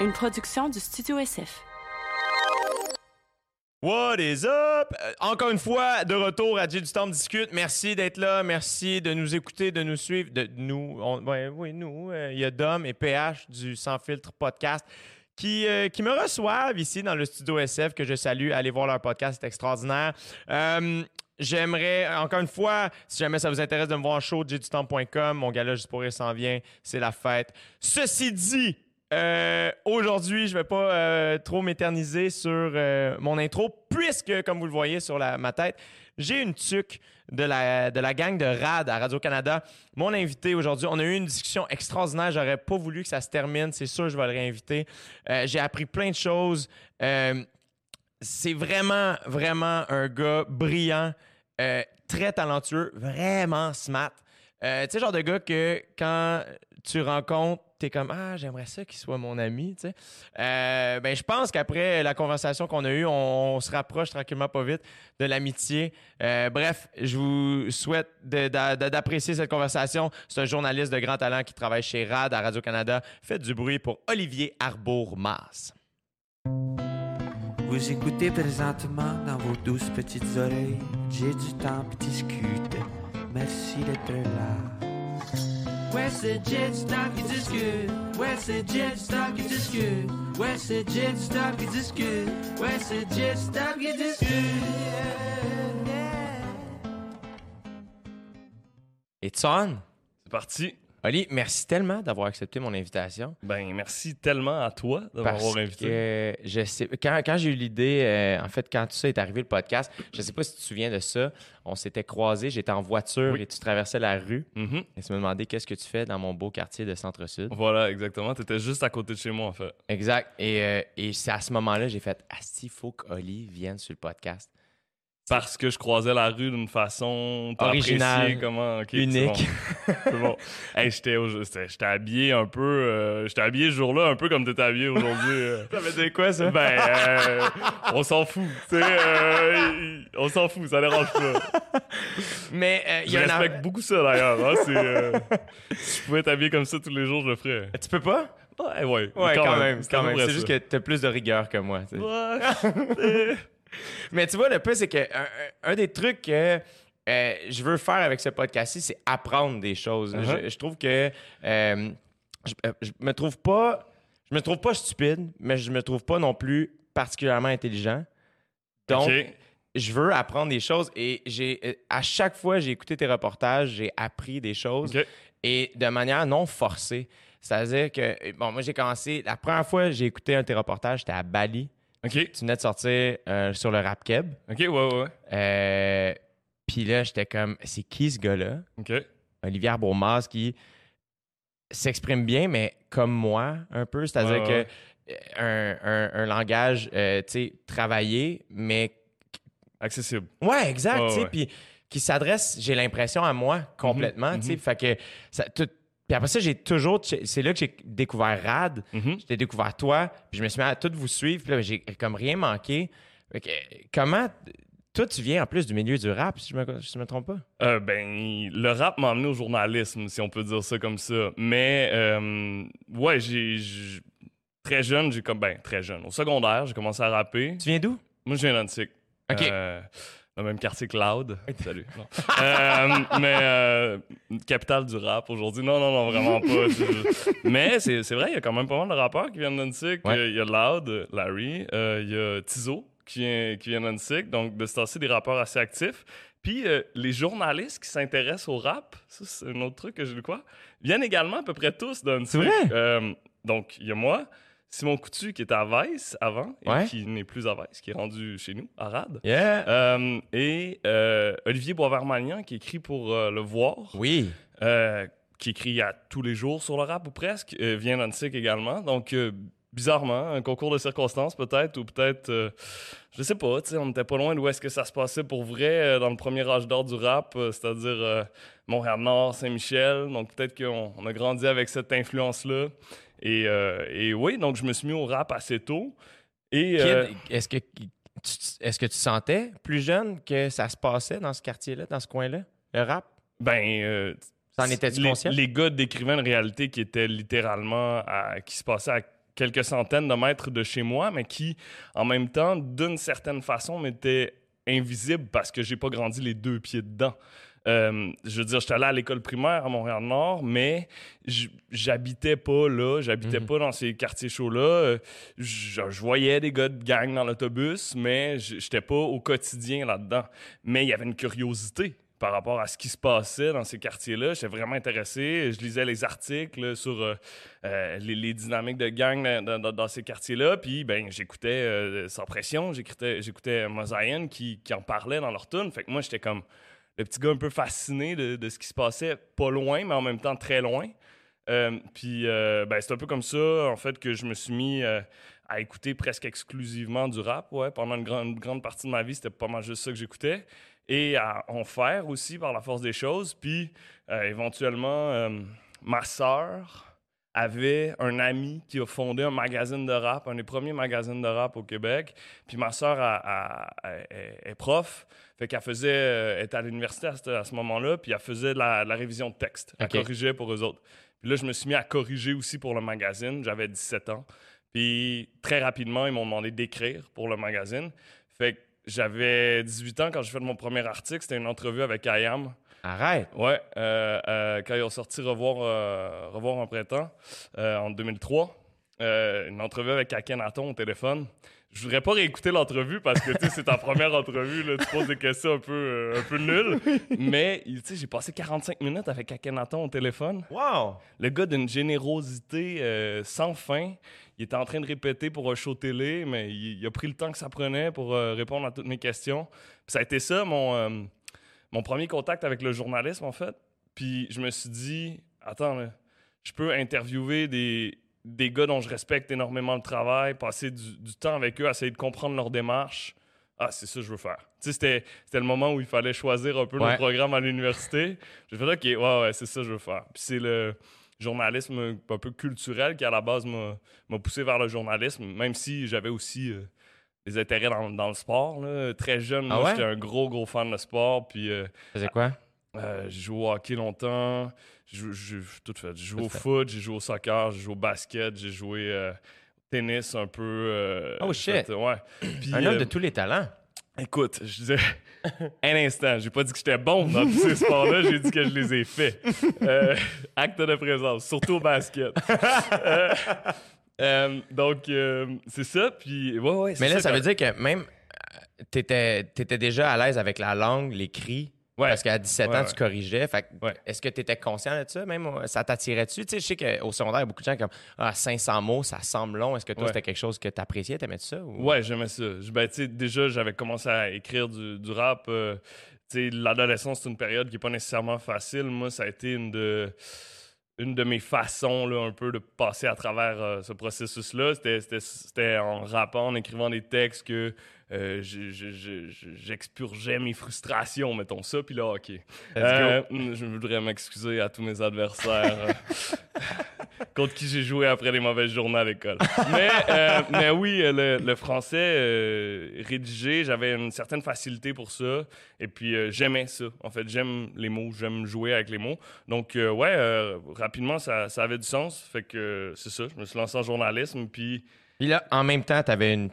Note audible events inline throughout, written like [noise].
une production du Studio SF. What is up? Euh, encore une fois, de retour à J du Storm Discute. Merci d'être là. Merci de nous écouter, de nous suivre. De nous, ouais, nous. euh, Il y a Dom et PH du Sans Filtre Podcast qui, euh, qui me reçoivent ici dans le studio SF, que je salue. Allez voir leur podcast, c'est extraordinaire. J'aimerais, encore une fois, si jamais ça vous intéresse de me voir en show, jdutemps.com, mon gala Juste pour rire s'en vient, c'est la fête. Ceci dit, euh, aujourd'hui, je vais pas euh, trop m'éterniser sur euh, mon intro, puisque, comme vous le voyez sur ma tête, j'ai une tuque de la, gang de RAD à Radio-Canada. Mon invité aujourd'hui, on a eu une discussion extraordinaire. J'aurais pas voulu que ça se termine. C'est sûr, je vais le réinviter. J'ai appris plein de choses. C'est vraiment, vraiment un gars brillant, très talentueux, vraiment smart. Tu sais, genre de gars que quand tu rencontres, t'es comme Ah, j'aimerais ça qu'il soit mon ami. tu sais. Euh, ben, je pense qu'après la conversation qu'on a eue, on, se rapproche tranquillement pas vite de l'amitié. Euh, bref, je vous souhaite d'apprécier cette conversation. C'est un journaliste de grand talent qui travaille chez RAD à Radio-Canada. Faites du bruit pour Olivier Arbour-Masse. Vous écoutez présentement dans vos douces petites oreilles. J'ai du temps pour discuter. Merci d'être là. Ouais, c'est Jet Stop qui discute. Ouais, c'est Jet Stop qui discute. Ouais, c'est Jet Stop qui discute. Ouais, c'est Jet Stop qui discute. It's on! C'est parti. Oli, merci tellement d'avoir accepté mon invitation. Ben, merci tellement à toi m'avoir invité. que je sais, quand, quand j'ai eu l'idée, euh, en fait, quand tout ça est arrivé, le podcast, je sais pas si tu te souviens de ça, on s'était croisés, j'étais en voiture Oui. et tu traversais la rue Mhm. et tu me demandais qu'est-ce que tu fais dans mon beau quartier de Centre-Sud? Voilà, exactement. Tu étais juste à côté de chez moi, en fait. Exact. Et, euh, et c'est à ce moment-là, j'ai fait Asti, il faut qu'Oli vienne sur le podcast. Parce que je croisais la rue d'une façon Originale, comment, unique. bon. Bon. [laughs] Hey, j'étais, habillé un peu. euh, j'étais habillé ce jour-là un peu comme t'étais habillé aujourd'hui. Ça veut dire quoi, ça? Ben, euh, on s'en fout. Tu sais, euh, on s'en fout, ça dérange pas. Mais euh, il y Je a un respecte beaucoup ça d'ailleurs. hein, [laughs] si je pouvais être habillé comme ça tous les jours, je le ferais. Tu peux pas? Ouais, ouais. Ouais, quand, même. C'est quand même. juste que t'as plus de rigueur que moi. [laughs] Mais tu vois, le plus, c'est que un, des trucs que euh, je veux faire avec ce podcast-ci, c'est apprendre des choses. Uh-huh. je, je trouve que euh, je, euh, je me trouve pas. Je me trouve pas stupide, mais je me trouve pas non plus particulièrement intelligent. Donc, je veux apprendre des choses et j'ai à chaque fois j'ai écouté tes reportages, j'ai appris des choses et de manière non forcée. C'est-à-dire que bon, moi j'ai commencé la première fois que j'ai écouté un de tes reportages, c'était à Bali. Ok. Tu venais de sortir euh, sur le rap keb. Ok, ouais, ouais. Euh, Puis là, j'étais comme, c'est qui ce gars-là? Ok. Olivier Bourmas qui s'exprime bien, mais comme moi, un peu. C'est-à-dire Ouais, ouais. que euh, un, un- un langage, euh, tu sais, travaillé, mais. Accessible. Ouais, exact, tu sais. Puis qui s'adresse, j'ai l'impression, à moi complètement, Mhm, tu sais. mhm. Fait que. Ça, tout- Puis après ça, j'ai toujours. C'est là que j'ai découvert Rad. Mhm. J'ai découvert toi, puis je me suis mis à tout vous suivre, puis là, j'ai comme rien manqué. Fait que, comment. Toi, tu viens en plus du milieu du rap, si je me, si je me trompe pas? Euh, ben, le rap m'a amené au journalisme, si on peut dire ça comme ça. Mais, euh, ouais, j'ai. Très jeune, j'ai comme. Ben, très jeune. Au secondaire, j'ai commencé à rapper. Tu viens d'où? Moi, je viens d'Antique. OK. Euh, le même quartier que Loud. [laughs] Salut. Euh, mais, euh, capitale du rap aujourd'hui. Non, non, non, vraiment pas. Mais c'est c'est vrai, il y a quand même pas mal de rappeurs qui viennent. Ouais. Euh, Il y a Loud, Larry. euh, Il y a Tizo qui vient, qui vient. Donc, de ce temps-ci, des rappeurs assez actifs. Puis, les journalistes qui s'intéressent au rap, ça, c'est un autre truc que je le crois, viennent également à peu près tous d'Antique. C'est vrai? Euh, donc, il y a moi, Simon Coutu qui était à Vice avant et Ouais. qui n'est plus à Vice, qui est rendu chez nous, à Rad. Yeah! Euh, et euh, Olivier Boisvert-Magnan qui écrit pour euh, Le Voir, Oui. qui écrit à tous les jours sur le rap ou presque, vient d'Antique également. Donc, bizarrement, un concours de circonstances peut-être, ou peut-être, euh, je sais pas, on n'était pas loin d'où est-ce que ça se passait pour vrai euh, dans le premier âge d'or du rap, euh, c'est-à-dire Montréal-Nord, Saint-Michel. Donc, peut-être qu'on on a grandi avec cette influence-là. Et, euh, et oui, donc je me suis mis au rap assez tôt. Et, euh, est-ce que, tu- est-ce que tu sentais plus jeune que ça se passait dans ce quartier-là, dans ce coin-là, le rap? ben, euh, T'en étais-tu les, conscient? les gars décrivaient une réalité qui était littéralement à- qui se passait à quelques centaines de mètres de chez moi, mais qui, en même temps, d'une certaine façon, m'était invisible parce que j'ai pas grandi les deux pieds dedans. Euh, je veux dire, j'étais allé à l'école primaire à Montréal-Nord, mais j'habitais pas là, j'habitais Mhm. pas dans ces quartiers chauds-là. Euh, Je, je voyais des gars de gang dans l'autobus, mais j'étais pas au quotidien là-dedans. Mais il y avait une curiosité par rapport à ce qui se passait dans ces quartiers-là. J'étais vraiment intéressé. Je lisais les articles sur euh, euh, les, les dynamiques de gang dans, dans- dans ces quartiers-là. Puis, ben, j'écoutais euh, Sans Pression, j'écoutais, j'écoutais Mosaïen qui, qui en parlait dans leur tune. Fait que moi, j'étais comme le petit gars un peu fasciné de, ce qui se passait, pas loin, mais en même temps très loin. Euh, puis, euh, ben, c'est un peu comme ça, en fait, que je me suis mis euh, à écouter presque exclusivement du rap. Ouais. Pendant une, grande- une grande partie de ma vie, c'était pas mal juste ça que j'écoutais. Et à en faire aussi par la force des choses. Puis, éventuellement, ma sœur avait un ami qui a fondé un magazine de rap, un des premiers magazines de rap au Québec. Puis ma sœur est prof, fait qu'elle faisait, euh, elle était à l'université à ce, à ce moment-là, puis elle faisait de la, de la révision de texte. Elle corrigeait pour eux autres. Puis là, je me suis mis à corriger aussi pour le magazine. J'avais 17 ans. Puis très rapidement, ils m'ont demandé d'écrire pour le magazine. Fait que j'avais 18 ans quand j'ai fait mon premier article. C'était une entrevue avec IAM. Arrête. Ouais, euh, euh, quand ils ont sorti Revoir, euh, Revoir un printemps euh, en 2003, euh, une entrevue avec Akhenaton au téléphone. Je voudrais pas réécouter l'entrevue parce que tu sais, c'est ta première entrevue, là, tu poses des questions un peu, euh, un peu nulles. Mais j'ai passé 45 minutes avec Akhenaton au téléphone. Wow. Le gars d'une générosité euh, sans fin. Il était en train de répéter pour un show télé, mais il, il a pris le temps que ça prenait pour euh, répondre à toutes mes questions. Puis ça a été ça, mon, mon premier contact avec le journalisme, en fait. Puis je me suis dit, attends, là, je peux interviewer des, des gars dont je respecte énormément le travail, passer du, du temps avec eux, essayer de comprendre leur démarche. Ah, c'est ça que je veux faire. Tu sais, c'était, c'était le moment où il fallait choisir un peu Ouais. le programme à l'université. J'ai fait, OK, ouais, ouais, c'est ça que je veux faire. Puis c'est le journalisme un peu culturel qui, à la base, m'a, m'a poussé vers le journalisme, même si j'avais aussi euh, des intérêts dans, dans le sport. là. Très jeune, Ah ouais? j'étais un gros, gros fan de sport. Puis euh, Tu faisais quoi? euh, j'ai joué au hockey longtemps. J'ai tout fait. J'ai joué au fait. foot, j'ai joué au soccer, j'ai joué au basket, j'ai joué euh, au tennis un peu. euh, Oh, shit. fait, ouais. [clears throat] Puis, Un homme euh, de tous les talents. Écoute, je disais [laughs] un instant, j'ai pas dit que j'étais bon dans tous ces sports-là, j'ai dit que je les ai faits. [laughs] Euh, acte de présence, surtout au basket. [laughs] Euh, euh, donc, c'est ça, puis ouais, ouais. Mais là, ça veut dire que même t'étais étais déjà à l'aise avec la langue, l'écrit. Ouais. Parce qu'à 17 Ouais, ans, ouais. tu corrigeais. Est-ce que tu étais conscient de ça? Même euh, ça t'attirait-tu? Je sais qu'au secondaire, il y a beaucoup de gens comme Ah, 500 mots, ça semble long. Est-ce que toi, c'était quelque chose que tu appréciais? T'aimais ça? Ou... Ouais, j'aimais ça. Ben, déjà, j'avais commencé à écrire du, du rap. euh, l'adolescence, c'est une période qui n'est pas nécessairement facile. Moi, ça a été une de, une de mes façons, là, un peu, de passer à travers euh, ce processus-là. C'était en rappant, en écrivant des textes que euh, je- je- je- je- j'expurgeais mes frustrations, mettons ça, puis là, OK. Euh, je voudrais m'excuser à tous mes adversaires euh, [laughs] contre qui j'ai joué après les mauvaises journées à l'école. Mais, euh, mais oui, le, le français rédigé, j'avais une certaine facilité pour ça. Et puis, j'aimais ça. En fait, j'aime les mots, j'aime jouer avec les mots. Donc, ouais, rapidement, ça, ça avait du sens. Fait que c'est ça, je me suis lancé en journalisme. Puis, Puis là, en même temps, tu avais une,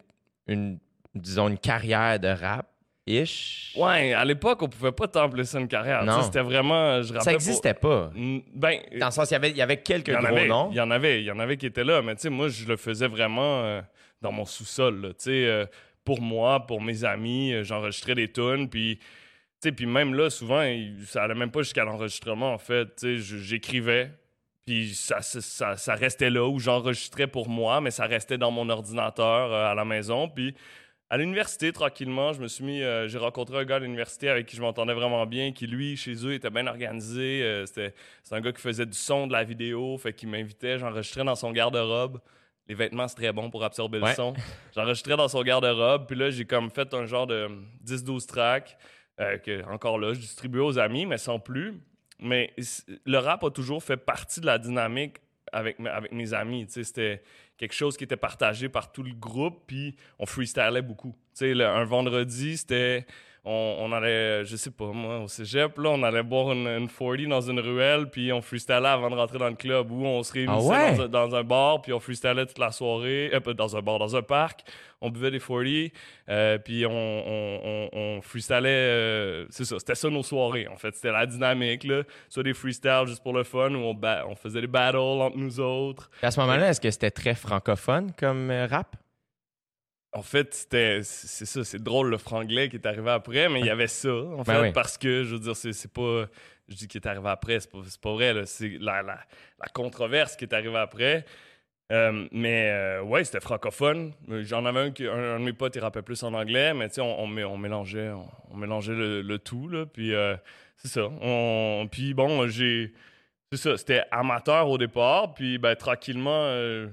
une, disons, une carrière de rap. Ish. ouais, à l'époque, on pouvait pas t'emplir ça une carrière. Non. Tu sais, C'était vraiment. Je ça n'existait pas. Mm, Ben, Dans le sens, il y avait, il y avait quelques Il y en gros avait, noms. Il y en avait, il y en avait qui étaient là, mais tu sais, moi, je le faisais vraiment euh, dans mon sous-sol, là, tu sais, euh, pour moi, pour mes amis, euh, j'enregistrais des tunes, puis, tu sais, puis même là, souvent, il- ça allait même pas jusqu'à l'enregistrement, en fait, tu sais, je- j'écrivais, puis ça, ça, ça- ça restait là où j'enregistrais pour moi, mais ça restait dans mon ordinateur euh, à la maison, puis à l'université, tranquillement, je me suis mis. euh, j'ai rencontré un gars à l'université avec qui je m'entendais vraiment bien, qui lui, chez eux, était bien organisé. euh, c'était, c'est un gars qui faisait du son, de la vidéo, fait qu'il m'invitait. J'enregistrais dans son garde-robe. Les vêtements, c'est très bon pour absorber le son. J'enregistrais dans son garde-robe, puis là, j'ai comme fait un genre de 10-12 tracks, euh, que, encore là, je distribuais aux amis, mais sans plus. Mais le rap a toujours fait partie de la dynamique avec, mes- avec mes amis. C'était quelque chose qui était partagé par tout le groupe, puis on freestylait beaucoup. Tu sais, un vendredi, c'était on, on allait, je sais pas moi, au cégep, là, on allait boire une, une 40 dans une ruelle, puis on freestylait avant de rentrer dans le club, ou on se réunissait Ah ouais? dans, un, dans un bar, puis on freestylait toute la soirée, euh, dans un bar, dans un parc, on buvait des 40, euh, puis on, on, freestylait, euh, c'est ça, c'était ça nos soirées, en fait, c'était la dynamique, là, soit des freestyles juste pour le fun, où on faisait des battles entre nous autres, À ce moment-là, est-ce que c'était très francophone comme euh, rap? En fait, c'était c'est ça, c'est drôle le franglais qui est arrivé après, mais il y avait ça en Ben fait oui. parce que je veux dire c'est pas je dis qu'il est arrivé après, c'est pas, vrai c'est la, la, la controverse qui est arrivée après. Euh, mais euh, ouais, c'était francophone. J'en avais un, qui, un, un de mes potes, il rappait plus en anglais, mais tu sais, on, on, mé- on mélangeait, on, on mélangeait le, le tout, là. Puis euh, c'est ça. On, puis bon, j'ai. C'est ça, c'était amateur au départ, puis ben, tranquillement, euh,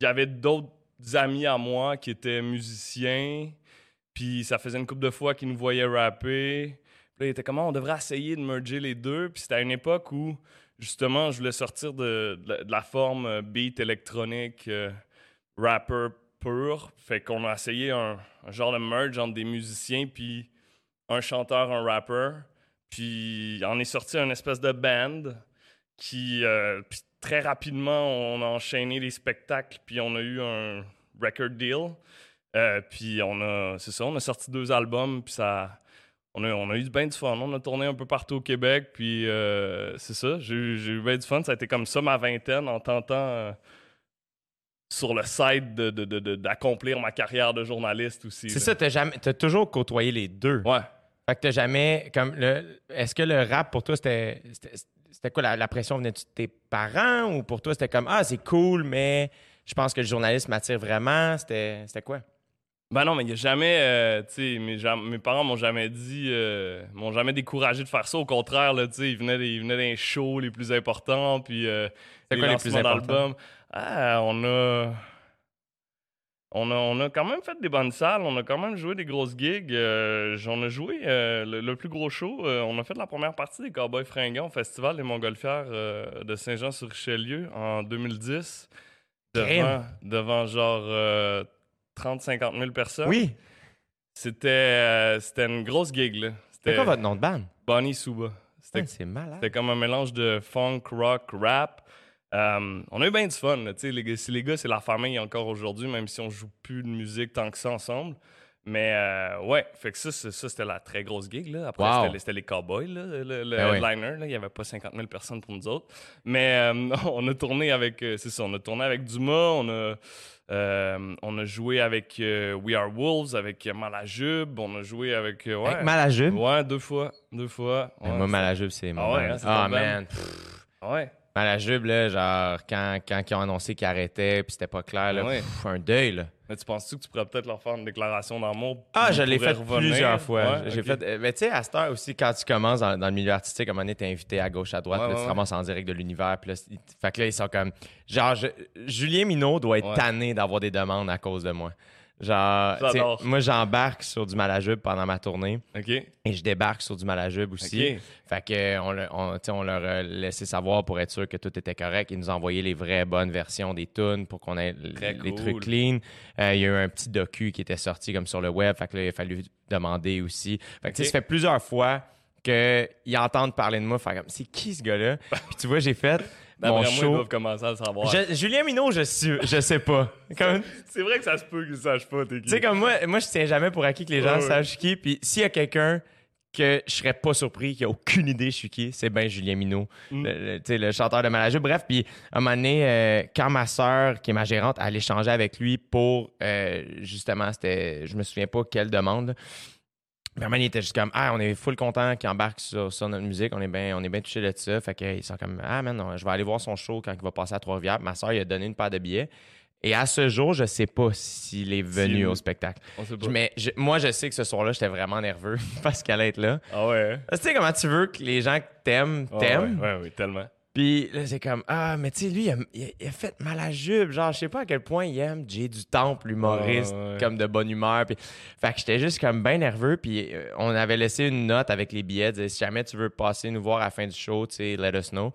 il y avait d'autres amis à moi qui étaient musiciens, puis ça faisait une couple de fois qu'ils nous voyaient rapper. Puis là, il était comment on devrait essayer de merger les deux. Puis c'était à une époque où, justement, je voulais sortir de, de la- forme euh, beat électronique, euh, rapper pur. Fait qu'on a essayé un, genre de merge entre des musiciens, puis un chanteur, un rapper. Puis on est sorti une espèce de band qui, euh, très rapidement, on a enchaîné les spectacles, puis on a eu un record deal. Euh, puis on a, c'est ça, on a sorti deux albums, puis ça, on a, on a eu bien du fun. On a tourné un peu partout au Québec, puis euh, c'est ça, j'ai eu bien du fun. Ça a été comme ça ma vingtaine en tentant euh, sur le site de- d'accomplir ma carrière de journaliste aussi. C'est ça, t'as jamais, t'as toujours côtoyé les deux. Ouais. Fait que t'as jamais, comme le, est-ce que le rap pour toi c'était, c'était, quoi la, la pression venait de tes parents ou pour toi c'était comme ah c'est cool mais je pense que le journalisme m'attire vraiment. C'était, c'était quoi? Ben non, mais il n'y a jamais, euh, tu sais, mes, mes parents m'ont jamais dit, euh, m'ont jamais découragé de faire ça. Au contraire, là, tu sais, ils venaient, des- ils venaient des shows les plus importants, puis euh, C'est quoi les plus d'albums. Ah, on a, on a, on a quand même fait des bonnes salles, on a quand même joué des grosses gigs. euh, J'en ai joué euh, le, le plus gros show. euh, on a fait la première partie des Cowboys fringants au Festival des Montgolfières euh, de Saint-Jean-sur-Richelieu en 2010. Devant, devant genre euh, 30-50 000 personnes. Oui. C'était c'était une grosse gig, C'était quoi votre nom de band? Bonnie Suba. C'était Ah, c'est malade. c'était comme un mélange de funk, rock, rap. Euh, on a eu bien du fun. là, les, gars- c'est- les gars, c'est la famille encore aujourd'hui, même si on joue plus de musique tant que ça ensemble. Mais euh, ouais, fait que ça, ça c'était la très grosse gig. Là. Après, Wow. c'était les- c'était les Cowboys, là, le, le Ben oui. headliner. là. Il n'y avait pas 50 000 personnes pour nous autres. Mais euh, [laughs] on a tourné avec, c'est ça, on a tourné avec Dumas, on a, euh, on a joué avec We Are Wolves, avec Malajube, on a joué avec. ouais, Avec Malajube? Ouais, deux fois. Deux fois. Ouais, Moi, c'est- Malajube, c'est mon Ah ouais, hein, c'est Ah, ton band. Man. Ouais. Malajube, là, genre, quand, quand ils ont annoncé qu'ils arrêtaient puis c'était pas clair, là, Ouais. pff, un deuil, là. Mais tu penses-tu que tu pourrais peut-être leur faire une déclaration d'amour? Ah, je l'ai fait plusieurs fois. J'ai fait, euh, mais tu sais, à cette heure aussi, quand tu commences dans, dans le milieu artistique, à un moment donné, t'es invité à gauche, à droite, Ouais, puis là, ouais, tu te ouais. ramasses en direct de l'univers, puis là, fait que là, ils sont comme, genre, je- Julien Minot doit être Ouais. tanné d'avoir des demandes à cause de moi. Genre, moi, j'embarque sur du malajube pendant ma tournée et je débarque sur du malajube aussi. Fait que on, le- on, on leur a laissé savoir pour être sûr que tout était correct. Ils nous ont envoyé les vraies bonnes versions des tunes pour qu'on ait Très les cool. trucs clean. Euh, il y a eu un petit docu qui était sorti comme sur le web. Fait que là, il a fallu demander aussi. Fait que tu sais, Ok. ça fait plusieurs fois qu'ils entendent parler de moi. Fait comme, c'est qui ce gars-là? [laughs] Puis tu vois, j'ai fait mon moi, ils show. doivent commencer à le savoir. Je- Julien Minot, je, suis, je sais pas. [laughs] Comme, C'est vrai que ça se peut qu'ils ne sachent pas, tu sais, comme moi, moi, je tiens jamais pour acquis que les gens Ouais, sachent qui. Puis s'il y a quelqu'un que je serais pas surpris, qui a aucune idée je suis qui, c'est bien Julien Minot, Mm. le, le- chanteur de Malajube. Bref, puis à un moment donné, euh, quand ma sœur, qui est ma gérante, allait échanger avec lui pour, euh, justement, c'était, je me souviens pas quelle demande, donné, il était juste comme, ah, on est full content qu'il embarque sur, sur notre musique, on est bien, on est bien touché de ça. Fait qu'ils sont comme, ah, man, non, je vais aller voir son show quand il va passer à Trois-Rivières. Ma sœur, il a donné une paire de billets. Et à ce jour, je sais pas s'il est venu au spectacle. On sait pas. Mais je- moi, je sais que ce soir-là, j'étais vraiment nerveux [laughs] parce qu'elle allait être là. Ah ouais. hein? Tu sais comment tu veux que les gens que t'aimes Ah t'aiment? Ouais, ouais, ouais, tellement. Puis là, c'est comme, ah, mais tu sais, lui, il a, il fait mal à jupe. Genre, je sais pas à quel point il aime Jay du Temple, l'humoriste, ouais. comme de bonne humeur. Puis, fait que j'étais juste comme bien nerveux. Puis euh, on avait laissé une note avec les billets. disait, si jamais tu veux passer nous voir à la fin du show, tu sais, let us know.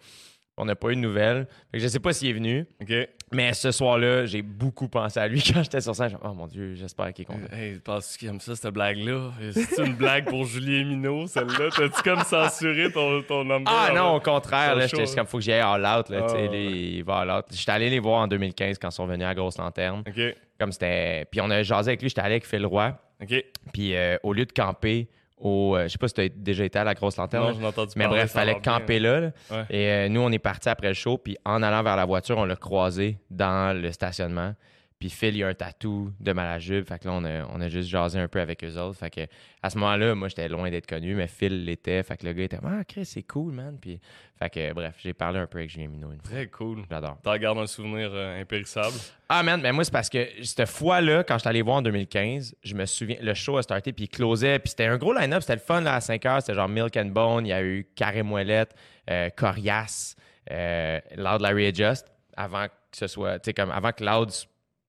On n'a pas eu de nouvelles. Fait que je sais pas s'il est venu. OK. Mais ce soir-là, j'ai beaucoup pensé à lui [laughs] quand j'étais sur scène. Oh mon Dieu, j'espère qu'il est content. Hey, penses-tu qu'il aime ça, cette blague-là? C'est une blague pour Julien Minot, celle-là? T'as-tu comme censuré ton, ton number? Ah non, au contraire, là, j'étais comme, faut que j'y aille all out. Là, Ah, ouais. il va all out. J'étais allé les voir en 2015 quand ils sont venus à Grosse Lanterne. OK. Comme c'était. Puis on a jasé avec lui, j'étais allé avec Phil Roy. OK. Puis euh, au lieu de camper au. euh, je sais pas si tu as déjà été à la Grosse Lanterne. Non, là. entendu mais bref, a fallait bien. camper là. là. Ouais. Et euh, nous, on est partis après le show. Puis en allant vers la voiture, on l'a croisé dans le stationnement. Puis Phil, il a un tatou de Malajube. Fait que là, on a, on a juste jasé un peu avec eux autres. Fait que à ce moment-là, moi, j'étais loin d'être connu, mais Phil l'était. Fait que le gars était Ah, Chris, c'est cool, man. Puis, fait que bref, j'ai parlé un peu avec Julien Minot une fois. Très cool. J'adore. T'en gardes un souvenir euh, impérissable? Ah, man, mais moi, c'est parce que cette fois-là, quand je suis allé voir en 2015, je me souviens, le show a starté, puis il closait, puis c'était un gros line-up, c'était le fun, là, à 5 heures, c'était genre Milk and Bone, il y a eu Carré Moellette, euh, Corias, euh, Loud Larry Adjust, avant que ce soit, tu sais, comme avant que Loud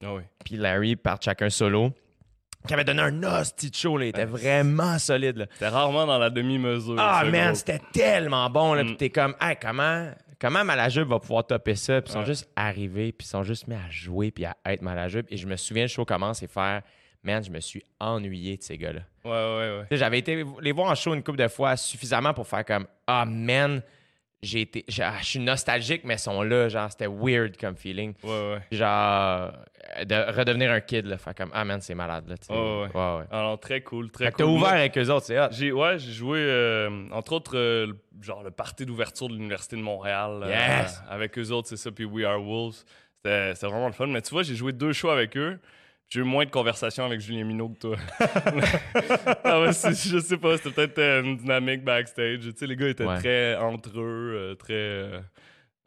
Ah oui. puis Larry partent chacun solo, qui avait donné un hostie de show, là, il était vraiment solide. C'était rarement dans la demi-mesure. Ah, man, c'était tellement bon, là, Mm. puis t'es comme, hey, comment... Comment Malajube va pouvoir topper ça? Puis ils sont Ouais. juste arrivés, puis ils sont juste mis à jouer, puis à être Malajube. Et je me souviens, le show commence et faire, man, je me suis ennuyé de ces gars-là. Ouais, ouais, ouais. J'avais été les voir en show une couple de fois suffisamment pour faire comme Ah man, j'ai été. ah, Je suis nostalgique, mais ils sont là. Genre, c'était weird comme feeling. Ouais, ouais. Genre, de redevenir un kid, là. Faire comme Ah man, c'est malade, là. Ouais, ouais. ouais. Alors, très cool, très Fait cool. t'as ouvert avec eux autres, c'est hot. J'ai, ouais, j'ai joué, euh, entre autres, euh, le- genre le party d'ouverture de l'Université de Montréal. euh, avec eux autres, c'est ça, puis We Are Wolves. C'était, c'était vraiment le fun. Mais tu vois, j'ai joué deux shows avec eux. J'ai eu moins de conversations avec Julien Minot que toi. [laughs] ah ouais, je sais pas, c'était peut-être euh, une dynamique backstage. Tu sais, les gars étaient Ouais. très entre eux, euh, très. euh,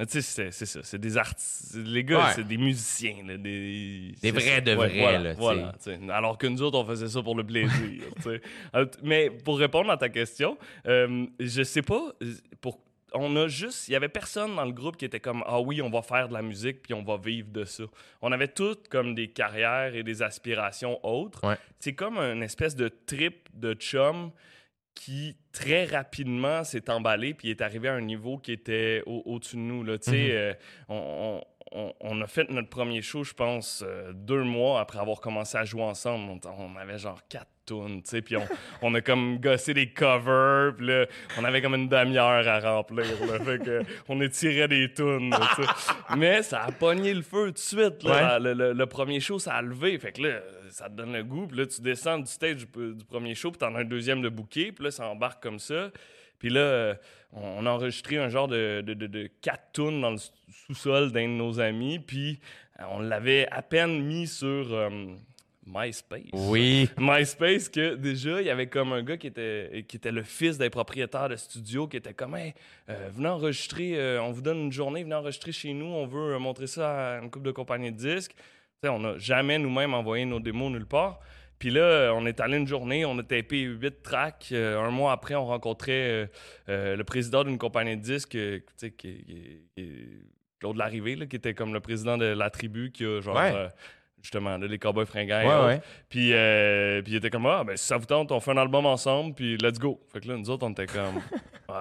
tu sais, c'est, ça. C'est des artistes. Les gars, Ouais. c'est des musiciens. là, des vrais de vrais, voilà, là, voilà. Alors que nous autres, on faisait ça pour le plaisir. [laughs] Mais pour répondre à ta question, je sais pas. Pour... On a juste. Il y avait personne dans le groupe qui était comme Ah oui, on va faire de la musique puis on va vivre de ça. On avait toutes comme des carrières et des aspirations autres. Ouais. C'est comme une espèce de trip de chum qui très rapidement s'est emballé puis est arrivé à un niveau qui était au- au-dessus de nous. Là. Tu sais, Mhm. euh, on, on- on a fait notre premier show, je pense, euh, deux mois après avoir commencé à jouer ensemble. On, on avait genre quatre tunes, tu sais, puis on, [laughs] on a comme gossé des covers, puis là, on avait comme une demi-heure à remplir, là, fait que on étirait des tunes, là. [laughs] Mais ça a pogné le feu tout de suite, là. Le, le- le premier show, ça a levé, fait que là, ça te donne le goût, puis là, tu descends du stage du, du premier show, puis t'en as un deuxième de bouquet, puis là, ça embarque comme ça. Puis là, euh, on a enregistré un genre de, de, de, de quatre tunes dans le sous- sous-sol d'un de nos amis, puis euh, on l'avait à peine mis sur euh, MySpace. Oui. MySpace, que déjà, il y avait comme un gars qui était, qui était le fils d'un propriétaire de studio, qui était comme, hey, euh, venez enregistrer, euh, on vous donne une journée, venez enregistrer chez nous, on veut montrer ça à une couple de compagnies de disques. On n'a jamais nous-mêmes envoyé nos démos nulle part. Puis là, on est allé une journée, on a tapé huit tracks. Euh, un mois après, on rencontrait euh, euh, le président d'une compagnie de disques, qui, qui- qui- Claude Larrivée, là, qui était comme le président de la tribu, qui a genre, Ouais. Euh, justement, là, les Cowboys fringants. Ouais. Puis, euh, puis il était comme, ah, ben si ça vous tente, on fait un album ensemble, puis let's go. Fait que là, nous autres, on était comme, Ouais,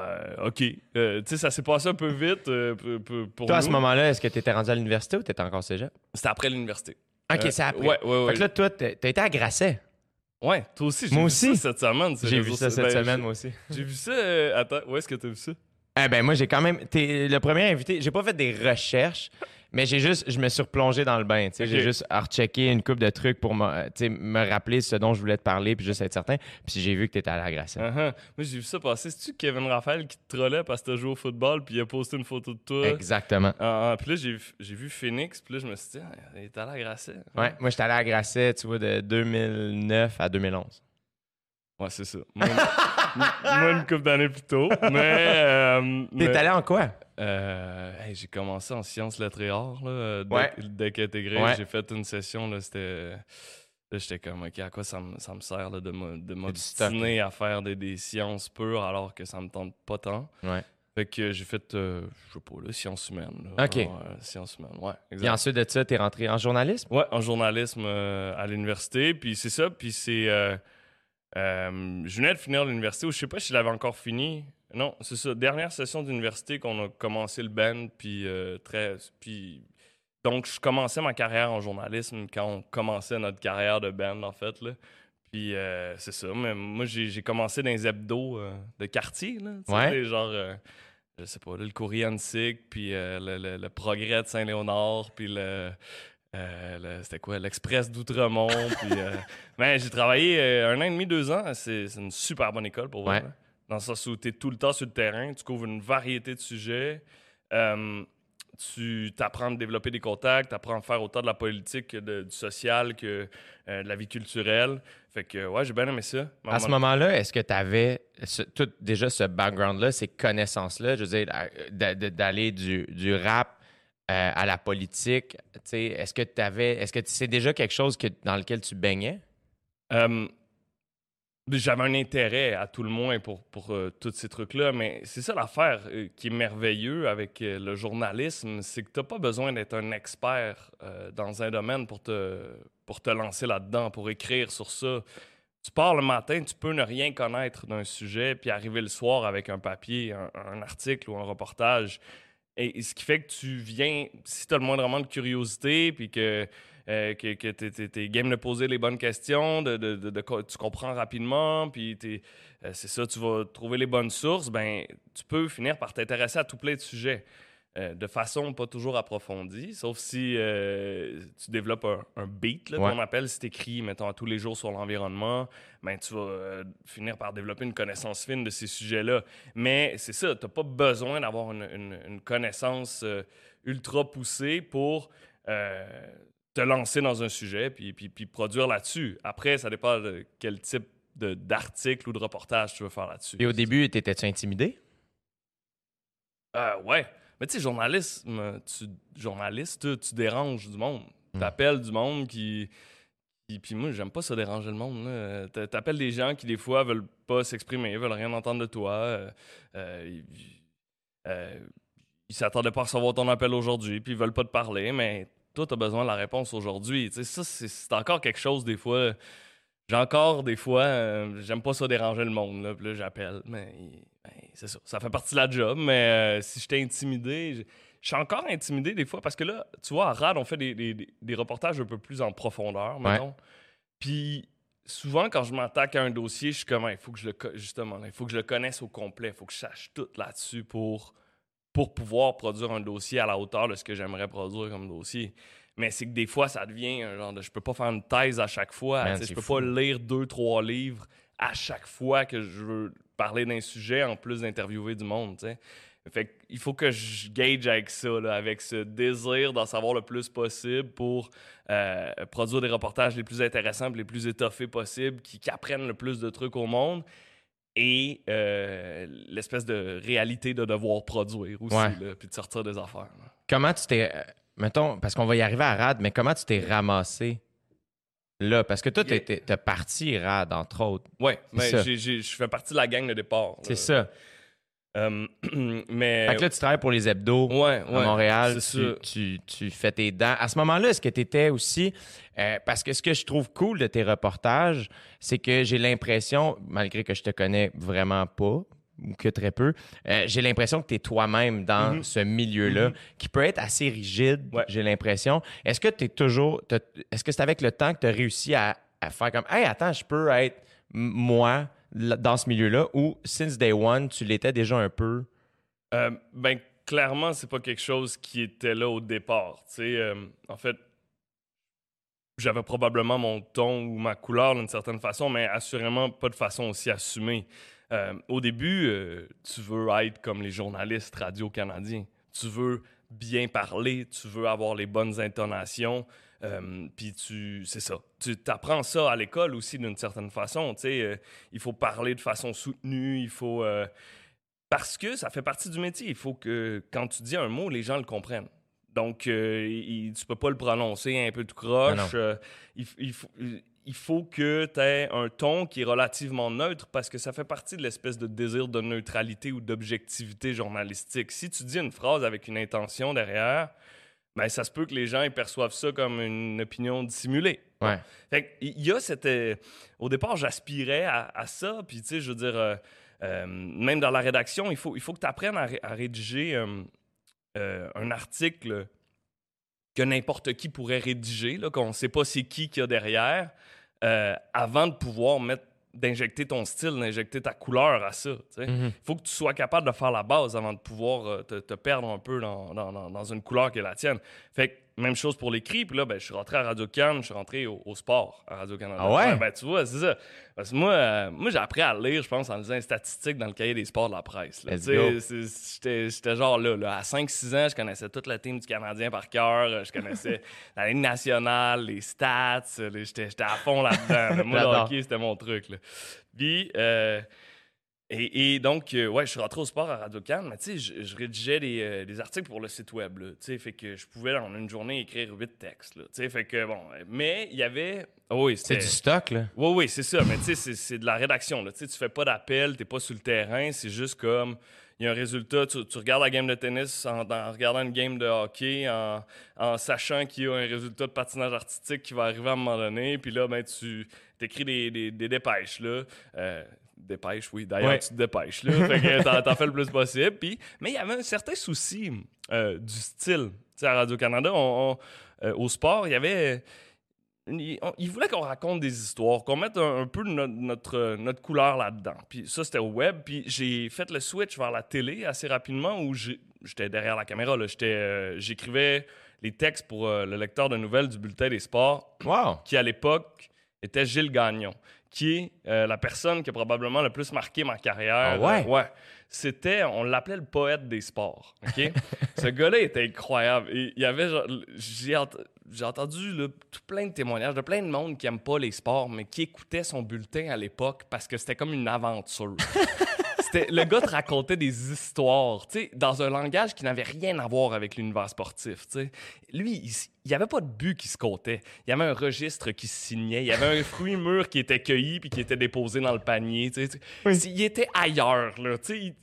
[laughs] OK. Euh, tu sais, ça s'est passé un peu vite euh, p- p- pour Toi, à ce moment-là, est-ce que t'étais rendu à l'université ou t'étais encore cégep? C'était après l'université. Ok, Euh, c'est après. Ouais, ouais, ouais. Fait que là, toi, t'as été à Grasset. Ouais, toi aussi. j'ai Moi vu aussi. Ça cette semaine. J'ai vu ça cette Ben, semaine, moi aussi. J'ai vu ça. euh, Attends, où est-ce que t'as vu ça? Eh ben moi j'ai quand même t'es le premier invité, j'ai pas fait des recherches, mais j'ai juste je me suis replongé dans le bain, tu j'ai juste rechecké une coupe de trucs pour me tu me rappeler ce dont je voulais te parler puis juste être certain, puis j'ai vu que t'étais à la. Uh-huh. Moi, j'ai vu ça passer. C'est-tu Kevin Raphaël qui te trollait parce que t'as joué au football, puis il a posté une photo de toi? Exactement. Ah, ah, puis là, j'ai vu- Phoenix, puis là, je me suis dit, ah, il est allé à Grasset. Ouais, moi j'étais allé à Grasset, tu vois de 2009 à 2011. Ouais, c'est ça. Moi, une- [laughs] moi, une couple d'années plus tôt. Mais. euh, T'es mais- allé en quoi? Euh, hey, j'ai commencé en sciences lettres et arts, là, dès, Ouais. dès qu'intégré. Ouais. J'ai fait une session, là, c'était... Là, j'étais comme, OK, à quoi ça me, ça me sert là, de m'obstiner à faire des, des sciences pures alors que ça me tente pas tant? Ouais. Fait que j'ai fait, euh, je sais pas, là, sciences humaines. là. OK. Ouais, sciences humaines, ouais, exact. ensuite de ça, t'es rentré en journalisme? Ouais, en journalisme euh, à l'université. Puis c'est ça, puis c'est... euh, Euh, je venais de finir l'université, ou je sais pas si je l'avais encore fini. Non, c'est ça. Dernière session d'université qu'on a commencé le band, puis euh, très. Puis, donc, je commençais ma carrière en journalisme quand on commençait notre carrière de band, en fait. Là. Puis, euh, c'est ça. Mais moi, j'ai commencé dans les hebdos euh, de quartier, là. Ouais. genre. je sais pas, là, le courrier Antique, puis le, le- le Progrès de Saint-Léonard, puis le. euh, C'était quoi? L'Express d'Outremont. puis. euh, [laughs] ben, j'ai travaillé euh, un an et demi, deux ans. C'est une super bonne école pour. Ouais. Dans le sens où tu es tout le temps sur le terrain, tu couvres une variété de sujets. Euh, tu apprends à développer des contacts, tu apprends à faire autant de la politique que de- du social que euh, de la vie culturelle. Fait que, ouais, j'ai bien aimé ça. À ce moment-là, est-ce que tu avais tout, déjà ce background-là, ces connaissances-là, je veux dire, d'a- d'a- d'aller du, du rap euh, à la politique, tu sais, est-ce que tu avais, est-ce que c'est déjà quelque chose que, dans lequel tu baignais? J'avais un intérêt, à tout le moins, pour, pour euh, tous ces trucs-là, mais c'est ça l'affaire euh, qui est merveilleux avec euh, le journalisme, c'est que tu n'as pas besoin d'être un expert dans un domaine pour te, pour te lancer là-dedans, pour écrire sur ça. Tu pars le matin, tu peux ne rien connaître d'un sujet, puis arriver le soir avec un papier, un, article ou un reportage. Et, et ce qui fait que tu viens, si tu as le moindrement de curiosité, puis que euh, que, que tu es, game de poser les bonnes questions, de, de- de- de co- tu comprends rapidement, puis euh, c'est ça, tu vas trouver les bonnes sources, ben tu peux finir par t'intéresser à tout plein de sujets. euh, de façon pas toujours approfondie, sauf si euh, tu développes un, un beat, là, Ouais. qu'on appelle, si tu écris, mettons, à tous les jours sur l'environnement, ben, tu vas euh, finir par développer une connaissance fine de ces sujets-là. Mais c'est ça, tu n'as pas besoin d'avoir une, une- une connaissance ultra poussée pour te lancer dans un sujet puis, puis, puis produire là-dessus. Après, ça dépend de quel type de- d'article ou de reportage tu veux faire là-dessus. Et au début, t'étais-tu intimidé? Euh, ouais. Mais tu sais, journalisme, tu, journaliste, tu, déranges du monde. Mm. T'appelles du monde qui. qui- Puis moi, j'aime pas ça déranger le monde. T'appelles des gens qui, des fois, veulent pas s'exprimer, veulent rien entendre de toi. euh, euh, ils euh, ils s'attendaient pas à recevoir ton appel aujourd'hui, puis ils veulent pas te parler, mais toi, t'as besoin de la réponse aujourd'hui. Tu sais, ça, c'est- encore quelque chose, des fois. J'ai encore, des fois, euh, j'aime pas ça déranger le monde, là, puis là, j'appelle, mais ben, c'est ça. Ça fait partie de la job, mais euh, si j'étais intimidé, je suis encore intimidé des fois parce que là, tu vois, à RAD, on fait des, des- des- des reportages un peu plus en profondeur, mettons. Puis souvent, quand je m'attaque à un dossier, je suis comme, il faut que je le, justement, il faut que je le connaisse au complet, il faut que je sache tout là-dessus pour, pour pouvoir produire un dossier à la hauteur de ce que j'aimerais produire comme dossier. Mais c'est que des fois, ça devient un genre de. Je peux pas faire une thèse à chaque fois. Man, je peux fou. pas lire deux, trois livres à chaque fois que je veux parler d'un sujet en plus d'interviewer du monde. Fait il faut que je gauge avec ça, là, avec ce désir d'en savoir le plus possible pour euh, produire des reportages les plus intéressants, les plus étoffés possibles, qui, qui apprennent le plus de trucs au monde. Et euh, l'espèce de réalité de devoir produire aussi, Ouais. là, puis de sortir des affaires. là. Comment tu t'es. euh, mettons, parce qu'on va y arriver à RAD, mais comment tu t'es ramassé là? Parce que toi, t'es- t'es- parti RAD, entre autres. C'est mais je fais partie de la gang de départ. C'est là. ça. Euh, [clears throat] mais. Fait que là, tu travailles pour les hebdos. ouais, à Montréal, tu, ça. tu, tu fais tes dents. À ce moment-là, est-ce que tu étais aussi. euh, parce que ce que je trouve cool de tes reportages, c'est que j'ai l'impression, malgré que je te connais vraiment pas, ou que très peu, euh, j'ai l'impression que tu es toi-même dans Mhm. ce milieu-là, Mhm. qui peut être assez rigide, Ouais. j'ai l'impression. Est-ce que tu es toujours. Est-ce que c'est avec le temps que tu as réussi à, à faire comme Hey, attends, je peux être moi dans ce milieu-là, ou since day one, tu l'étais déjà un peu? Euh, ben, clairement, c'est pas quelque chose qui était là au départ. Euh, en fait, j'avais probablement mon ton ou ma couleur d'une certaine façon, mais assurément pas de façon aussi assumée. Euh, au début, euh, tu veux être comme les journalistes radio-canadiens. Tu veux bien parler, tu veux avoir les bonnes intonations, euh, puis tu, c'est ça. Tu apprends ça à l'école aussi d'une certaine façon. Tu sais, euh, il faut parler de façon soutenue, il faut euh, parce que ça fait partie du métier. Il faut que quand tu dis un mot, les gens le comprennent. Donc, tu peux pas le prononcer un peu tout croche. Il, il faut, il faut que tu aies un ton qui est relativement neutre parce que ça fait partie de l'espèce de désir de neutralité ou d'objectivité journalistique. Si tu dis une phrase avec une intention derrière, ben, ça se peut que les gens ils perçoivent ça comme une opinion dissimulée. Ouais. Fait il y a cette. euh, au départ, j'aspirais à, à ça. Puis, tu sais, je veux dire, euh, euh, même dans la rédaction, il faut, il faut que tu apprennes à, ré- à rédiger euh, un article que n'importe qui pourrait rédiger, là, qu'on ne sait pas c'est qui qu'il y a derrière, avant de pouvoir mettre d'injecter ton style, d'injecter ta couleur à ça. Il Mhm. faut que tu sois capable de faire la base avant de pouvoir euh, te, te perdre un peu dans, dans- dans- dans une couleur qui est la tienne. Fait que même chose pour l'écrit. Puis là, ben, je suis rentré à radio Cannes, je suis rentré au, au sport à Radio-Canada. Ah ouais? ben, tu vois, c'est ça. Parce que moi, euh, moi j'ai appris à lire, je pense, en lisant les statistiques dans le cahier des sports de la presse. J'étais genre là, là. À 5-6 ans, je connaissais toute la team du Canadien par cœur. euh, Je connaissais [laughs] la Ligue nationale, les stats. euh, J'étais à fond là-dedans. là. [laughs] Moi, le hockey, c'était mon truc. Là. Puis, euh, et, et donc, euh, ouais, je suis rentré au sport à radio Cannes, mais tu sais, je, je rédigeais des, euh, des articles pour le site web, tu sais, fait que je pouvais en une journée écrire huit textes, tu sais, fait que bon, mais il y avait, oh oui, C'est du stock, là. oui, oui, c'est ça, mais tu sais, c'est- de la rédaction, là, tu sais, tu fais pas d'appel, t'es pas sur le terrain, c'est juste comme, il y a un résultat, tu, tu regardes la game de tennis en, en regardant une game de hockey, en, en sachant qu'il y a un résultat de patinage artistique qui va arriver à un moment donné, puis là, ben, tu écris des, des, des dépêches, là. Euh, dépêches, oui. D'ailleurs, Ouais. tu te dépêches, là. fait que t'en, t'en fais le plus possible. Puis, mais il y avait un certain souci euh, du style. Tu sais, à Radio-Canada, on- on- euh, au sport, il y avait... Il, voulait qu'on raconte des histoires, qu'on mette un, un peu notre, notre, notre couleur là-dedans. Puis ça, c'était au web. Puis j'ai fait le switch vers la télé assez rapidement où j'ai- j'étais derrière la caméra. là. J'étais, euh, J'écrivais les textes pour le lecteur de nouvelles du Bulletin des sports Wow. qui à l'époque était Gilles Gagnon, qui est euh, la personne qui a probablement le plus marqué ma carrière. Ah ouais? Euh, ouais. C'était, on l'appelait le poète des sports. OK? [laughs] Ce gars-là était incroyable. Il y avait, j'ai, ent- j'ai entendu là, tout plein de témoignages de plein de monde qui n'aime pas les sports, mais qui écoutait son bulletin à l'époque parce que c'était comme une aventure. [laughs] C'était, le gars te racontait des histoires, tu sais, dans un langage qui n'avait rien à voir avec l'univers sportif, tu sais. Lui, il n'y avait pas de but qui se comptait. Il y avait un registre qui se signait. Il y avait un fruit mûr qui était cueilli puis qui était déposé dans le panier, tu sais. Tu- Il était ailleurs, là, tu sais.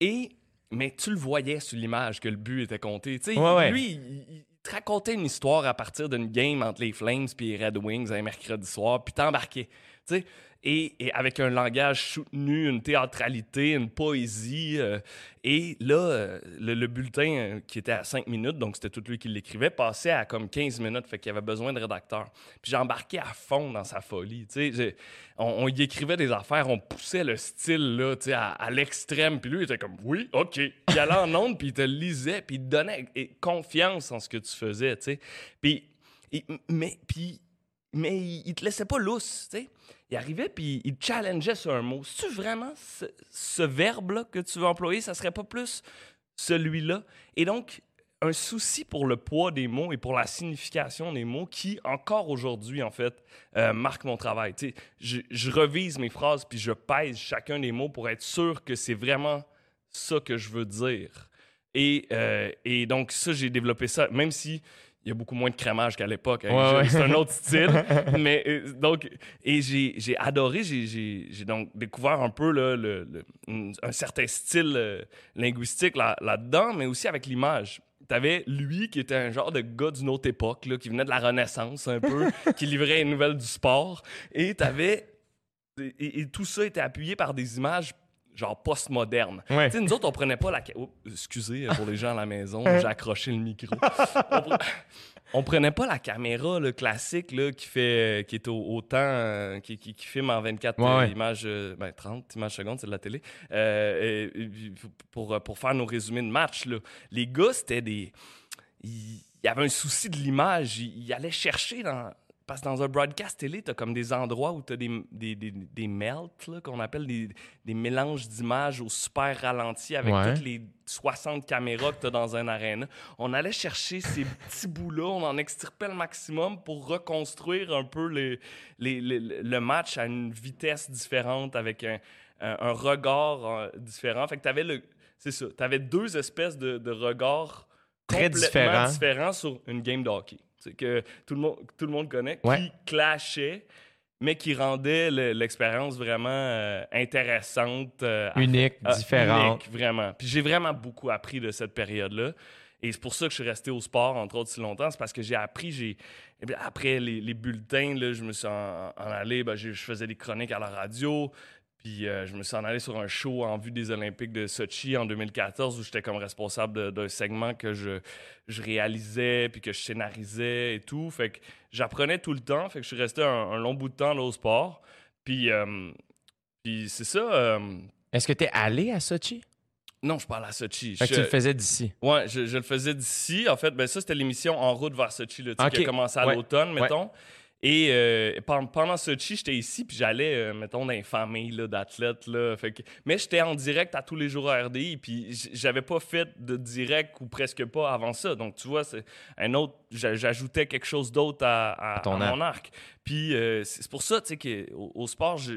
Et, mais tu le voyais sur l'image que le but était compté, tu sais. Ouais, ouais. Lui, il, il te racontait une histoire à partir d'une game entre les Flames puis les Red Wings un mercredi soir, puis t'embarquais, tu sais. Et, avec un langage soutenu, une théâtralité, une poésie. euh, et là, euh, le, le bulletin euh, qui était à 5 minutes, donc c'était tout lui qui l'écrivait, passait à comme 15 minutes, fait qu'il avait besoin de rédacteur. Puis j'embarquais à fond dans sa folie. On, on y écrivait des affaires, on poussait le style là, à, l'extrême. Puis lui, il était comme oui, OK. Il allait en onde, puis il te lisait, puis il te donnait confiance en ce que tu faisais. tu sais. Puis, mais, puis, mais il, il te laissait pas lousse. tu sais. Il arrivait, puis il te challengeait sur un mot. C'est-tu vraiment ce, verbe-là que tu veux employer? Ça serait pas plus celui-là? Et donc, un souci pour le poids des mots et pour la signification des mots qui, encore aujourd'hui, en fait, euh, marque mon travail. Tu sais, je, je revise mes phrases puis je pèse chacun des mots pour être sûr que c'est vraiment ça que je veux dire. Et, euh, et donc, ça, j'ai développé ça, même si il y a beaucoup moins de crémage qu'à l'époque. hein. Ouais, Je- ouais. C'est un autre style. [laughs] mais euh, donc, et j'ai j'ai adoré, j'ai- donc découvert un peu là, le, le- une- un certain style euh, linguistique là- là-dedans, mais aussi avec l'image. T'avais lui qui était un genre de gars d'une autre époque, là, qui venait de la Renaissance un peu, [laughs] qui livrait les nouvelles du sport. Et t'avais. Et, et tout ça était appuyé par des images genre postmodernes. Ouais. Tu sais, nous autres, on prenait pas la... Oh, excusez euh, pour les gens à la maison, [laughs] j'ai accroché le micro. on, pre- [laughs] on prenait pas la caméra le classique là, qui fait qui est au, au temps, euh, qui, qui, qui filme en 24 Ouais, euh, ouais. images, euh, ben, 30 images secondes, c'est de la télé, euh, et- pour, pour faire nos résumés de match. Là. Les gars, c'était des... Il y avait un souci de l'image. Il allait chercher dans... Parce que dans un broadcast télé, tu as comme des endroits où tu as des, des, des, des melts, qu'on appelle des, des mélanges d'images au super ralenti avec Ouais. toutes les 60 caméras que tu as dans un aréna. On allait chercher ces [laughs] petits bouts-là, on en extirpait le maximum pour reconstruire un peu les, les- les- le match à une vitesse différente, avec un, un- un regard euh, différent. Fait que tu avais le. C'est ça. Avais deux espèces de, de regards Très complètement différents. différents sur une game de hockey. Que tout le monde, tout le monde connaît, Ouais. qui clashait, mais qui rendait le- l'expérience vraiment euh, intéressante. euh, à- Unique, ah, différente. unique, vraiment. Puis j'ai vraiment beaucoup appris de cette période-là. Et c'est pour ça que je suis resté au sport, entre autres, si longtemps. C'est parce que j'ai appris, j'ai... eh après les, les bulletins, là, je me suis en, en allé, ben, je faisais des chroniques à la radio. Puis euh, je me suis en allé sur un show en vue des Olympiques de Sochi en 2014 où j'étais comme responsable d'un segment que je, je réalisais puis que je scénarisais et tout. Fait que j'apprenais tout le temps. Fait que je suis resté un, un long bout de temps là, au sport. Puis, euh, puis c'est ça. euh, Est-ce que tu es allé à Sochi? non, je parle à Sochi. Fait que Je- tu le faisais d'ici. Ouais, je, je le faisais d'ici. En fait, ben ça, c'était l'émission En route vers Sochi, là, tu sais, Ok. qui a commencé à Ouais. l'automne, Ouais. Et euh, pen- pendant Sochi, j'étais ici, puis j'allais, euh, mettons, dans les familles d'athlètes. Mais j'étais en direct à tous les jours à RDI, puis j'avais pas fait de direct ou presque pas avant ça. Donc, tu vois, c'est un autre... j'a- J'ajoutais quelque chose d'autre à, à- À ton à mon arc. Puis euh, c'est c'est pour ça, tu sais, qu'au au sport, je,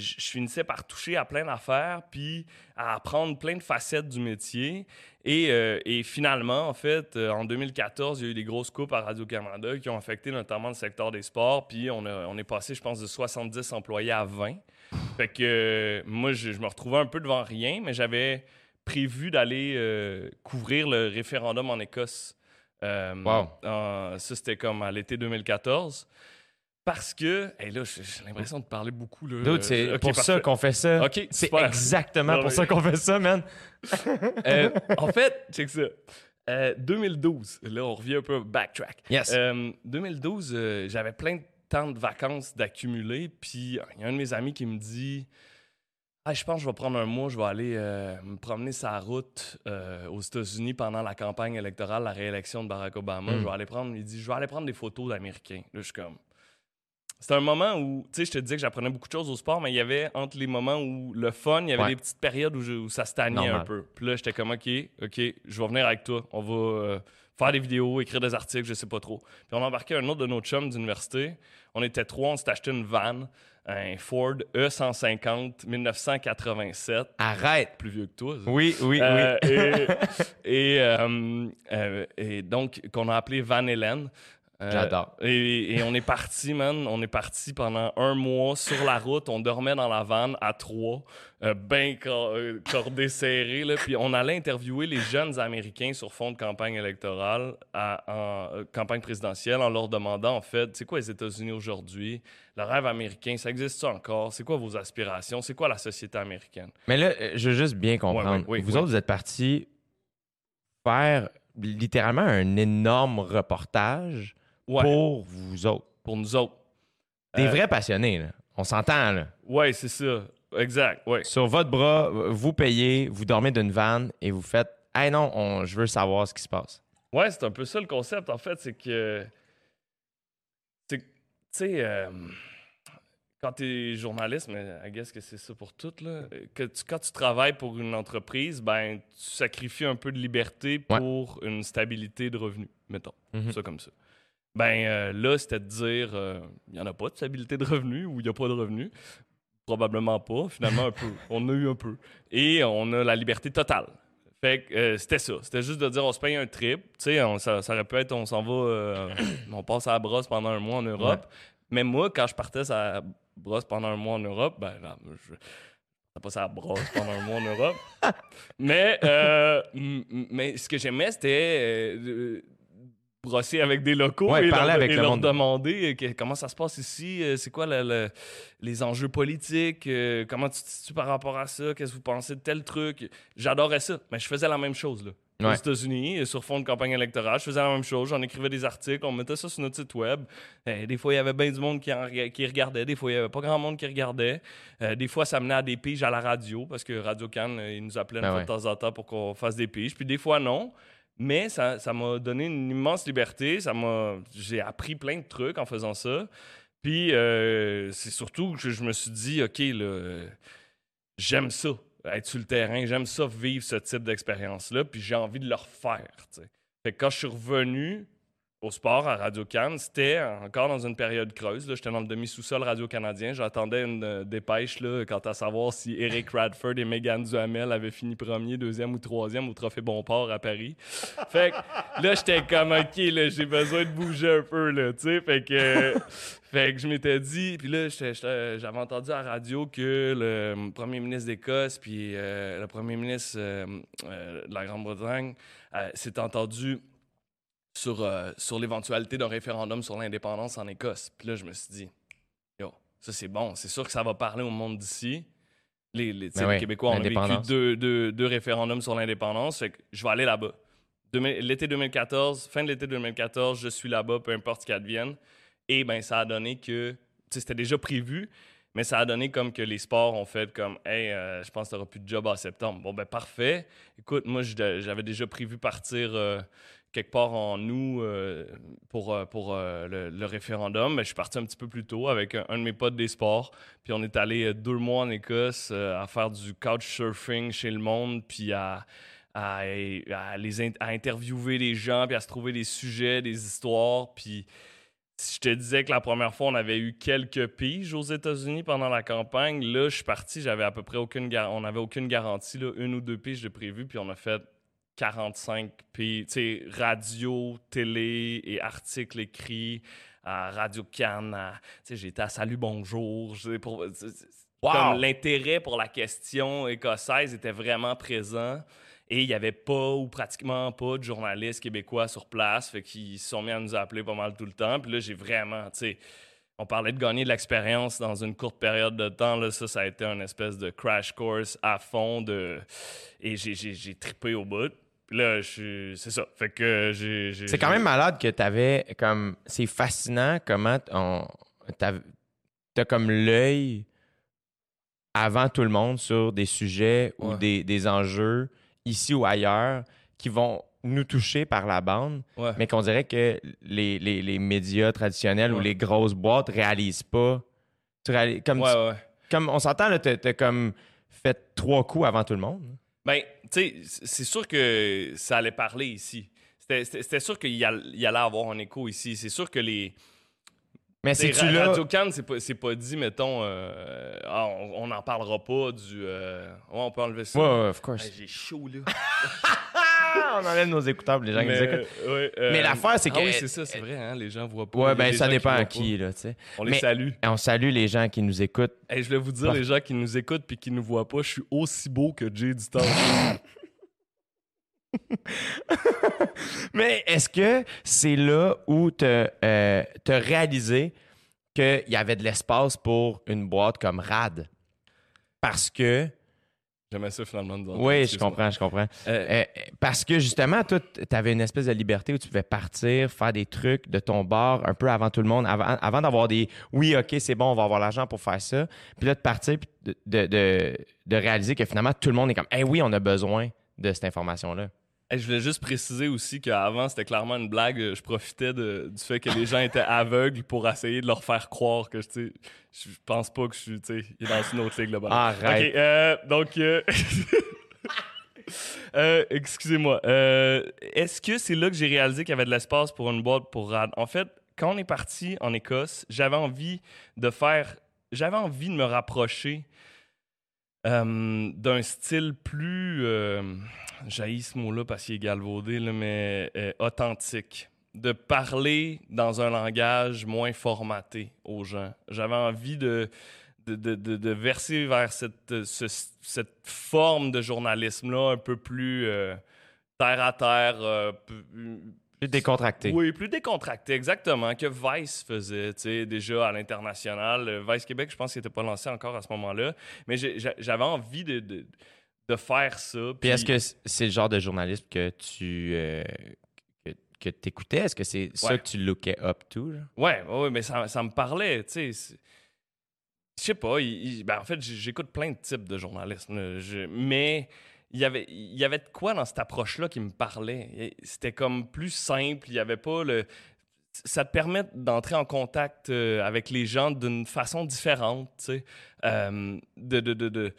je, finissais par toucher à plein d'affaires, puis à apprendre plein de facettes du métier. Et, euh, et finalement, en fait, euh, en 2014, il y a eu des grosses coupes à Radio-Canada qui ont affecté notamment le secteur des sports. Puis on, a- on est passé, je pense, de 70 employés à 20. Fait que euh, moi, je, je me retrouvais un peu devant rien, mais j'avais prévu d'aller couvrir le référendum en Écosse. Wow. ça, c'était comme à l'été 2014. Parce que, et là, j'ai l'impression de parler beaucoup. Là. Dude, c'est Euh, pour ça qu'on fait ça. Ok, c'est exactement Non, pour mais- ça qu'on fait ça, man. [laughs] Euh, en fait, check ça. Euh, 2012, là, on revient un peu backtrack. Yes. Euh, 2012, euh, j'avais plein de temps de vacances d'accumuler, puis il y a un de mes amis qui me dit ah, Je pense que je vais prendre un mois, je vais aller euh, me promener sa route euh, aux États-Unis pendant la campagne électorale, la réélection de Barack Obama. Mm. Je vais aller prendre, il dit Je vais aller prendre des photos d'Américains. Là, je suis comme. C'était un moment où, tu sais, je te disais que j'apprenais beaucoup de choses au sport, mais il y avait entre les moments où le fun, il y avait Ouais. des petites périodes où, je- où ça stagnait Normal. un peu. Puis là, j'étais comme, OK, OK, je vais venir avec toi. On va euh, faire des vidéos, écrire des articles, je sais pas trop. Puis on a embarqué un autre de nos chums d'université. On était trois, on s'est acheté une van, un Ford E E150 1987. Arrête. Plus vieux que toi. ça. Oui, oui, Euh, oui. et, [laughs] et, euh, et donc, qu'on a appelé Van Helen. Euh, J'adore. Et, et on est parti, man. On est parti pendant un mois sur la route. On dormait dans la vanne à trois, euh, bien cor- euh, cordés serrés. Là. Puis on allait interviewer les jeunes Américains sur fond de campagne électorale, à- en euh, campagne présidentielle, en leur demandant, en fait, c'est quoi les États-Unis aujourd'hui? Le rêve américain, ça existe encore? C'est quoi vos aspirations? C'est quoi la société américaine? Mais là, je veux juste bien comprendre. Ouais, ouais, oui, vous autres, vous êtes partis faire littéralement un énorme reportage Ouais, pour vous autres. pour nous autres. Des Euh, vrais passionnés, là. On s'entend, là. Ouais, c'est ça. Exact. Sur votre bras, vous payez, vous dormez d'une vanne et vous faites Hey non, on- je veux savoir ce qui se passe. Ouais, c'est un peu ça le concept, en fait, c'est que. Tu sais, euh, quand tu es journaliste, mais I guess que c'est ça pour tout, là, que tu- quand tu travailles pour une entreprise, ben, tu sacrifies un peu de liberté Ouais. pour une stabilité de revenus, mettons. Mhm. Ça comme ça. Ben euh, là, c'était de dire, il n'y en a pas de stabilité de revenus ou il n'y a pas de revenus. Probablement pas. Finalement, un peu. [laughs] On a eu un peu. Et on a la liberté totale. Fait que euh, c'était ça. C'était juste de dire, on se paye un trip. Tu sais, ça, ça aurait pu être, on s'en va, euh, on passe à la brosse pendant un mois en Europe. Mais moi, quand je partais à la brosse pendant un mois en Europe, ben là, je, ça à la brosse pendant un mois en Europe. [laughs] mais, euh, mais ce que j'aimais, c'était euh, brosser avec des locaux Ouais, et, parler leur, avec et le leur monde. demander euh, que- comment ça se passe ici, euh, c'est quoi le- le- les enjeux politiques, euh, comment tu te situes par rapport à ça, qu'est-ce que vous pensez de tel truc? J'adorais ça, mais je faisais la même chose là. Aux. États-Unis, sur fond de campagne électorale, je faisais la même chose. J'en écrivais des articles, on mettait ça sur notre site web. Euh, des fois, il y avait bien du monde qui, en rega- qui regardait, des fois, il n'y avait pas grand monde qui regardait. Des fois, ça menait à des piges à la radio, parce que Radio Cannes, ils nous appelaient Ben ouais. de temps en temps pour qu'on fasse des piges. Puis des fois, non. Mais ça m'a donné une immense liberté. Ça m'a, j'ai appris plein de trucs en faisant ça. Puis euh, c'est surtout que je, me suis dit, OK, là, j'aime ça, être sur le terrain. J'aime ça, vivre ce type d'expérience-là. Puis j'ai envie de le refaire. tu sais. Fait que quand je suis revenu, au sport à Radio Cannes, c'était encore dans une période creuse. J'étais dans le demi-sous-sol Radio-Canadien. J'attendais une euh, dépêche là, quant à savoir si Eric Radford et Megan Duhamel avaient fini premier, deuxième ou troisième au Trophée Bonport à Paris. Fait que là, j'étais comme, OK, j'ai besoin de bouger un peu, là. Fait que, fait que je m'étais dit... Puis là, j'avais entendu à la radio que le premier ministre d'Écosse puis euh, le premier ministre euh, euh, de la Grande-Bretagne euh, s'est entendu sur, euh, sur l'éventualité d'un référendum sur l'indépendance en Écosse. Puis là, je me suis dit, yo, ça c'est bon, c'est sûr que ça va parler au monde d'ici. Les, Ben les Québécois ont vécu deux, deux, deux référendums sur l'indépendance, fait que je vais aller là-bas. L'été 2014, fin de l'été 2014, je suis là-bas, peu importe ce qu'il advienne. Et ben ça a donné que, tu sais, c'était déjà prévu, mais ça a donné comme que les sports ont fait comme, hey, euh, je pense que tu n'auras plus de job en septembre. Bon, ben parfait. Écoute, moi, j'avais déjà prévu partir euh, quelque part en août euh, pour, euh, pour euh, le, référendum. Mais je suis parti un petit peu plus tôt avec un, de mes potes des sports. Puis on est allé deux mois en Écosse à faire du couchsurfing chez le monde, puis à, à, les à interviewer les gens, puis à se trouver des sujets, des histoires. Puis si je te disais que la première fois, on avait eu quelques piges aux États-Unis pendant la campagne, là, je suis parti, j'avais à peu près aucune on n'avait aucune garantie, là, une ou deux piges de prévu, puis on a fait 45 piges, tu sais, radio, télé et articles écrits à Radio Cannes, à- tu sais, j'étais à Salut Bonjour, pour, Wow! comme l'intérêt pour la question écossaise était vraiment présent. Et il n'y avait pas ou pratiquement pas de journalistes québécois sur place. Fait qu'ils se sont mis à nous appeler pas mal tout le temps. Puis là, j'ai vraiment, tu sais, on parlait de gagner de l'expérience dans une courte période de temps. Là, ça, ça a été une espèce de crash course à fond. De... Et j'ai, trippé au bout. Puis là, je suis... c'est ça. Fait que j'ai. j'ai- C'est quand j'ai- même malade que t'avais comme. C'est fascinant comment on. T'as t'as comme l'œil avant tout le monde sur des sujets ou des, des enjeux ici ou ailleurs qui vont nous toucher par la bande, Ouais. mais qu'on dirait que les, les- les médias traditionnels ou les grosses boîtes réalisent pas. Tu réalises- comme, Ouais, ouais. comme on s'entend, là, t'as t'as comme fait trois coups avant tout le monde. Ben, tu sais, c'est sûr que ça allait parler ici. C'était- sûr qu'il y, allait avoir un écho ici. C'est sûr que les. Mais tu c'est-tu Ra- là? Radio Cannes, c'est pas, c'est pas dit, mettons, euh, ah, on n'en parlera pas du. euh, ouais, on peut enlever ça. Ouais, ouais, of course. Hey, J'ai chaud, là. [laughs] Ah, on enlève nos écouteurs pour les gens qui nous écoutent. ouais, euh, Mais l'affaire, c'est ah que- oui, c'est ça, c'est vrai, hein, les gens voient pas. Ouais, ben ça dépend à qui, pas. là, tu sais. On les salue. Et on salue les gens qui nous écoutent. Hey, je voulais vous dire, les gens qui nous écoutent puis qui nous voient pas, je suis aussi beau que Jay du temps. [laughs] Mais est-ce que c'est là où tu as réalisé qu'il y avait de l'espace pour une boîte comme RAD? Parce que. J'aimais ça finalement. dire. Oui, je comprends, je comprends. Euh, Euh, parce que justement, toi, tu avais une espèce de liberté où tu pouvais partir, faire des trucs de ton bord un peu avant tout le monde, avant, avant d'avoir des oui, OK, c'est bon, on va avoir l'argent pour faire ça. Puis là, de partir, puis de, de, de- de réaliser que finalement, tout le monde est comme, eh oui, on a besoin de cette information-là. Hey, je voulais juste préciser aussi qu'avant, c'était clairement une blague. Je profitais de- du fait que les gens étaient aveugles pour essayer de leur faire croire que je pense pas que je suis dans une autre ligue là-bas. Arrête. Euh, donc. euh, [laughs] euh, Excusez-moi. Euh, Est-ce que c'est là que j'ai réalisé qu'il y avait de l'espace pour une boîte pour RAD? En fait, quand on est parti en Écosse, j'avais envie de faire. J'avais envie de me rapprocher euh, d'un style plus. Euh, J'haïs ce mot-là parce qu'il est galvaudé, mais euh, authentique. De parler dans un langage moins formaté aux gens. J'avais envie de, de, de, de- verser vers cette, ce- cette forme de journalisme-là un peu plus euh, terre à terre. Plus- décontracté. oui, plus décontracté, exactement, que Vice faisait, tu sais, déjà à l'international. Euh, Vice Québec, je pense qu'il n'était pas lancé encore à ce moment-là. Mais j'avais envie de, de, de faire ça. Puis est-ce que c'est le genre de journalisme que tu euh, que, que t'écoutais? Est-ce que c'est ça que tu lookais up to? genre? Ouais, ouais, mais ça, ça me parlait, tu sais. Je sais pas, il- il- ben, en fait, j'écoute plein de types de journalisme. Je- mais il y avait de quoi dans cette approche-là qui me parlait. C'était comme plus simple, il y avait pas le... Ça te permet d'entrer en contact euh, avec les gens d'une façon différente, tu sais. Euh, de-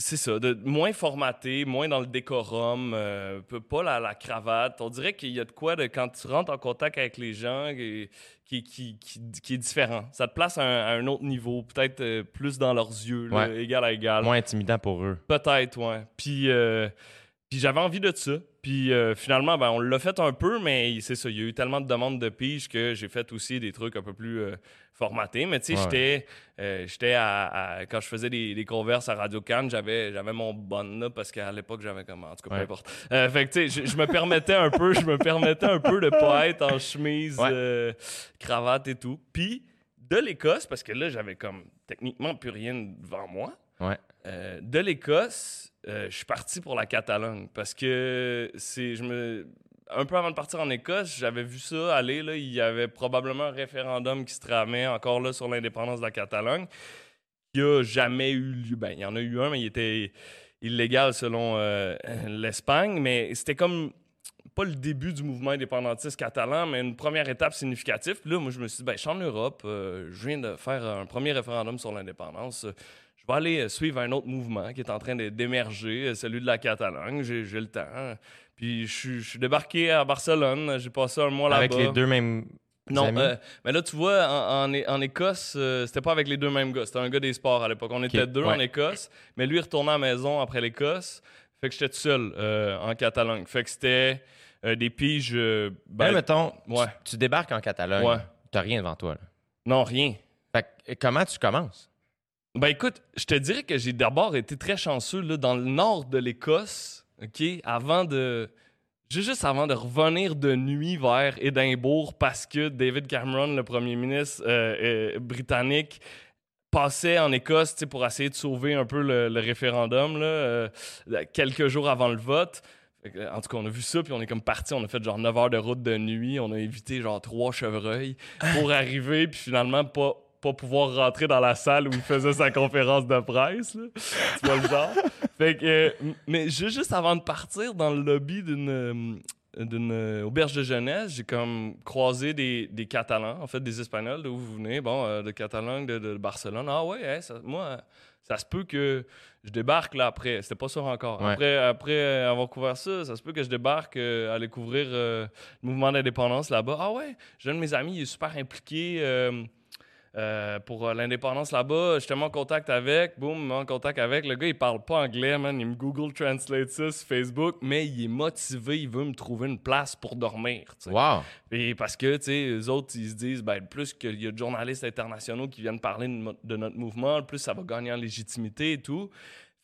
c'est ça, de moins formaté, moins dans le décorum, euh, pas la, la cravate. On dirait qu'il y a de quoi de quand tu rentres en contact avec les gens qui, qui, qui, qui- qui est différent. Ça te place à un, à un autre niveau, peut-être euh, plus dans leurs yeux, là, Ouais. égal à égal. Moins intimidant pour eux. Peut-être, ouais. Puis, euh, puis j'avais envie de ça. Puis euh, finalement, ben, on l'a fait un peu, mais c'est ça. Il y a eu tellement de demandes de pige que j'ai fait aussi des trucs un peu plus euh, formatés. Mais tu sais, Ouais. j'étais, euh, à, à- Quand je faisais des, des converses à Radio Cannes, j'avais, j'avais mon bon là parce qu'à l'époque, j'avais comme. En tout cas, peu importe. Fait que tu sais, je, me permettais un peu, je me permettais un peu de pas être en chemise, Ouais. cravate et tout. Puis de l'Écosse, parce que là, j'avais comme techniquement plus rien devant moi. Ouais. De l'Écosse, euh, je suis parti pour la Catalogne parce que c'est un peu avant de partir en Écosse, j'avais vu ça aller il y avait probablement un référendum qui se tramait encore là sur l'indépendance de la Catalogne qui a jamais eu lieu. Ben, il y en a eu un mais il était illégal selon euh, l'Espagne, mais c'était comme pas le début du mouvement indépendantiste catalan, mais une première étape significative. Là, moi, je me suis dit, ben, je suis en Europe, euh, je viens de faire un premier référendum sur l'indépendance. Je vais aller euh, suivre un autre mouvement qui est en train d'émerger, euh, celui de la Catalogne. J'ai le temps. Puis je suis- je suis débarqué à Barcelone. J'ai passé un mois là-bas. Avec les deux mêmes Non, euh, mais là, tu vois, en, en, É- en Écosse, euh, c'était pas avec les deux mêmes gars. C'était un gars des sports à l'époque. On était deux ouais. en Écosse, mais lui, il retournait à la maison après l'Écosse. Fait que j'étais tout seul euh, en Catalogne. Fait que c'était des piges. ben, Là, mettons, tu- débarques en Catalogne. Ouais. T'as rien devant toi. là. non, rien. Fait que, comment tu commences? Ben écoute, je te dirais que j'ai d'abord été très chanceux là, dans le nord de l'Écosse, OK, avant de... ju- Juste avant de revenir de nuit vers Édimbourg parce que David Cameron, le premier ministre euh, euh, britannique, passait en Écosse pour essayer de sauver un peu le, le référendum là, euh, quelques jours avant le vote. En tout cas, on a vu ça, puis on est comme parti. On a fait genre 9 heures de route de nuit. On a évité genre trois chevreuils pour [laughs] arriver, puis finalement pas, pas pouvoir rentrer dans la salle où il faisait sa conférence de presse. là. Tu vois le genre? Fait que, euh, mais ju- juste avant de partir dans le lobby d'une euh, d'une euh, auberge de jeunesse, j'ai comme croisé des, des Catalans, en fait des Espagnols, d'où vous venez, bon, euh, de Catalogne, de, de Barcelone. Ah ouais, hein, ça- moi, ça se peut que je débarque là après. C'était pas sûr encore. Ouais. Après, après avoir couvert ça, ça se peut que je débarque euh, aller couvrir euh, le mouvement d'indépendance là-bas. Ah ouais, j'ai un de mes amis, il est super impliqué. Euh, pour euh, l'indépendance là-bas, j'étais en contact avec, boum, en contact avec. Le gars, il parle pas anglais, man. Il me Google Translate ça sur Facebook, mais il est motivé, il veut me trouver une place pour dormir. Wow! Et parce que, tu sais, eux autres, ils se disent, ben, plus qu'il y a de journalistes internationaux qui viennent parler de, de notre mouvement, plus ça va gagner en légitimité et tout.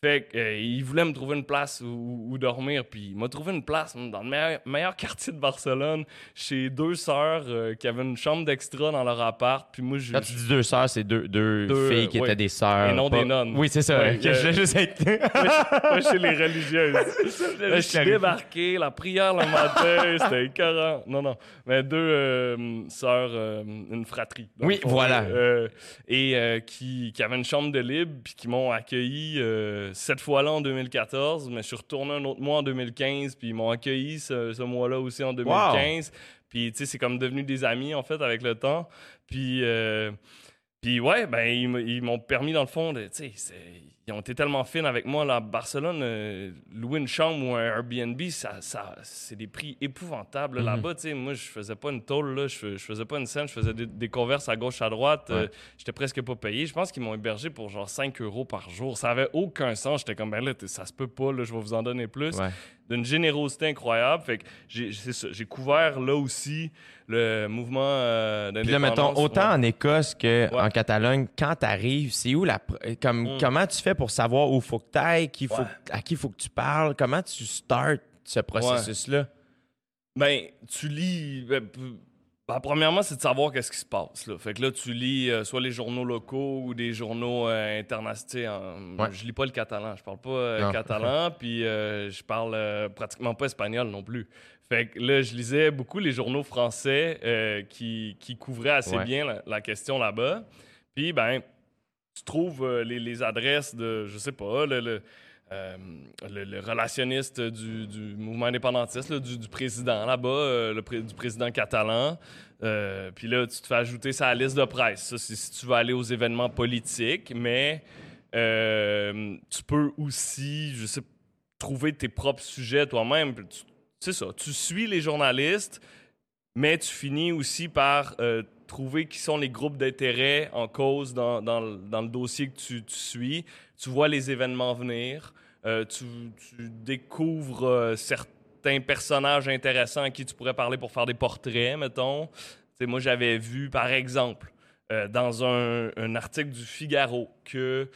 Fait qu'il voulait me trouver une place où, où dormir, puis il m'a trouvé une place dans le meilleur, meilleur [laughs] quartier de Barcelone, chez deux sœurs euh, qui avaient une chambre d'extra dans leur appart, puis moi, je... Quand tu dis deux sœurs, c'est deux, deux, Deux, filles qui ouais. étaient des sœurs. Et non pas- des nonnes. Oui, c'est ça. Ouais, que euh, je juste être... [laughs] Pas chez les religieuses. [laughs] Là, je suis débarqué, la prière le matin, c'était écœurant. Non, non. Mais deux euh, sœurs, euh, une fratrie. Oui, voilà. euh, et euh, qui, qui avaient une chambre de libre, puis qui m'ont accueilli euh, cette fois-là en 2014, mais je suis retourné un autre mois en 2015, puis ils m'ont accueilli ce, ce mois-là aussi en 2015. Puis, tu sais, c'est comme devenu des amis, en fait, avec le temps. Puis, euh, puis ouais, ben, ils, m'ont permis, dans le fond, de, tu sais, c'est- ils ont été tellement fines avec moi, là, à Barcelone. euh, louer une chambre ou un Airbnb, ça, ça, c'est des prix épouvantables. là, Mhm. Là-bas, tu sais, moi, je faisais pas une tôle, là, je, je faisais pas une scène, je faisais des, des converses à gauche, à droite. euh, Ouais. J'étais presque pas payé. Je pense qu'ils m'ont hébergé pour genre 5 euros par jour. Ça avait aucun sens. J'étais comme, ben là, ça se peut pas, là, je vais vous en donner plus Ouais. d'une générosité incroyable. Fait que j'ai, couvert là aussi le mouvement euh, Puis là, mettons, autant Ouais. en Écosse qu'en. Catalogne, quand t'arrives, c'est où la. euh, Comme, Mm. Comment tu fais pour savoir où faut que t'ailles, qui faut, Ouais. à qui faut que tu parles? Comment tu starts ce processus-là? Ben, tu lis. ben, ben, premièrement, c'est de savoir qu'est-ce qui se passe. Là. Fait que là, tu lis euh, soit les journaux locaux ou des journaux euh, internationaux. Ouais. Je lis pas le catalan. Je parle pas euh, catalan, [laughs] puis euh, je parle pratiquement pas espagnol non plus. Fait que là, je lisais beaucoup les journaux français qui, qui couvraient assez Ouais. bien la, la question là-bas. Puis, ben, tu trouves euh, les, les adresses de, je sais pas, le, le, euh, relationniste du, du mouvement indépendantiste, du, du président là-bas, euh, le du président catalan. Puis là, tu te fais ajouter la liste de presse. Ça, c'est si tu veux aller aux événements politiques, mais tu peux aussi, je sais, trouver tes propres sujets toi-même. C'est ça. Tu suis les journalistes, mais tu finis aussi par trouver qui sont les groupes d'intérêt en cause dans, dans le- dossier que tu, suis. Tu vois les événements venir. Euh, tu, découvres euh, certains personnages intéressants à qui tu pourrais parler pour faire des portraits, mettons. Tu sais, moi, j'avais vu, par exemple, euh, dans un, un article du Figaro, que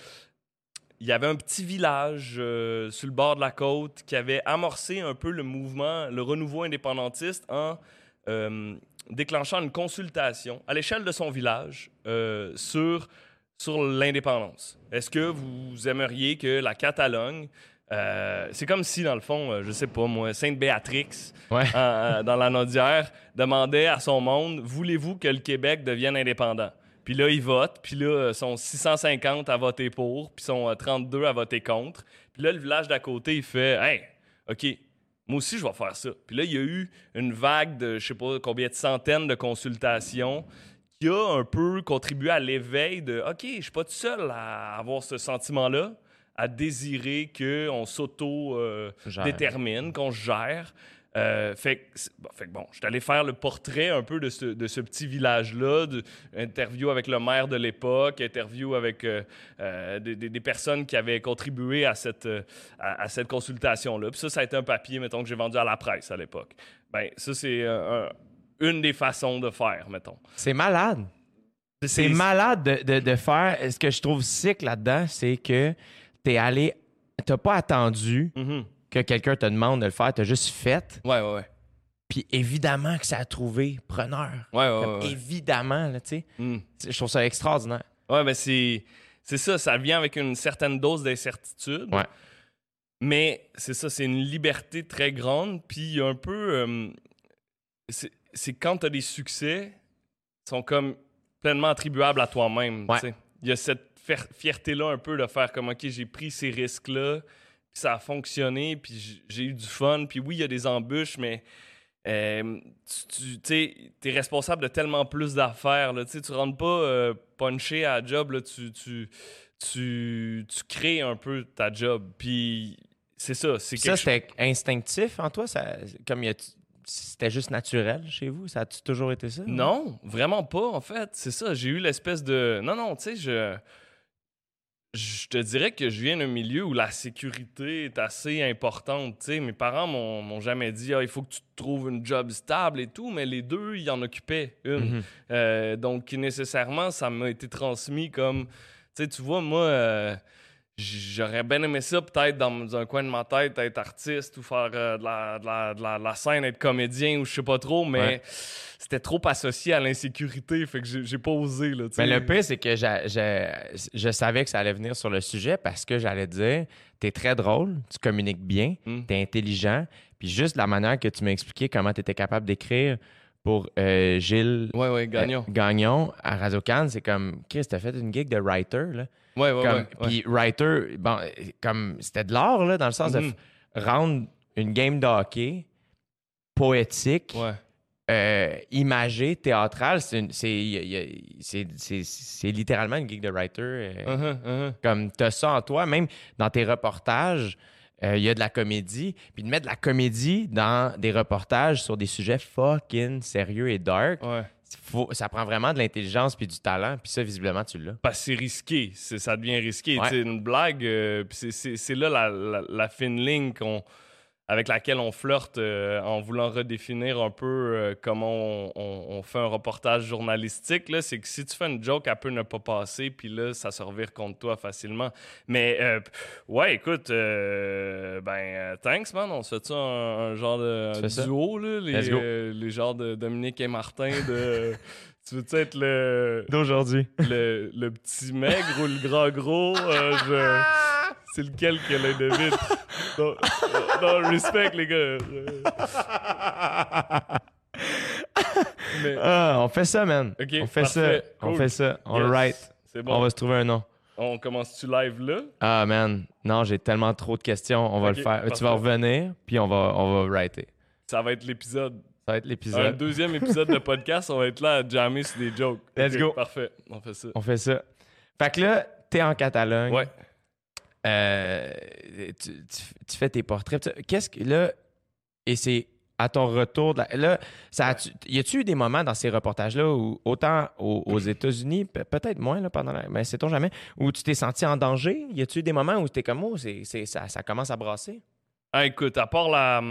il y avait un petit village sur le bord de la côte qui avait amorcé un peu le mouvement, le renouveau indépendantiste en déclenchant une consultation à l'échelle de son village euh, sur, sur l'indépendance. Est-ce que vous aimeriez que la Catalogne, euh, c'est comme si, dans le fond, euh, je sais pas moi, Sainte-Béatrix, Ouais. en- en- dans la Naudière, demandait à son monde Voulez-vous que le Québec devienne indépendant Puis là, ils votent. Puis là, euh, sont 650 à voter pour. Puis sont euh, 32 à voter contre. Puis là, le village d'à côté, il fait Hey, OK, moi aussi, je vais faire ça. Puis là, il y a eu une vague de je sais pas combien de centaines de consultations qui a un peu contribué à l'éveil de OK, je suis pas tout seul à avoir ce sentiment-là, à désirer qu'on s'auto-détermine, qu'on se gère. Euh, fait, que bon, fait que bon, je suis allé faire le portrait un peu de ce, de ce petit village-là, interview avec le maire de l'époque, interview avec euh, euh, des, personnes qui avaient contribué à cette, à, à cette consultation-là. Puis ça, ça a été un papier, mettons, que j'ai vendu à la presse à l'époque. Ben, ça, c'est un- une des façons de faire, mettons. C'est malade. C'est malade de, de, de faire. Ce que je trouve sick là-dedans, c'est que t'es allé. T'as pas attendu Mhm. Que quelqu'un te demande de le faire, t'as juste fait. Ouais, ouais, ouais. Puis évidemment que ça a trouvé preneur. Ouais, ouais, Comme ouais. Évidemment, là, tu sais. Mm. Je trouve ça extraordinaire. Ouais, ben c'est c'est ça, ça vient avec une certaine dose d'incertitude. Ouais. Mais c'est ça, c'est une liberté très grande. Puis un peu, euh, c'est c'est quand tu as des succès, ils sont comme pleinement attribuables à toi-même. Ouais. Il y a cette fier- fierté-là un peu de faire comme, OK, j'ai pris ces risques-là, ça a fonctionné, puis j'ai eu du fun. Puis oui, il y a des embûches, mais euh, tu tu es responsable de tellement plus d'affaires. Tu sais, tu rentres pas euh, punché à la job, là, tu, tu, tu, tu crées un peu ta job. Puis c'est ça, c'est ça, c'était instinctif en toi? Ça, comme c'était juste naturel chez vous? Ça a-tu toujours été ça? Non, vraiment pas, en fait. C'est ça. J'ai eu l'espèce de. Non, non, tu sais, je. Je te dirais que je viens d'un milieu où la sécurité est assez importante. tu sais. Mes parents m'ont m'ont jamais dit ah, il faut que tu trouves une job stable et tout, mais les deux, ils en occupaient une. Mhm. Euh, donc, nécessairement, ça m'a été transmis comme. Tu vois, moi, euh, j'aurais bien aimé ça, peut-être dans un coin de ma tête, être artiste ou faire euh, de, la, de la- de la- de la scène, être comédien ou je sais pas trop, mais Ouais. c'était trop associé à l'insécurité, fait que j'ai pas osé. Là. Mais le pire, c'est que je savais que ça allait venir sur le sujet parce que j'allais dire t'es très drôle, tu communiques bien, Mm. t'es intelligent, puis juste la manière que tu m'as expliqué comment tu étais capable d'écrire pour euh, Gilles Ouais, ouais, gagnant. euh, Gagnon à Radio Cannes, c'est comme Chris, t'as fait une gig de writer, là. Ouais, ouais, Comme- ouais. Puis writer, bon, euh, comme c'était de l'art, là, dans le sens de Mhm. rendre une game de hockey poétique, euh, imagée, théâtrale, c'est littéralement une gig de writer. euh, Uh-huh, uh-huh. Comme t'as ça en toi, même dans tes reportages, euh, il y a de la comédie. Puis de mettre de la comédie dans des reportages sur des sujets fucking sérieux et dark. Faut- ça prend vraiment de l'intelligence puis du talent. Puis ça, visiblement, tu l'as. Parce que c'est risqué, c'est- ça devient risqué. Ouais. Sais, une blague, euh, c'est- c'est c'est là la, la- la fine ligne qu'on avec laquelle on flirte euh, en voulant redéfinir un peu euh, comment on, on- on fait un reportage journalistique. C'est que si tu fais une joke, elle peut ne pas passer, puis là, ça se revire contre toi facilement. Mais euh, ouais, écoute, ben, thanks, man. On se fait ça un, un genre de Tu un duo, là, les, les genres de Dominique et Martin de. [laughs] tu veux être le D'aujourd'hui. le, le petit maigre ou le grand gros, je- c'est lequel qui a l'œil de vitre. Non, non, respect, les gars. Mais, Ah, on fait ça, man. On fait parfait. ça. On fait ça. On yes, write. C'est On bon. va se trouver un nom. On commence-tu live là? Ah, man. Non, j'ai tellement trop de questions. On va le faire. Tu vas revenir, puis on va, on va writer. Ça va être l'épisode. Ça va être Un l'épisode. deuxième épisode de podcast, on va être là à jammer sur des jokes. Let's go. Parfait, on fait ça. On fait ça. Fait que là, t'es en Catalogne. Ouais. Euh, tu, tu- tu fais tes portraits. Tu- Qu'est-ce que là, et c'est à ton retour, de la- là, ça a-tu- y a-tu eu des moments dans ces reportages-là où, autant aux, aux États-Unis, pe- peut-être moins là, pendant la, mais sait-on jamais, où tu t'es senti en danger? Y a-tu eu des moments où t'es comme, oh, c'est, ça, ça commence à brasser? Ah, écoute, à part la,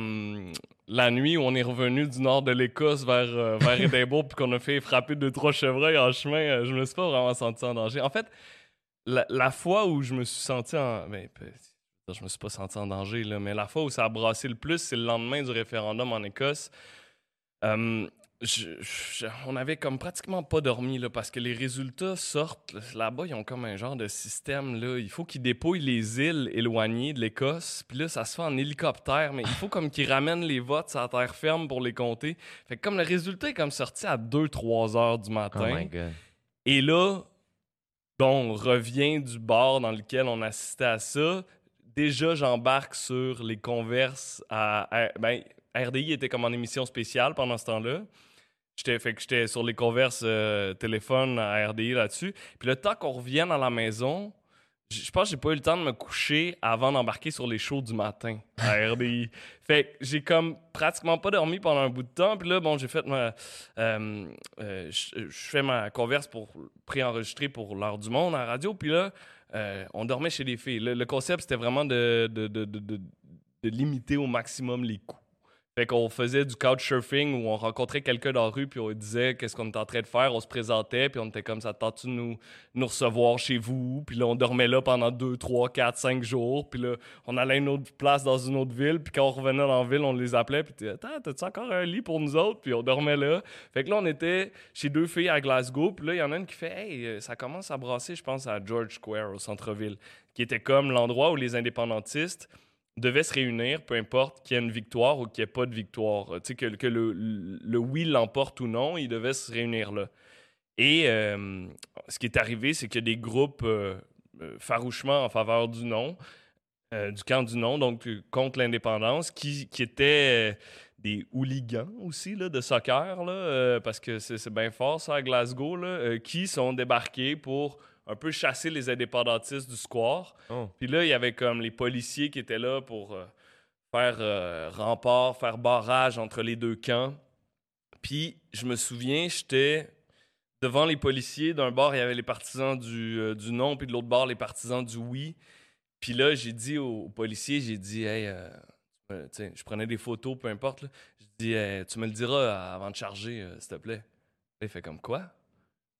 la nuit où on est revenu du nord de l'Écosse vers, euh, vers [laughs] Édimbourg puis qu'on a fait frapper deux, trois chevreuils en chemin, euh, je me suis pas vraiment senti en danger. En fait, la, la fois où je me suis senti en. Ben, je me suis pas senti en danger, là, mais la fois où ça a brassé le plus, c'est le lendemain du référendum en Écosse. Hum, je- je- on avait comme pratiquement pas dormi là, parce que les résultats sortent. Là-bas, ils ont comme un genre de système. Là. Il faut qu'ils dépouillent les îles éloignées de l'Écosse. Puis là, ça se fait en hélicoptère, mais il faut comme qu'ils ramènent les votes la terre ferme pour les compter. Fait que comme le résultat est comme sorti à 2-3 heures du Oh matin. my God. Et là, bon, on revient du bar dans lequel on assistait à ça. Déjà, j'embarque sur les converses à. à- ben, RDI était comme en émission spéciale pendant ce temps-là. J'étais, sur les converses euh, téléphone à RDI là-dessus. Puis le temps qu'on revienne à la maison, je pense que j'ai pas eu le temps de me coucher avant d'embarquer sur les shows du matin à RDI. fait que j'ai comme pratiquement pas dormi pendant un bout de temps. Puis là, bon, j'ai fait ma. euh, euh, je fais ma converse pour préenregistrer pour l'heure du monde à la radio. Puis là, euh, on dormait chez les filles. Le, concept, c'était vraiment de, de, de, de, limiter au maximum les coûts. Fait qu'on faisait du couchsurfing où on rencontrait quelqu'un dans la rue puis on disait qu'est-ce qu'on était en train de faire. On se présentait puis on était comme ça, tente-tu de nous, nous recevoir chez vous? Puis là, on dormait là pendant 2, 3, 4, 5 jours. Puis là, on allait à une autre place dans une autre ville. Puis quand on revenait dans la ville, on les appelait. Puis t'es, attends, t'as-tu encore un lit pour nous autres? Puis on dormait là. Fait que là, on était chez deux filles à Glasgow. Puis là, il y en a une qui fait, hey, euh, ça commence à brasser, je pense, à George Square au centre-ville, qui était comme l'endroit où les indépendantistes devaient se réunir, peu importe qu'il y ait une victoire ou qu'il n'y ait pas de victoire. Euh, Tu sais, que, que le, le- oui l'emporte ou non, ils devaient se réunir là. Et euh, ce qui est arrivé, c'est a des groupes euh, farouchement en faveur du non, du camp du non, donc contre l'indépendance, qui, qui étaient des hooligans aussi là, de soccer, là, parce que c'est bien fort ça à Glasgow, là, qui sont débarqués pour un peu chasser les indépendantistes du square. Oh. Puis là, il y avait comme les policiers qui étaient là pour euh, faire euh, rempart, faire barrage entre les deux camps. Puis je me souviens, j'étais devant les policiers. D'un bord, il y avait les partisans du, euh, du non, puis de l'autre bord, les partisans du oui. Puis là, j'ai dit aux, aux policiers, j'ai dit, hey, je prenais des photos, peu importe. J'ai dit, Hey, tu me le diras avant de charger, s'il te plaît. Là, il fait comme quoi?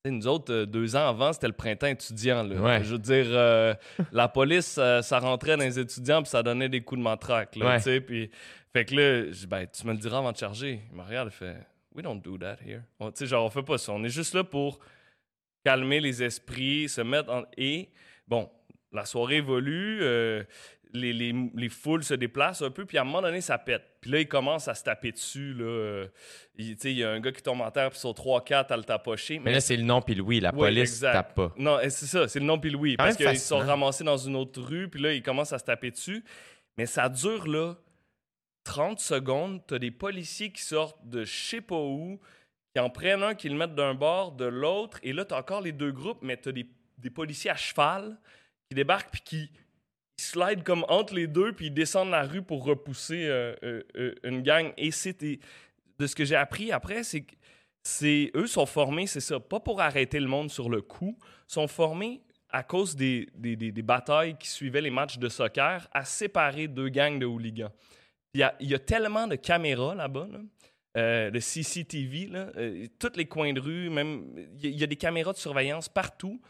Nous autres, euh, deux ans avant, c'était le printemps étudiant. Là. Ouais. Je veux dire, euh, [laughs] la police, euh, ça rentrait dans les étudiants, puis ça donnait des coups de matraque. Là, Ouais. tu sais, puis, fait que là, j'ai dit, ben, tu me le diras avant de charger. Il me regarde, il fait, We don't do that here. On- genre, on fait pas ça. On est juste là pour calmer les esprits, se mettre en. Et, bon, la soirée évolue, euh, les, les, les foules se déplacent un peu, puis à un moment donné, ça pète. Puis là, ils commencent à se taper dessus. Là. Il il y a un gars qui tombe en terre, puis sur 3-4 à le tapocher. Mais là, c'est le non puis le oui. La police exact. tape pas. Non, c'est ça, c'est le non puis le oui. Parce qu'ils sont ramassés dans une autre rue, puis là, ils commencent à se taper dessus. Mais ça dure, là, 30 secondes. T'as des policiers qui sortent de je sais pas où, qui en prennent un, qui le mettent d'un bord, de l'autre. Et là, t'as encore les deux groupes, mais t'as des, des policiers à cheval qui débarquent, puis qui slide comme entre les deux, puis ils descendent la rue pour repousser euh, euh, euh, une gang. Et c'était. De ce que j'ai appris après, c'est que c'est eux sont formés, c'est ça, pas pour arrêter le monde sur le coup, sont formés à cause des, des, des- batailles qui suivaient les matchs de soccer à séparer deux gangs de hooligans. Il y a, il y a tellement de caméras là-bas, là, de CCTV, là, euh, tous les coins de rue, même il y a des caméras de surveillance partout.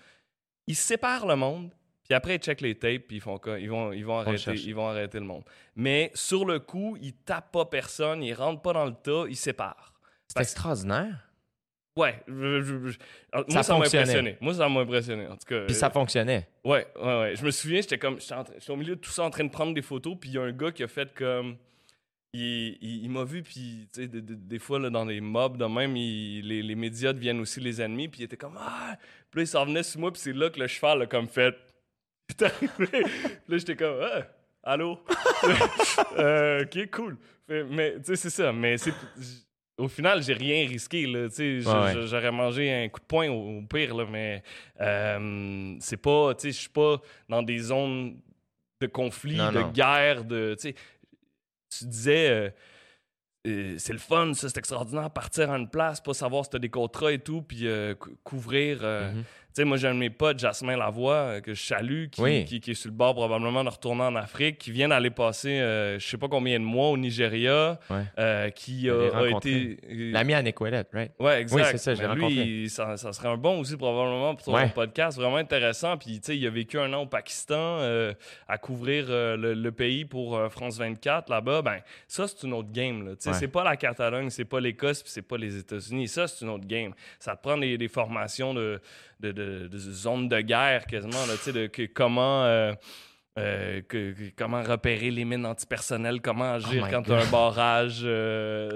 Ils séparent le monde, puis après ils checkent les tapes, puis ils font quoi? Ils vont, ils vont arrêter, ils vont arrêter le monde. Mais sur le coup, ils tapent pas personne, ils rentrent pas dans le tas, ils séparent. C'est extraordinaire. Ouais, je- je- je- alors, Ça moi ça m'a impressionné. Moi ça m'a impressionné en tout cas. Puis euh, ça fonctionnait. Ouais, ouais, ouais. Je me souviens, j'étais comme j'étais au milieu de tout ça en train de prendre des photos, puis il y a un gars qui a fait comme il, il- il m'a vu, puis tu sais, de- de- des fois là, dans les mobs de même, il- les, les médias deviennent aussi les ennemis, puis il était comme ah, puis là il s'en venait sur moi, puis c'est là que le cheval a comme fait. Il est arrivé. Puis là j'étais comme ah, allô, [laughs] Euh, ok cool. Mais tu sais c'est ça, mais c'est au final, j'ai rien risqué. Ouais, J'aurais mangé un coup de poing au, au pire, là, mais euh, c'est pas. tu sais, Je suis pas dans des zones de conflits, Non, de non. guerres, de. Tu sais, tu disais. euh, euh, c'est le fun, ça, c'est extraordinaire, partir à une place, pas savoir si t'as des contrats et tout, puis cou- couvrir. Mhm. Sais, moi, j'ai un de mes potes, Jasmin Lavoie, euh, que je salue, qui, Oui. qui, qui est sur le bord probablement de retourner en Afrique, qui vient d'aller passer, euh, je sais pas combien de mois au Nigeria, Ouais. euh, qui a, été. euh, L'ami à Nicolette, right? Ouais, exact. Oui, c'est ça, je l'ai Mais rencontré. lui, ça, ça serait un bon aussi probablement pour ton Ouais. podcast, vraiment intéressant. Puis, tu sais, il a vécu un an au Pakistan euh, à couvrir le, le pays pour France 24 là-bas. Ben, ça, c'est une autre game. là. Tu sais, c'est pas la Catalogne, c'est pas l'Écosse, puis c'est pas les États-Unis. Ça, c'est une autre game. Ça te prend des, des formations de, de, de, de zones de guerre quasiment, là, de que- comment. euh, euh, que- que- comment repérer les mines antipersonnelles, comment agir Oh my quand tu as un barrage, euh,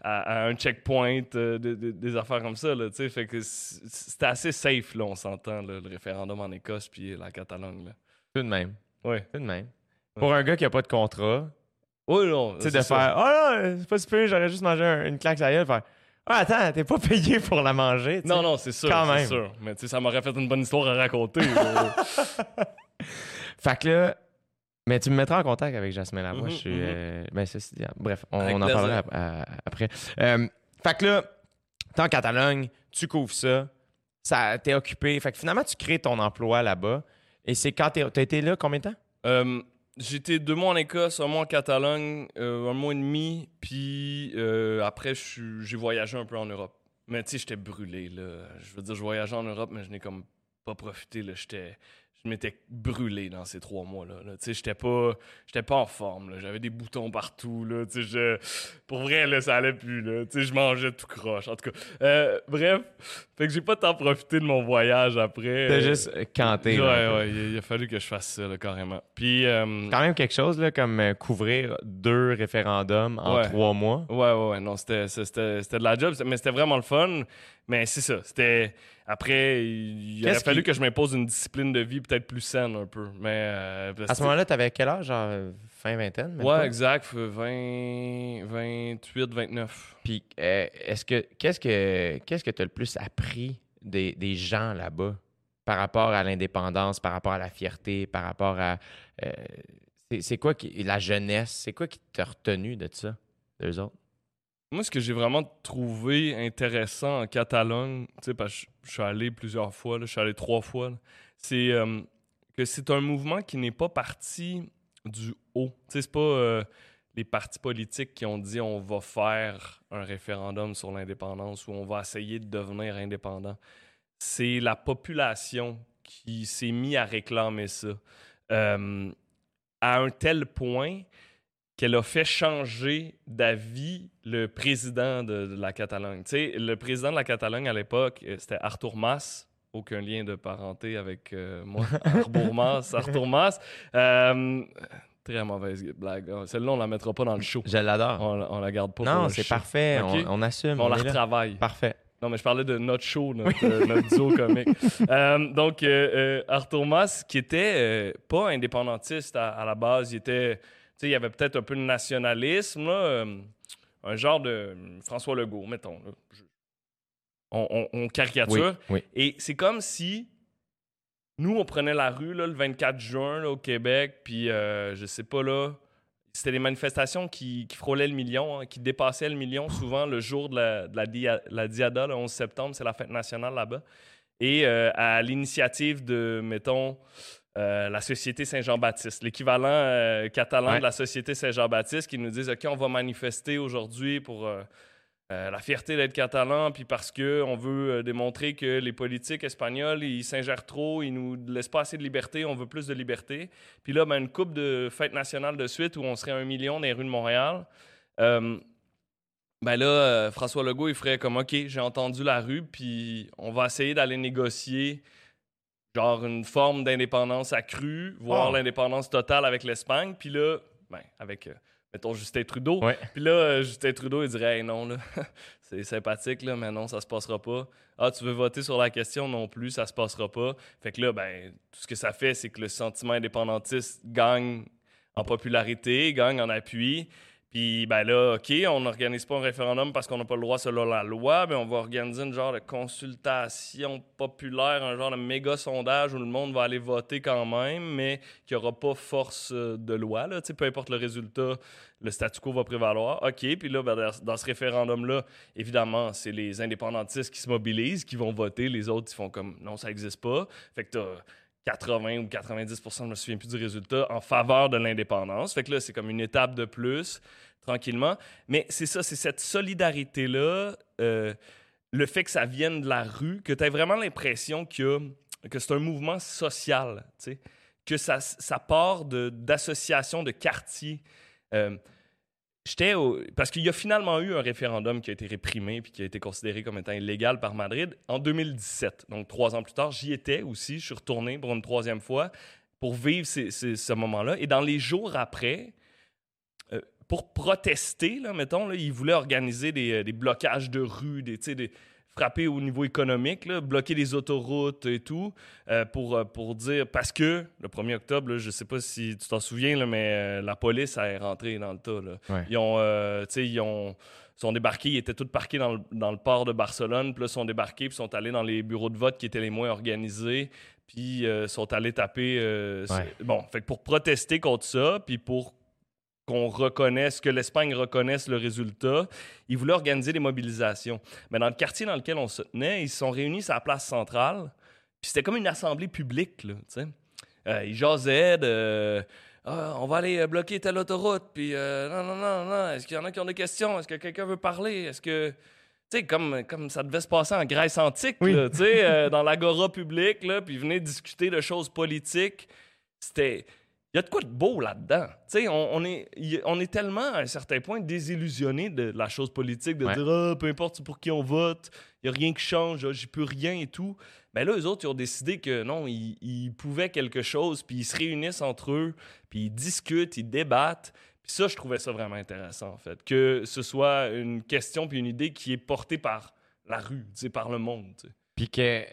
à, à un checkpoint, de- de- des affaires comme ça. Là, fait que c'était assez safe, là, on s'entend, le référendum en Écosse puis la Catalogne. Là. Tout de même. Tout de même. Pour un gars qui a pas de contrat, Oui, non. tu sais, c'est de ça. faire Oh non, c'est pas super, j'aurais juste mangé un- une claque à gueule, faire Ah, attends, t'es pas payé pour la manger. Non, non, c'est sûr. Quand c'est même. sûr. Mais tu sais, ça m'aurait fait une bonne histoire à raconter. [laughs] Fait que là, mais tu me mettras en contact avec Jasmine Lavoie. Mhm, je suis. mhm. euh, ben, bref, on, en parlera ap- à- après. Euh, fait que là, t'es en Catalogne, tu couvres ça, ça t'es occupé. Fait que finalement, tu crées ton emploi là-bas. Et c'est quand t'es- t'as été là combien de temps? Euh, J'étais deux mois en Écosse, un mois en Catalogne, euh, un mois et demi, puis euh, après, j'ai voyagé un peu en Europe. Mais tu sais, j'étais brûlé, là. Je veux dire, je voyageais en Europe, mais je n'ai comme pas profité, là. J'étais... Je m'étais brûlé dans ces trois mois-là. là. Tu sais, j'étais pas... j'étais pas en forme, là. J'avais des boutons partout, là. Tu sais, je... Pour vrai, là, ça allait plus, là. Tu sais, je mangeais tout croche. En tout cas, euh, bref. Fait que j'ai pas tant profité de mon voyage après. T'as Euh, juste euh, canté. Ouais, là, ouais, il, il a fallu que je fasse ça, là, carrément. Puis... euh, Quand même quelque chose, là, comme couvrir deux référendums en Ouais. trois mois. Ouais, ouais, ouais, non, c'était, c'était de la job, mais c'était vraiment le fun. Mais c'est ça, c'était. Après, il, aurait fallu qui- que je m'impose une discipline de vie peut-être plus saine un peu. Mais. euh, À ce moment-là, t'avais quel âge? Genre euh, fin vingtaine? même Ouais, exact, 20, 28, 29. Puis, euh, est-ce que qu'est-ce que qu'est-ce que tu as le plus appris des, des gens là-bas par rapport à l'indépendance, par rapport à la fierté, par rapport à euh, c'est, c'est quoi qui la jeunesse, c'est quoi qui t'a retenu de ça, d'eux autres? Moi, ce que j'ai vraiment trouvé intéressant en Catalogne, parce que je- suis allé plusieurs fois, je suis allé trois fois, c'est euh, que c'est un mouvement qui n'est pas parti du haut. C'est pas euh, les partis politiques qui ont dit on va faire un référendum sur l'indépendance ou on va essayer de devenir indépendant. C'est la population qui s'est mis à réclamer ça. Euh, à un tel point qu'elle a fait changer d'avis le président de, de la Catalogne. Tu sais, le président de la Catalogne à l'époque, euh, c'était Artur Mas. Aucun lien de parenté avec euh, moi. [laughs] Arbour Mas, Artur Mas. Euh, très mauvaise blague. Ah, Celle-là, on la mettra pas dans le show. Je l'adore. On, la- on la garde pas non, c'est parfait, on, on assume. On, la là. retravaille. Parfait. Non, mais je parlais de notre show, notre, euh, notre duo [laughs] comique. Euh, donc, Arthur Mas, qui était pas indépendantiste à, à la base, il était, il y avait peut-être un peu de nationalisme, là, euh, un genre de euh, François Legault, mettons. là. Je- on, on- on Oui, caricature. oui. Et c'est comme si nous, on prenait la rue là, le 24 juin là, au Québec, puis euh, je sais pas là. C'était des manifestations qui, qui frôlaient le million, hein, qui dépassaient le million souvent le jour de la, de la, dia- la Diada, le 11 septembre, c'est la fête nationale là-bas. Et euh, à l'initiative de, mettons, euh, la Société Saint-Jean-Baptiste, l'équivalent euh, catalan Ouais. de la Société Saint-Jean-Baptiste, qui nous disent OK, on va manifester aujourd'hui pour euh, la fierté d'être catalan, puis parce que on veut démontrer que les politiques espagnols, ils s'ingèrent trop, ils nous laissent pas assez de liberté, on veut plus de liberté. Puis là, ben, une coupe de fêtes nationales de suite où on serait un million dans les rues de Montréal. Ben là, François Legault, il ferait comme OK, j'ai entendu la rue, puis on va essayer d'aller négocier genre une forme d'indépendance accrue, voire Oh. l'indépendance totale avec l'Espagne. Puis là, ben, avec, euh, mettons, Justin Trudeau. Ouais. Puis là, euh, Justin Trudeau, il dirait Hey, non, là, [laughs] c'est sympathique, là, mais non, ça se passera pas. Ah, tu veux voter sur la question non plus, ça se passera pas. Fait que là, ben, tout ce que ça fait, c'est que le sentiment indépendantiste gagne en popularité, gagne en appui. Puis, ben là, OK, on n'organise pas un référendum parce qu'on n'a pas le droit selon la loi, mais on va organiser une genre de consultation populaire, un genre de méga sondage où le monde va aller voter quand même, mais qui n'aura pas force euh, de loi. Peu importe le résultat, le statu quo va prévaloir. OK, puis là, ben, dans- ce référendum-là, évidemment, c'est les indépendantistes qui se mobilisent, qui vont voter. Les autres, ils font comme non, ça n'existe pas. Fait que tu 80 ou 90 je me souviens plus du résultat, en faveur de l'indépendance. Fait que là, c'est comme une étape de plus, tranquillement. Mais c'est ça, c'est cette solidarité-là, euh, le fait que ça vienne de la rue, que tu as vraiment l'impression a- que c'est un mouvement social, que ça, ça part d'associations de, quartiers. Euh, J'étais au- Parce qu'il y a finalement eu un référendum qui a été réprimé puis qui a été considéré comme étant illégal par Madrid en 2017. Donc, trois ans plus tard, j'y étais aussi. Je suis retourné pour une troisième fois pour vivre ce moment-là. Et dans les jours après, euh, pour protester, là, mettons, ils voulaient organiser des, euh, des blocages de rue, des, frapper au niveau économique, là, bloquer les autoroutes et tout, euh, pour, euh, pour dire... Parce que le 1er octobre, là, je sais pas si tu t'en souviens, là, mais euh, la police est rentrée dans le tas. là. Ouais. Ils ont... euh, tu sais, ils ont sont débarqués, ils étaient tous parqués dans le, dans le port de Barcelone, puis là, ils sont débarqués, puis sont allés dans les bureaux de vote qui étaient les moins organisés, puis euh, sont allés taper... euh, Ouais. Bon, fait que pour protester contre ça, puis pour qu'on reconnaisse, que l'Espagne reconnaisse le résultat, ils voulaient organiser des mobilisations. Mais dans le quartier dans lequel on se tenait, ils se sont réunis sur la place centrale, puis c'était comme une assemblée publique, là, tu sais. Euh, ils jasaient de... Ah, on va aller euh, bloquer telle autoroute, puis euh, non, non, non, non, est-ce qu'il y en a qui ont des questions? Est-ce que quelqu'un veut parler? Est-ce que... Tu sais, comme, comme ça devait se passer en Grèce antique, Oui. tu sais, euh, [laughs] dans l'agora publique, là, puis venir discuter de choses politiques. C'était... Il y a de quoi de beau là-dedans. Tu sais, on, on est, on est tellement, à un certain point, désillusionné de la chose politique, de Ouais. dire ah, peu importe pour qui on vote, il n'y a rien qui change, ah, j'y peux rien et tout. Mais là, eux autres, ils ont décidé que non, ils, ils pouvaient quelque chose, puis ils se réunissent entre eux, puis ils discutent, ils débattent. Puis ça, je trouvais ça vraiment intéressant, en fait. Que ce soit une question puis une idée qui est portée par la rue, par le monde. Puis que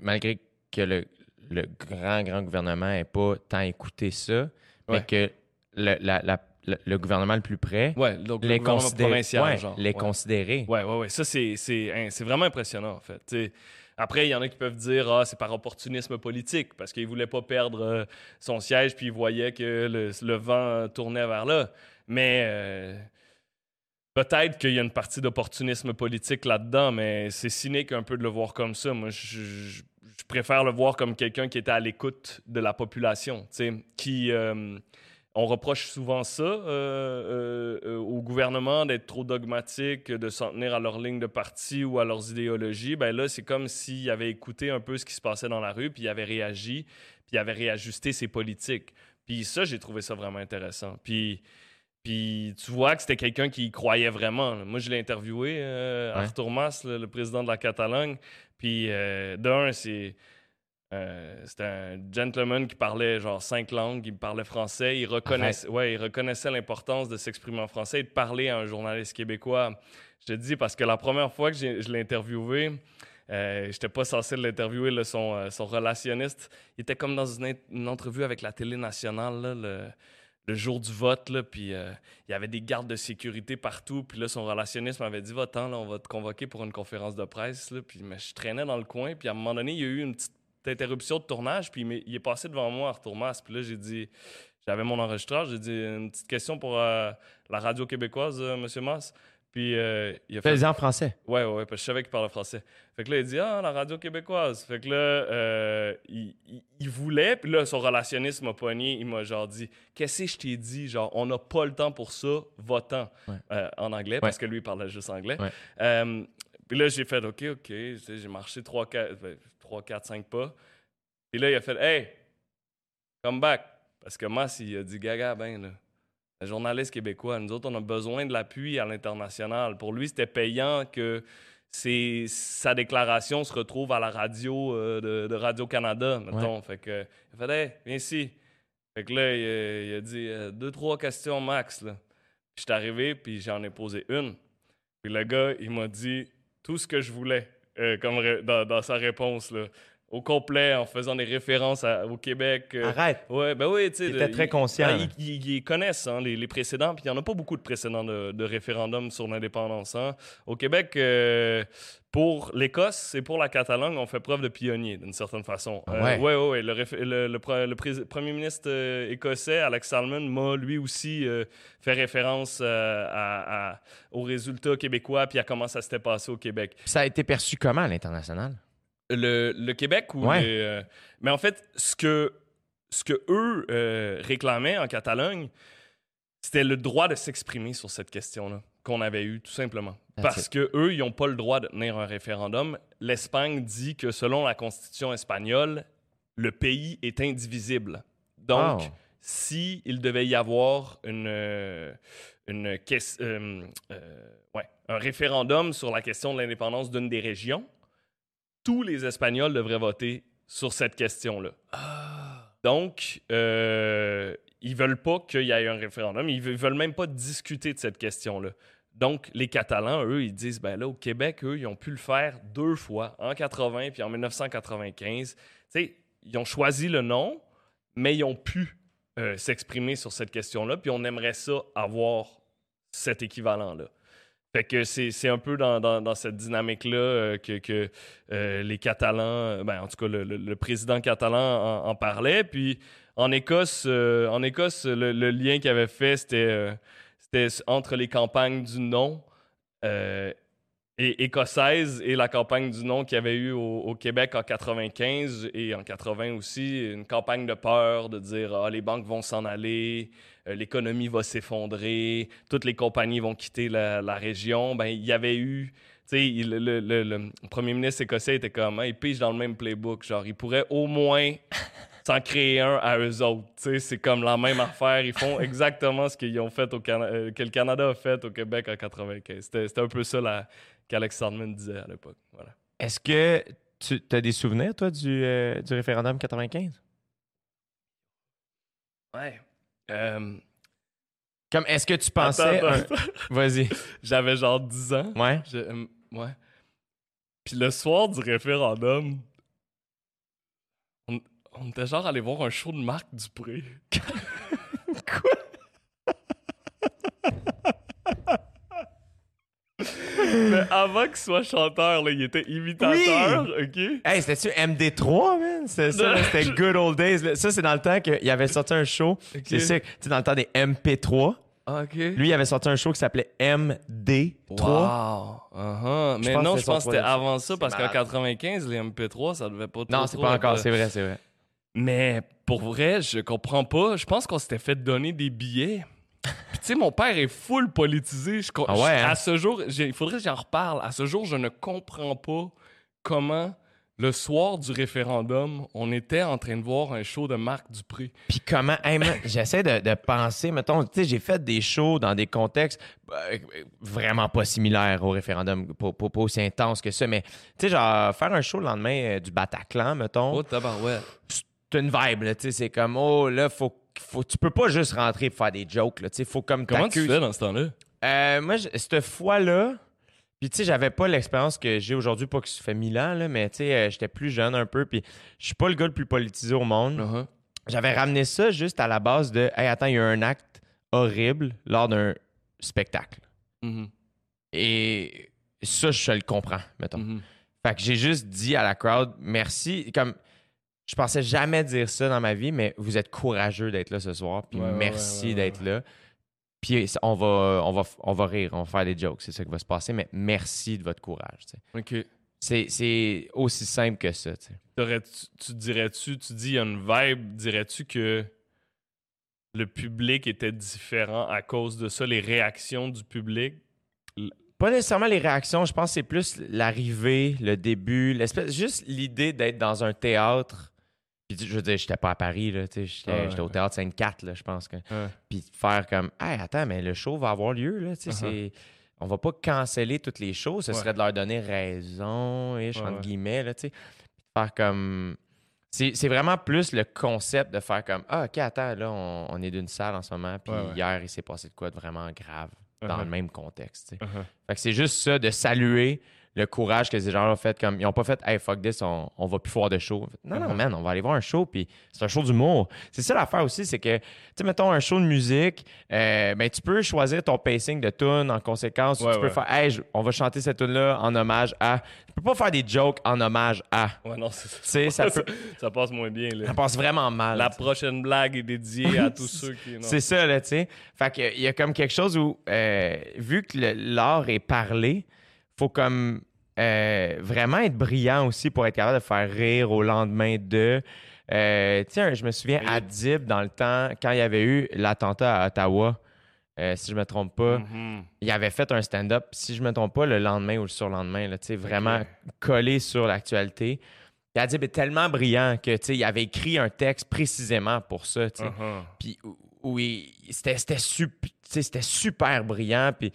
malgré que le, le grand, grand gouvernement n'ait pas tant écouté ça, mais que le, la- la- le- le gouvernement le plus près Ouais, donc le les, considère- provincial, ouais, genre. les Ouais. considérer. Ouais, ouais, ouais. Ça, c'est, c'est, hein, c'est vraiment impressionnant, en fait. T'sais, après, il y en a qui peuvent dire Ah, c'est par opportunisme politique, parce qu'il ne voulait pas perdre euh, son siège, puis il voyait que le, le vent tournait vers là. Mais euh, peut-être qu'il y a une partie d'opportunisme politique là-dedans, mais c'est cynique un peu de le voir comme ça. Moi, je, je- je préfère le voir comme quelqu'un qui était à l'écoute de la population, qui. euh, on reproche souvent ça euh, euh, au gouvernement d'être trop dogmatique, de s'en tenir à leur ligne de parti ou à leurs idéologies. Ben là, c'est comme s'il avait écouté un peu ce qui se passait dans la rue, puis il avait réagi, puis il avait réajusté ses politiques. Puis ça, j'ai trouvé ça vraiment intéressant. Puis, puis tu vois que c'était quelqu'un qui y croyait vraiment. là. Moi, je l'ai interviewé, euh, Ouais. Artur Mas, le, le président de la Catalogne. Puis euh, d'un, c'est... Euh, c'était un gentleman qui parlait genre cinq langues, il parlait français, il reconnaissait, ouais, il reconnaissait l'importance de s'exprimer en français et de parler à un journaliste québécois. Je te dis parce que la première fois que je l'ai interviewé, euh, j'étais pas censé l'interviewer, son, euh, son relationniste. Il était comme dans une, in- une entrevue avec la télé nationale, là, le, le jour du vote, puis euh, il y avait des gardes de sécurité partout. Puis là, son relationniste m'avait dit Va-t'en, on va te convoquer pour une conférence de presse. Puis mais je traînais dans le coin. Puis à un moment donné, il y a eu une petite interruption de tournage. Puis il est passé devant moi, Arthur Mas. Puis là, j'ai dit J'avais mon enregistreur. J'ai dit Une petite question pour euh, la radio québécoise, euh, Monsieur Mas. Puis euh, il a fait Fais-le en français. Ouais, ouais, parce que je savais qu'il parlait français. Fait que là, il dit Ah, la radio québécoise. Fait que là, euh, il, il- il voulait, puis là, son relationniste m'a pogné. Il m'a genre dit Qu'est-ce que je t'ai dit? Genre, on n'a pas le temps pour ça. Ouais. Euh, en anglais, parce que lui, il parlait juste anglais. Ouais. Puis là, j'ai fait OK, OK. J'ai marché 3, 4, 3, 4, 5 pas. Puis là, il a fait Hey, come back. Parce que Mas, il a dit Gaga, ben là. Un journaliste québécois, nous autres, on a besoin de l'appui à l'international. Pour lui, c'était payant que sa déclaration se retrouve à la radio euh, de, de Radio-Canada, mettons. Fait que, il a fait Hey, viens ici. Fait que là, il, a- il a dit euh, deux, trois questions max. Là. Puis je suis arrivé, puis j'en ai posé une. Puis le gars, il m'a dit tout ce que je voulais euh, comme dans, dans sa réponse. Là. Au complet en faisant des références à- au Québec. euh, Arrête. Ouais, ben oui, tu sais. Très conscient, ben, ils, ils- ils connaissent hein, les, les précédents, puis il n'y en a pas beaucoup de précédents de, de référendums sur l'indépendance. hein. Au Québec, euh, pour l'Écosse et pour la Catalogne, on fait preuve de pionnier, d'une certaine façon. Ah Euh, ouais? ouais, ouais. Le, premier ministre euh, écossais, Alex Salmon, m'a lui aussi euh, fait référence à- à- aux résultats québécois, puis à comment ça s'était passé au Québec Ça a été perçu comment à l'international? Le, le Québec ou Ouais. les, euh, mais en fait ce que ce que eux euh, réclamaient en Catalogne c'était le droit de s'exprimer sur cette question-là qu'on avait eu tout simplement parce que eux ils n'ont pas le droit de tenir un référendum l'Espagne dit que selon la constitution espagnole le pays est indivisible donc Oh. si il devait y avoir une, euh, une euh, euh, ouais, un référendum sur la question de l'indépendance d'une des régions, tous les Espagnols devraient voter sur cette question-là. Donc, euh, ils veulent pas qu'il y ait un référendum. Ils ve- veulent même pas discuter de cette question-là. Donc, les Catalans, eux, ils disent, ben là, au Québec, eux, ils ont pu le faire deux fois, en 80 puis en 1995. Tu sais, ils ont choisi le nom, mais ils ont pu euh, s'exprimer sur cette question-là, puis on aimerait ça avoir cet équivalent-là. Fait que c'est un peu dans, cette dynamique-là euh, que, euh, les Catalans, euh, ben, en tout cas le, le- président catalan en, parlait. Puis en Écosse, en Écosse le, lien qu'il avait fait, c'était entre les campagnes du non et écossaise et la campagne du non qu'il y avait eu au, au Québec en 95 et en 80 aussi, une campagne de peur, de dire ah, les banques vont s'en aller, euh, l'économie va s'effondrer, toutes les compagnies vont quitter la, la région. Ben, il y avait eu, tu sais, le, le- le- le premier ministre écossais était comme, Ah, il pige dans le même playbook, genre, il pourrait au moins [laughs] s'en créer un à eux autres. C'est comme la même affaire. Ils font exactement ce qu'ils ont fait au Cana- euh, que le Canada a fait au Québec en 95. C'était c'était un peu ça la- qu'Alex Sandman disait à l'époque. Voilà. Est-ce que tu as des souvenirs, toi, du, euh, du référendum 95? Ouais. Euh, Comme, est-ce que tu pensais... un-. [laughs] Vas-y. J'avais genre 10 ans. Ouais. Je- euh, ouais. Puis le soir du référendum, on, on était genre allé voir un show de Marc Dupré. [laughs] [laughs] Mais avant qu'il soit chanteur, là, il était imitateur, OK? Hey, c'était-tu MD3, man? C'était ça, là, c'était [laughs] Good Old Days. là. Ça, c'est dans le temps qu'il avait sorti un show. C'est ça, tu sais, dans le temps des MP3. OK. Lui, il avait sorti un show qui s'appelait MD3. Wow! Uh-huh. Je Mais pense non, que je c'est pense son que c'était troisième. avant ça, parce qu'en malade. 95, les MP3, ça devait pas trop Non, c'est trop pas être, encore, c'est vrai, c'est vrai. Mais pour vrai, je comprends pas. Je pense qu'on s'était fait donner des billets. Puis tu sais, mon père est full politisé. Je, Ah ouais, hein? À ce jour, il faudrait que j'en reparle. À ce jour, je ne comprends pas comment le soir du référendum, on était en train de voir un show de Marc Dupré. Puis comment, hey, [laughs] j'essaie de, de penser, mettons, tu sais, j'ai fait des shows dans des contextes euh, vraiment pas similaires au référendum, pas, pas- pas aussi intense que ça, mais tu sais, genre, faire un show le lendemain euh, du Bataclan, mettons, Oh, tabarouette. c'est une vibe, là, tu sais, c'est comme, oh, là, faut, faut, tu peux pas juste rentrer et faire des jokes, là, tu sais, faut comme Comment tu fais dans ce temps-là? Euh, moi, cette fois-là, puis tu sais, j'avais pas l'expérience que j'ai aujourd'hui, pas que ça fait mille ans, là, mais tu sais, euh, j'étais plus jeune un peu, puis je suis pas le gars le plus politisé au monde. Uh-huh. J'avais ramené ça juste à la base de, hey, attends, il y a un acte horrible lors d'un spectacle. Mhm. Et ça, je le comprends, mettons. Mhm. Fait que j'ai juste dit à la crowd, merci. Comme, je pensais jamais dire ça dans ma vie, mais vous êtes courageux d'être là ce soir, puis Ouais, merci ouais, ouais, d'être là. Puis on va, on, va, on va rire, on va faire des jokes, c'est ça qui va se passer, mais merci de votre courage. OK. C'est, aussi simple que ça. tu dirais-tu, tu dis il y a une vibe, dirais-tu que le public était différent à cause de ça, les réactions du public? Pas nécessairement les réactions, je pense que c'est plus l'arrivée, le début, l'espèce, juste l'idée d'être dans un théâtre. Puis je veux dire, j'étais pas à Paris, là, tu sais, j'étais, Ah ouais. au théâtre Sainte-Cathe, là, je pense que. Ouais. Puis de faire comme, hey, attends, mais le show va avoir lieu, là, tu sais, Uh-huh. c'est. On va pas canceller toutes les choses, ce Ouais. serait de leur donner raison, ish, Ouais, entre ouais. guillemets, là, tu sais. Faire comme. C'est, c'est vraiment plus le concept de faire comme, ah, ok, attends, là, on, on est d'une salle en ce moment, puis hier, il s'est passé de quoi de vraiment grave dans Uh-huh. le même contexte, tu sais. Uh-huh. Fait que c'est juste ça, de saluer le courage que ces gens-là ont fait. Comme, ils ont pas fait, hey, fuck this, on, on va plus voir de show. Non, non, man, on va aller voir un show, puis c'est un show d'humour. C'est ça l'affaire aussi, c'est que, tu sais, mettons un show de musique, euh, ben, tu peux choisir ton pacing de tune en conséquence. ou Ouais, tu peux faire, hey, je- on va chanter cette tune-là en hommage à. Tu peux pas faire des jokes en hommage à. Ouais, non, c'est ça, peut- ça passe moins bien. Là. ça passe vraiment mal. La prochaine blague est dédiée à [laughs] tous ceux qui. non. C'est ça, là, tu sais. Fait que, il y a comme quelque chose où, euh, vu que l'art est parlé, faut comme euh, vraiment être brillant aussi pour être capable de faire rire au lendemain de. Euh, sais, je me souviens, Oui. Adib, dans le temps, quand il y avait eu l'attentat à Ottawa, euh, si je me trompe pas, Mhm. il avait fait un stand-up, si je me trompe pas, le lendemain ou le surlendemain, là, vraiment collé sur l'actualité. Adib est tellement brillant que, il avait écrit un texte précisément pour ça, Mhm. puis il- c'était c'était sup- tu sais, c'était super brillant puis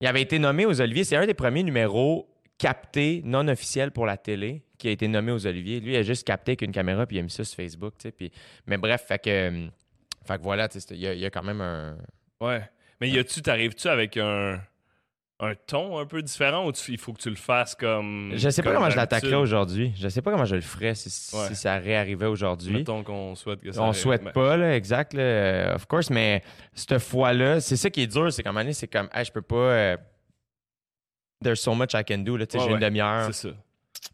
il avait été nommé aux Oliviers c'est un des premiers numéros captés non officiels pour la télé qui a été nommé aux Oliviers lui il a juste capté avec une caméra puis il a mis ça sur Facebook tu puis mais bref fait que euh, fait que voilà tu il y, a- il y a quand même un Ouais. Mais y a-tu, t'arrives-tu avec un, un ton un peu différent ou tu- il faut que tu le fasses comme. je sais pas comme comment je l'attaquerais aujourd'hui je sais pas comment je le ferais si, ça réarrivait aujourd'hui Mettons qu'on souhaite que ça. On arrive. souhaite Ben, pas, là, exact, là, euh, of course, mais cette fois-là, c'est ça qui est dur, c'est qu'à un moment donné, c'est comme, hey, je peux pas. euh, there's so much I can do, là, Ouais, j'ai une demi-heure. C'est ça.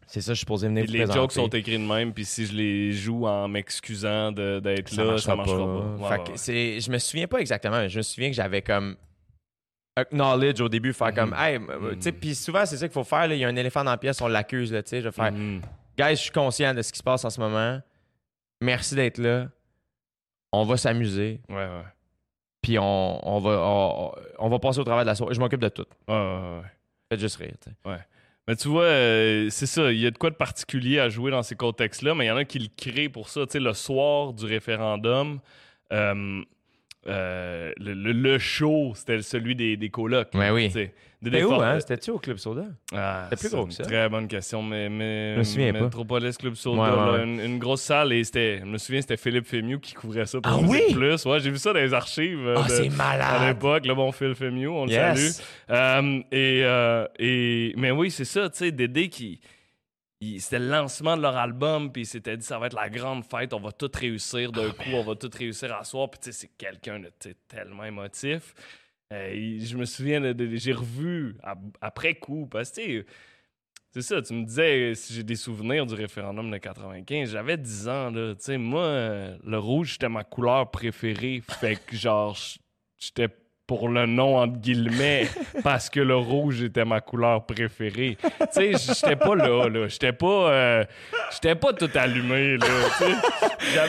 C'est ça, je suis supposé venir vous les présenter. jokes sont écrits de même, puis si je les joue en m'excusant de- d'être là, marchera ça marchera pas. pas. Ouais, Fait que je me souviens pas exactement, mais je me souviens que j'avais comme acknowledge au début, faire comme, Mhm. hey, tu sais, puis souvent, c'est ça qu'il faut faire, là, il y a un éléphant dans la pièce, on l'accuse, là, tu sais, je vais faire, Mhm. guys, je suis conscient de ce qui se passe en ce moment, merci d'être là, on va s'amuser, Ouais, ouais. puis on, on va, on, on va passer au travail de la soirée, je m'occupe de tout. Ouais, ouais, ouais. Faites juste rire, tu sais. Mais tu vois, euh, c'est ça, il y a de quoi de particulier à jouer dans ces contextes-là, mais il y en a qui le créent pour ça. Tu sais, le soir du référendum, euh, euh, le, le- le show, c'était celui des, des colocs. Ouais, oui. C'était où, hein? C'était-tu au Club Soda? Ah, C'était plus gros que ça. Très bonne question, mais, mais Je me souviens pas. Metropolis Club Soda, Ouais, ouais, là. Une, une grosse salle et c'était, je me souviens, c'était Philippe Fémieux qui couvrait ça pour Ah oui? Plus. Ouais, j'ai vu ça dans les archives. euh, Ah, c'est à malade! l'époque, le bon Phil Fémieux, on le salue. Euh, et, euh, et, mais oui, c'est ça, tu sais, Dédé qui. C'était le lancement de leur album, puis il s'était dit ça va être la grande fête, on va tout réussir d'un coup, on va tout réussir à soir. Puis tu sais, c'est quelqu'un de tellement émotif. Euh, je me souviens, de- de- j'ai revu ap- après coup, parce que tu sais, c'est ça, tu me disais euh, si j'ai des souvenirs du référendum de 95. J'avais 10 ans, là. Tu sais, moi, euh, le rouge, c'était ma couleur préférée. Fait que, genre, j'étais pour le nom, entre guillemets, [laughs] parce que le rouge était ma couleur préférée. Tu sais, j'étais pas là, là. J'étais pas, euh, j'étais pas tout allumé, là.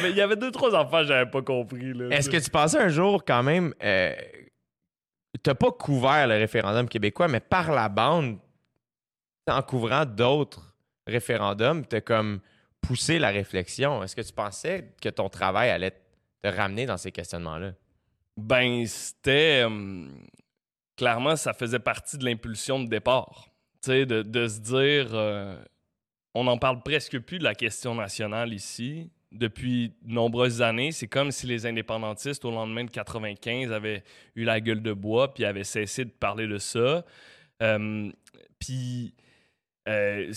Il y avait deux, trois enfants que j'avais pas compris, là. Est-ce que tu pensais un jour, quand même, euh, t'as pas couvert le référendum québécois, mais par la bande, en couvrant d'autres référendums, t'as comme poussé la réflexion. Est-ce que tu pensais que ton travail allait te ramener dans ces questionnements-là? Ben, c'était. hum, clairement, ça faisait partie de l'impulsion de départ. De, de se dire. euh, on n'en parle presque plus de la question nationale ici. Depuis de nombreuses années, c'est comme si les indépendantistes, au lendemain de 95, avaient eu la gueule de bois puis avaient cessé de parler de ça. Hum, puis. euh,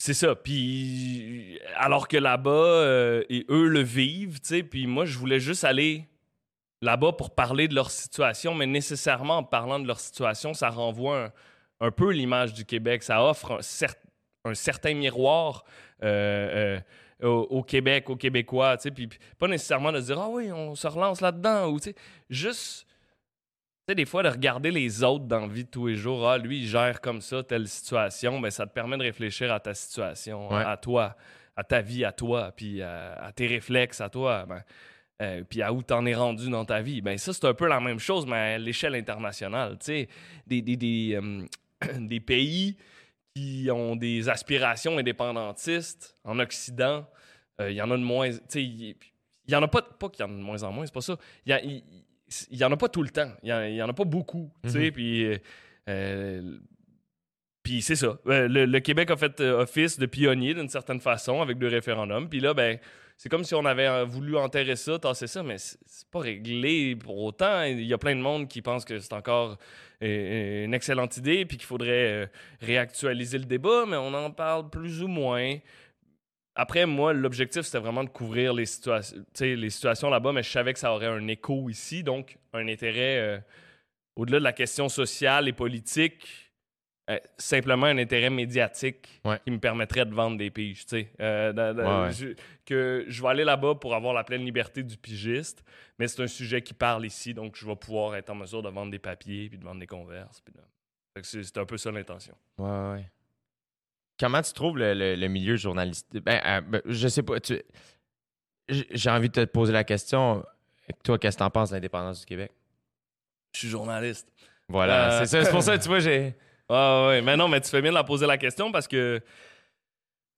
c'est ça. Puis, alors que là-bas, euh, eux le vivent, tu sais, puis moi, je voulais juste aller là-bas pour parler de leur situation, mais nécessairement en parlant de leur situation, ça renvoie un, un peu l'image du Québec. Ça offre un, cer- un certain miroir euh, euh, au, au Québec, aux Québécois, tu sais, puis pas nécessairement de se dire « Ah oui, on se relance là-dedans », ou tu sais, juste... Tu sais, des fois, de regarder les autres dans la vie de tous les jours, ah, lui, il gère comme ça telle situation, ben, ça te permet de réfléchir à ta situation, Ouais. à toi, à ta vie, à toi, puis à, à tes réflexes, à toi, ben, euh, puis à où t'en es rendu dans ta vie? Ben, ça, c'est un peu la même chose, mais à l'échelle internationale. Tu sais, des, des, des, euh, [clears throat] des pays qui ont des aspirations indépendantistes en Occident, euh, il y en a de moins. Tu sais, il il y en a pas, pas qu'il y en a de moins en moins, c'est pas ça. Il y, y en a pas tout le temps. Il y en, y a pas beaucoup. Tu sais, Mhm. puis. euh, puis c'est ça. Le, le Québec a fait office de pionnier d'une certaine façon avec le référendum. Puis là, ben, c'est comme si on avait euh, voulu enterrer ça, tasser ça, mais c'est pas réglé pour autant. Il y a plein de monde qui pense que c'est encore euh, une excellente idée, puis qu'il faudrait euh, réactualiser le débat, mais on en parle plus ou moins. Après, moi, l'objectif, c'était vraiment de couvrir les, les situations là-bas, mais je savais que ça aurait un écho ici, donc un intérêt, euh, au-delà de la question sociale et politique, euh, simplement un intérêt médiatique Ouais. qui me permettrait de vendre des piges. tu sais. Euh, de- de- Ouais, ouais. je- que je vais aller là-bas pour avoir la pleine liberté du pigiste, mais c'est un sujet qui parle ici, donc je vais pouvoir être en mesure de vendre des papiers, puis de vendre des converses. puis de- Fait que C'est c'est un peu ça l'intention. Ouais. Comment tu trouves le, le- le milieu journalistique? Ben, euh, ben, je sais pas. tu- J'ai envie de te poser la question. Toi, qu'est-ce que t'en penses de l'indépendance du Québec? Je suis journaliste. Voilà, Euh, c'est ça. C'est pour ça, tu vois, j'ai. Ah ouais, mais non, mais tu fais bien de la poser la question parce que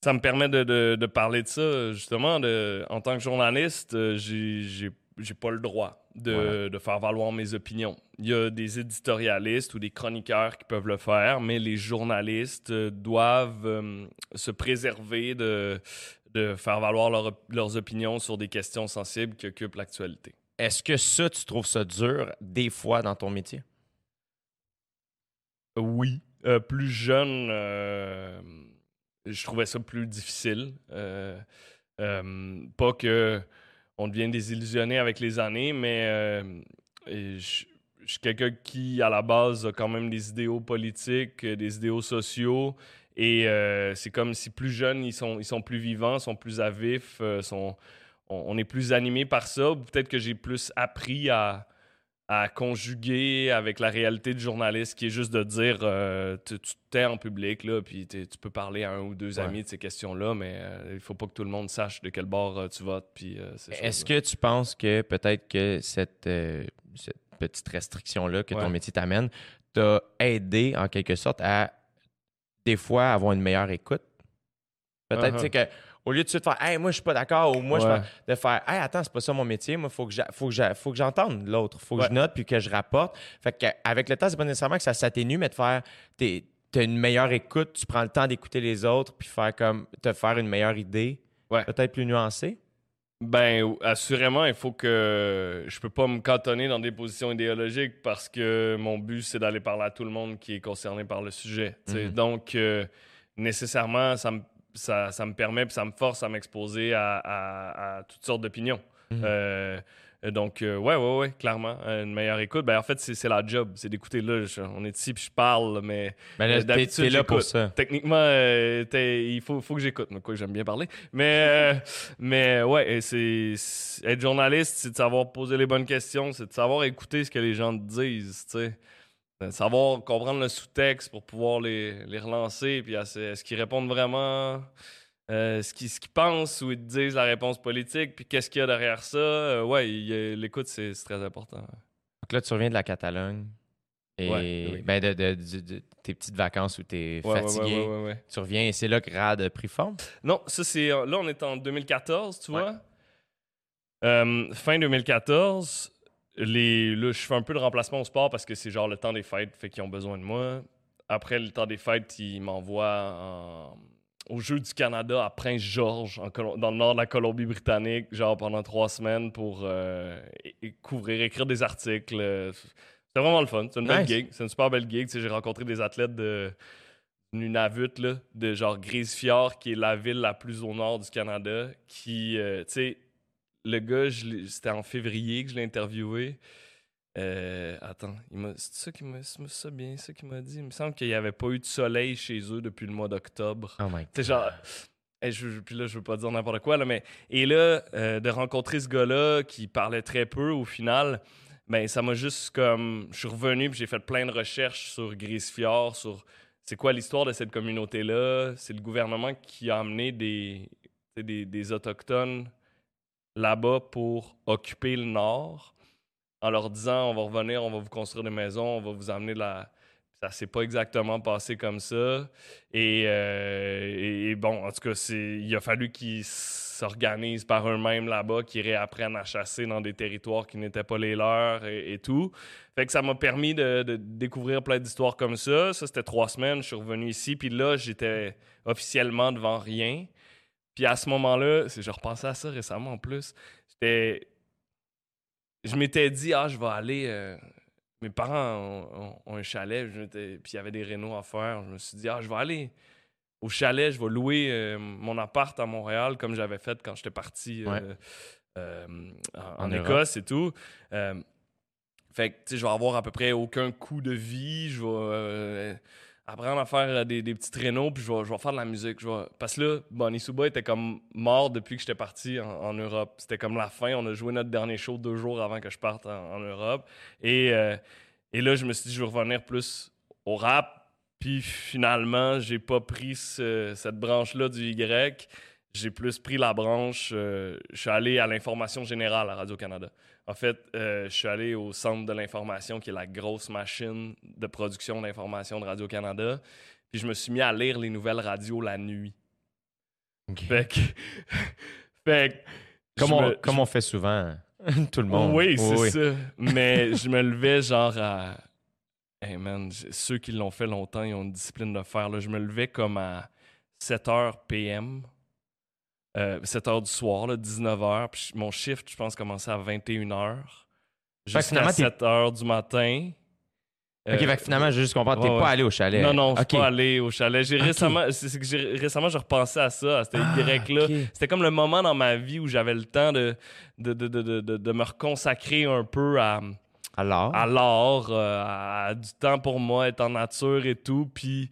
ça me permet de, de- de parler de ça, justement. De, en tant que journaliste, euh, j'ai- j'ai pas le droit de, Voilà. de faire valoir mes opinions. Il y a des éditorialistes ou des chroniqueurs qui peuvent le faire, mais les journalistes euh, doivent euh, se préserver de, de faire valoir leur- leurs opinions sur des questions sensibles qui occupent l'actualité. Est-ce que ça, tu trouves ça dur des fois dans ton métier? Oui. Euh, plus jeune, euh, je trouvais ça plus difficile. Euh, pas que on devient désillusionné avec les années, mais je suis quelqu'un qui, à la base, a quand même des idéaux politiques, des idéaux sociaux. Et c'est comme si plus jeunes, ils sont, ils sont plus vivants, sont plus à vif, sont, on, on est plus animé par ça. Peut-être que j'ai plus appris à, à conjuguer avec la réalité du journaliste, qui est juste de dire euh, tu tu te tais en public, là, puis t'es- tu peux parler à un ou deux Ouais. amis de ces questions-là, mais euh, il faut pas que tout le monde sache de quel bord euh, tu votes. Puis, euh, Est-ce que tu penses que peut-être que cette, cette petite restriction-là que ton métier t'amène t'a aidé en quelque sorte à des fois avoir une meilleure écoute? Peut-être sais, que au lieu de suite faire Hey, moi je suis pas d'accord ou moi je Ouais. fais- de faire Hey, attends, c'est pas ça mon métier, moi faut que faut que faut que j'entende l'autre, faut que Ouais. je note puis que je rapporte. Fait que avec le temps, c'est pas nécessairement que ça s'atténue, mais de faire t'es- t'as une meilleure écoute, tu prends le temps d'écouter les autres puis faire comme te faire une meilleure idée, Ouais. peut-être plus nuancée. Ben, assurément, il faut que je peux pas me cantonner dans des positions idéologiques parce que mon but, c'est d'aller parler à tout le monde qui est concerné par le sujet. Mhm. Donc, euh, nécessairement, ça me, ça, ça me permet puis ça me force à m'exposer à, à- à toutes sortes d'opinions. Mhm. Euh, donc, euh, ouais, ouais, ouais, clairement, une meilleure écoute. Ben, en fait, c'est la job, c'est d'écouter. Là, je- on est ici puis je parle, mais Ben Euh, t'es- d'habitude, t'es là pour j'écoute. ça. techniquement, euh, il faut, faut que j'écoute. Mais quoi, j'aime bien parler. Mais, euh, [laughs] mais ouais, c'est c'est- être journaliste, c'est de savoir poser les bonnes questions, c'est de savoir écouter ce que les gens te disent, tu sais. De Savoir comprendre le sous-texte pour pouvoir les, les relancer, puis est-ce qu'ils répondent vraiment euh, ce qu'ils pensent ou ils disent la réponse politique, puis qu'est-ce qu'il y a derrière ça? Euh, ouais, l'écoute, c'est très important. Donc là, tu reviens de la Catalogne. Et Ouais, oui. ben de, de- de- de tes petites vacances où tu es Ouais, fatigué. ouais. Tu reviens et c'est là que Rad a pris forme? Non, ça c'est. Là, on est en 2014, tu vois? Euh, fin 2014, les, là, je fais un peu de remplacement au sport parce que c'est genre le temps des fêtes, fait qu'ils ont besoin de moi. Après le temps des fêtes, ils m'envoient en- au Jeu du Canada à Prince-Georges, dans le nord de la Colombie-Britannique, genre pendant trois semaines pour euh, couvrir, écrire des articles. Euh, C'est vraiment le fun. C'est une belle gig. C'est une super belle gig. J'ai rencontré des athlètes de Nunavut, là, de genre Grise-Fjord, qui est la ville la plus au nord du Canada, qui, euh, tu sais, le gars, c'était en février que je l'ai interviewé. Euh, attends, c'est ça qui m'a, ça bien, ça qui m'a dit. Il me semble qu'il n'y avait pas eu de soleil chez eux depuis le mois d'octobre. Oh my C'est genre. Hey, je, puis là, je veux pas dire n'importe quoi, là, mais. Et là, euh, de rencontrer ce gars-là qui parlait très peu au final, ben, ça m'a juste comme. Je suis revenu puis j'ai fait plein de recherches sur Grisefjord, sur c'est quoi l'histoire de cette communauté-là. C'est le gouvernement qui a amené des Autochtones là-bas pour occuper le Nord en leur disant on va revenir, on va vous construire des maisons, on va vous amener de la. Ça s'est pas exactement passé comme ça. Et, euh, bon, en tout cas, il a fallu qu'ils s'organisent par eux-mêmes là-bas, qu'ils réapprennent à chasser dans des territoires qui n'étaient pas les leurs et, et tout. Fait que ça m'a permis de, de découvrir plein d'histoires comme ça. Ça, c'était trois semaines. Je suis revenu ici. Puis là, j'étais officiellement devant rien. Puis à ce moment-là, c'est- je repensais à ça récemment en plus. J'étais. Je m'étais dit, ah, je vais aller. euh, Mes parents ont, ont- ont un chalet, je puis il y avait des rénaux à faire. Je me suis dit, ah, je vais aller au chalet, je vais louer euh, mon appart à Montréal comme j'avais fait quand j'étais parti euh, Ouais. en. Écosse et tout. Fait que, tu sais, je vais avoir à peu près aucun coût de vie. Je vais apprendre à faire euh, des, petits traîneaux, puis je vais, faire de la musique. Parce que là, Bonnie Suba était comme mort depuis que j'étais parti en, Europe. C'était comme la fin. On a joué notre dernier show deux jours avant que je parte en, Europe. Et, euh, et là, je me suis dit, je vais revenir plus au rap. Puis finalement, j'ai pas pris ce- cette branche-là du Y. J'ai plus pris la branche. euh, je suis allé à l'information générale à Radio-Canada. En fait, euh, je suis allé au Centre de l'information, qui est la grosse machine de production d'information de Radio-Canada. Puis je me suis mis à lire les nouvelles radios la nuit. Fait que. [laughs] fait que. Comme, on, me- comme on fait souvent, [laughs] tout le monde. oui, c'est oui. ça. Mais je me levais genre à. Hey man, ceux qui l'ont fait longtemps, ils ont une discipline de faire. Là. Je me levais comme à 7 h PM. Euh, 7 h du soir, là, 19 h. Puis mon shift, je pense, commençait à 21 h. Jusqu'à finalement, t'es- 7 h du matin. Ok, Euh, fait que finalement, j'ai juste comprendre, t'es ouais, pas allé au chalet. non, non, je suis pas allé au chalet. J'ai récemment, c'est que j'ai récemment, je repensais à ça, à cet Ah, Y-là. C'était comme le moment dans ma vie où j'avais le temps de, de, de, de, de, me reconsacrer un peu à, à l'art, euh, à du temps pour moi, être en nature et tout. Puis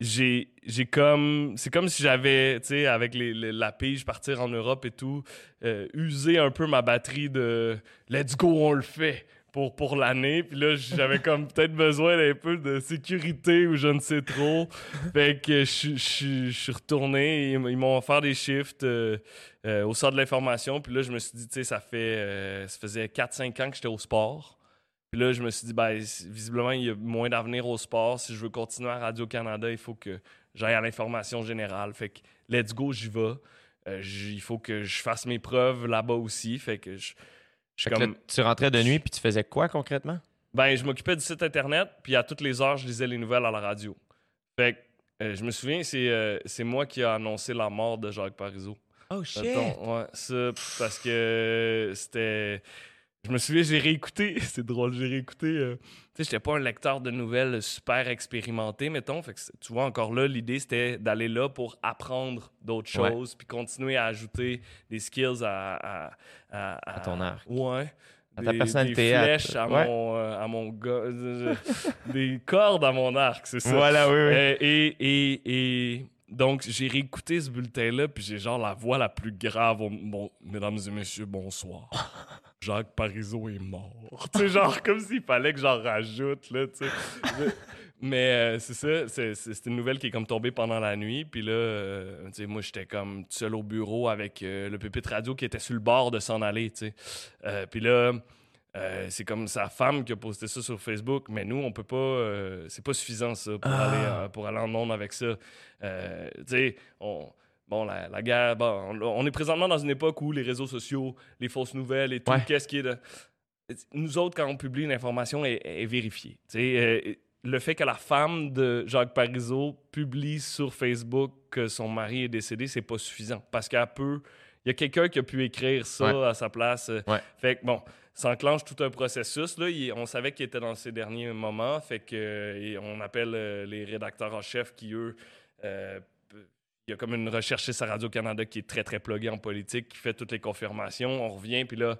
j'ai j'ai comme. C'est comme si j'avais, tu sais, avec la pige, partir en Europe et tout, euh, usé un peu ma batterie de let's go, on le fait. Pour, pour l'année, puis là j'avais comme [laughs] peut-être besoin d'un peu de sécurité ou je ne sais trop. Fait que je suis- retourné, ils, m'ont offert des shifts euh, euh, au centre de l'information, puis là je me suis dit, tu sais, ça fait, ça faisait 4-5 ans que j'étais au sport. Puis là, je me suis dit, ben, visiblement, il y a moins d'avenir au sport. Si je veux continuer à Radio-Canada, il faut que j'aille à l'information générale. Fait que, let's go, j'y vais. Euh, il faut que je fasse mes preuves là-bas aussi. Fait que je, je que là, comme. tu rentrais de nuit puis tu faisais quoi concrètement? Ben, je m'occupais du site Internet, puis à toutes les heures, je lisais les nouvelles à la radio. Fait que, euh, je me souviens, c'est euh, c'est moi qui ai annoncé la mort de Jacques Parizeau. Oh Mettons, ouais, ça, parce que c'était. Je me souviens, j'ai réécouté. [laughs] C'est drôle, j'ai réécouté. euh, Tu sais, j'étais pas un lecteur de nouvelles super expérimenté, mettons. Fait que tu vois, encore là, l'idée, c'était d'aller là pour apprendre d'autres choses, puis continuer à ajouter des skills à. À, à- À ton arc. Ouais. À ta personnalité, Des à- flèches à, ouais. mon, euh, à mon [laughs] des cordes à mon arc, c'est ça. Voilà, oui, oui. Euh, et, et, et donc, j'ai réécouté ce bulletin-là, puis j'ai genre la voix la plus grave. au- Bon, mesdames et messieurs, bonsoir. [laughs] Jacques Parizeau est mort. tu sais, genre [laughs] comme s'il fallait que j'en rajoute, là, tu sais. Mais euh, c'est ça, c'est, une nouvelle qui est comme tombée pendant la nuit. Puis là, euh, tu sais, moi, j'étais comme seul au bureau avec euh, le pupitre radio qui était sur le bord de s'en aller, tu sais. Puis là, euh, c'est comme sa femme qui a posté ça sur Facebook, mais nous, on peut pas. euh, c'est pas suffisant, ça, pour, Ah. aller, euh, pour aller en monde avec ça. Tu sais, on. Bon, la, la guerre, bon, on, on est présentement dans une époque où les réseaux sociaux, les fausses nouvelles et tout, Ouais. qu'est-ce qui est de. Nous autres, quand on publie une information, est, est vérifiée. Tu sais, le fait que la femme de Jacques Parizeau publie sur Facebook que son mari est décédé, c'est pas suffisant. Parce qu'elle peut. Il y a quelqu'un qui a pu écrire ça Ouais. à sa place. Ouais. Fait que bon, ça enclenche tout un processus. Là. Il- on savait qu'il était dans ses derniers moments. Fait que euh, et on appelle euh, les rédacteurs en chef qui, eux, euh, il y a comme une recherchiste à Radio-Canada qui est très, très pluguée en politique, qui fait toutes les confirmations. On revient, puis là,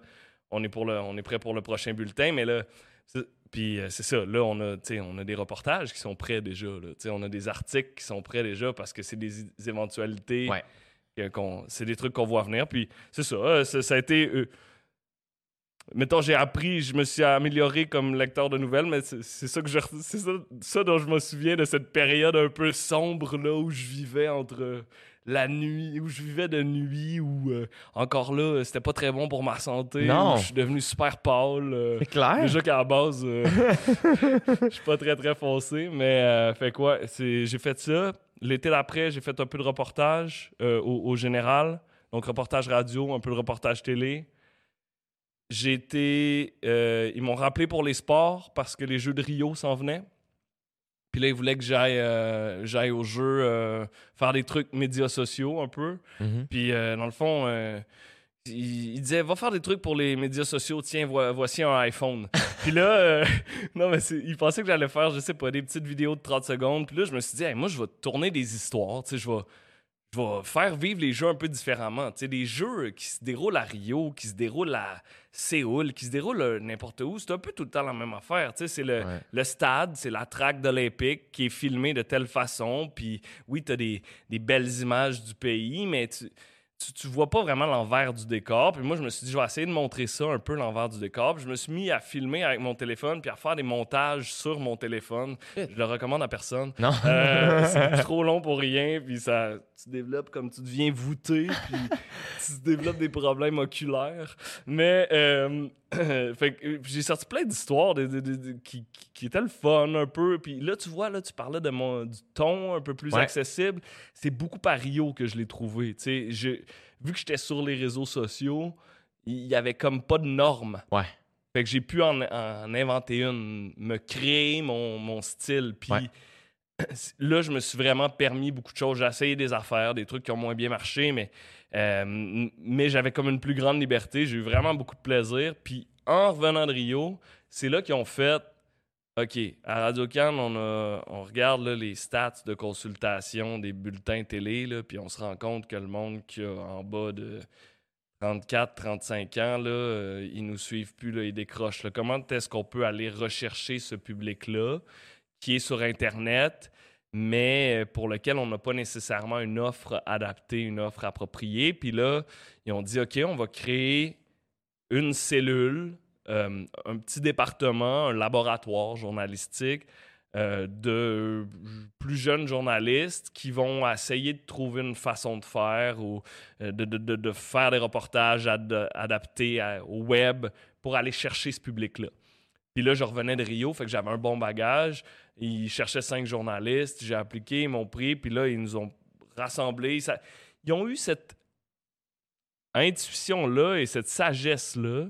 on est, pour le, on est prêt pour le prochain bulletin. Mais là, c'est- puis c'est ça, là, on a, on a des reportages qui sont prêts déjà. Là, on a des articles qui sont prêts déjà parce que c'est des, éventualités. Ouais. c'est des trucs qu'on voit venir. Puis c'est ça, ça, ça a été. euh, mettons, j'ai appris, je me suis amélioré comme lecteur de nouvelles, mais c'est ça que je, c'est ça, ça dont je me souviens de cette période un peu sombre là où je vivais entre la nuit, où je vivais de nuit, où euh, encore là, c'était pas très bon pour ma santé. Non. Je suis devenu super pâle. euh, C'est clair. Déjà qu'à la base, euh, [laughs] je suis pas très très foncé, mais fait quoi? C'est, j'ai fait ça. L'été d'après, j'ai fait un peu de reportage au, au général. Donc, reportage radio, un peu de reportage télé. J'ai été. euh, ils m'ont rappelé pour les sports parce que les Jeux de Rio s'en venaient. Puis là, il voulait que j'aille euh, j'aille au jeu, euh, faire des trucs médias sociaux un peu. Mhm. Puis dans le fond, il, il disait va faire des trucs pour les médias sociaux. Tiens, vo- voici un iPhone. [laughs] Puis là, euh, [laughs] non mais c'est- il pensait que j'allais faire, je sais pas, des petites vidéos de 30 secondes. Puis là, je me suis dit, Hey, moi, je vais tourner des histoires. Tu sais, je vais je vais faire vivre les jeux un peu différemment. Tu sais, des jeux qui se déroulent à Rio, qui se déroulent à Séoul, qui se déroulent euh, n'importe où, c'est un peu tout le temps la même affaire. Tu sais, c'est le, Ouais. le stade, c'est la traque olympique qui est filmée de telle façon. Puis oui, tu as des, des belles images du pays, mais tu, tu, tu vois pas vraiment l'envers du décor. Puis moi, je me suis dit, je vais essayer de montrer ça un peu, l'envers du décor. Puis je me suis mis à filmer avec mon téléphone, puis à faire des montages sur mon téléphone. Je le recommande à personne. Non. Euh, [laughs] c'est trop long pour rien, puis ça, tu développes comme tu deviens voûté, puis tu développes des problèmes oculaires. Mais euh, [clears throat] fait que, euh, j'ai sorti plein d'histoires de- de- de- de- qui, étaient le fun un peu. Puis là, tu vois, là, tu parlais de mon, du ton un peu plus Ouais. accessible. C'est beaucoup par Rio que je l'ai trouvé. Tu sais, je- vu que j'étais sur les réseaux sociaux, il y avait comme pas de normes. Ouais. Fait que j'ai pu en, en inventer une, me créer mon, mon style. Puis Ouais. [clears throat] là, je me suis vraiment permis beaucoup de choses. J'ai essayé des affaires, des trucs qui ont moins bien marché, mais, euh, mais j'avais comme une plus grande liberté. J'ai eu vraiment beaucoup de plaisir. Puis en revenant de Rio, c'est là qu'ils ont fait OK, à Radio-Can, on, regarde les stats de consultation des bulletins télé, puis on se rend compte que le monde qui a en bas de 34, 35 ans, là, euh, ils nous suivent plus, ils décrochent. Comment est-ce qu'on peut aller rechercher ce public-là qui est sur Internet, mais euh, pour lequel on n'a pas nécessairement une offre adaptée, une offre appropriée? Puis là, ils ont dit, OK, on va créer une cellule, euh, un petit département, un laboratoire journalistique euh, de plus jeunes journalistes qui vont essayer de trouver une façon de faire ou euh, de, faire des reportages ad- adaptés au web pour aller chercher ce public-là. Puis là, je revenais de Rio, fait que j'avais un bon bagage. Ils cherchaient cinq journalistes, j'ai appliqué, ils m'ont pris, puis là, ils nous ont rassemblés. Ils ont eu cette intuition-là et cette sagesse-là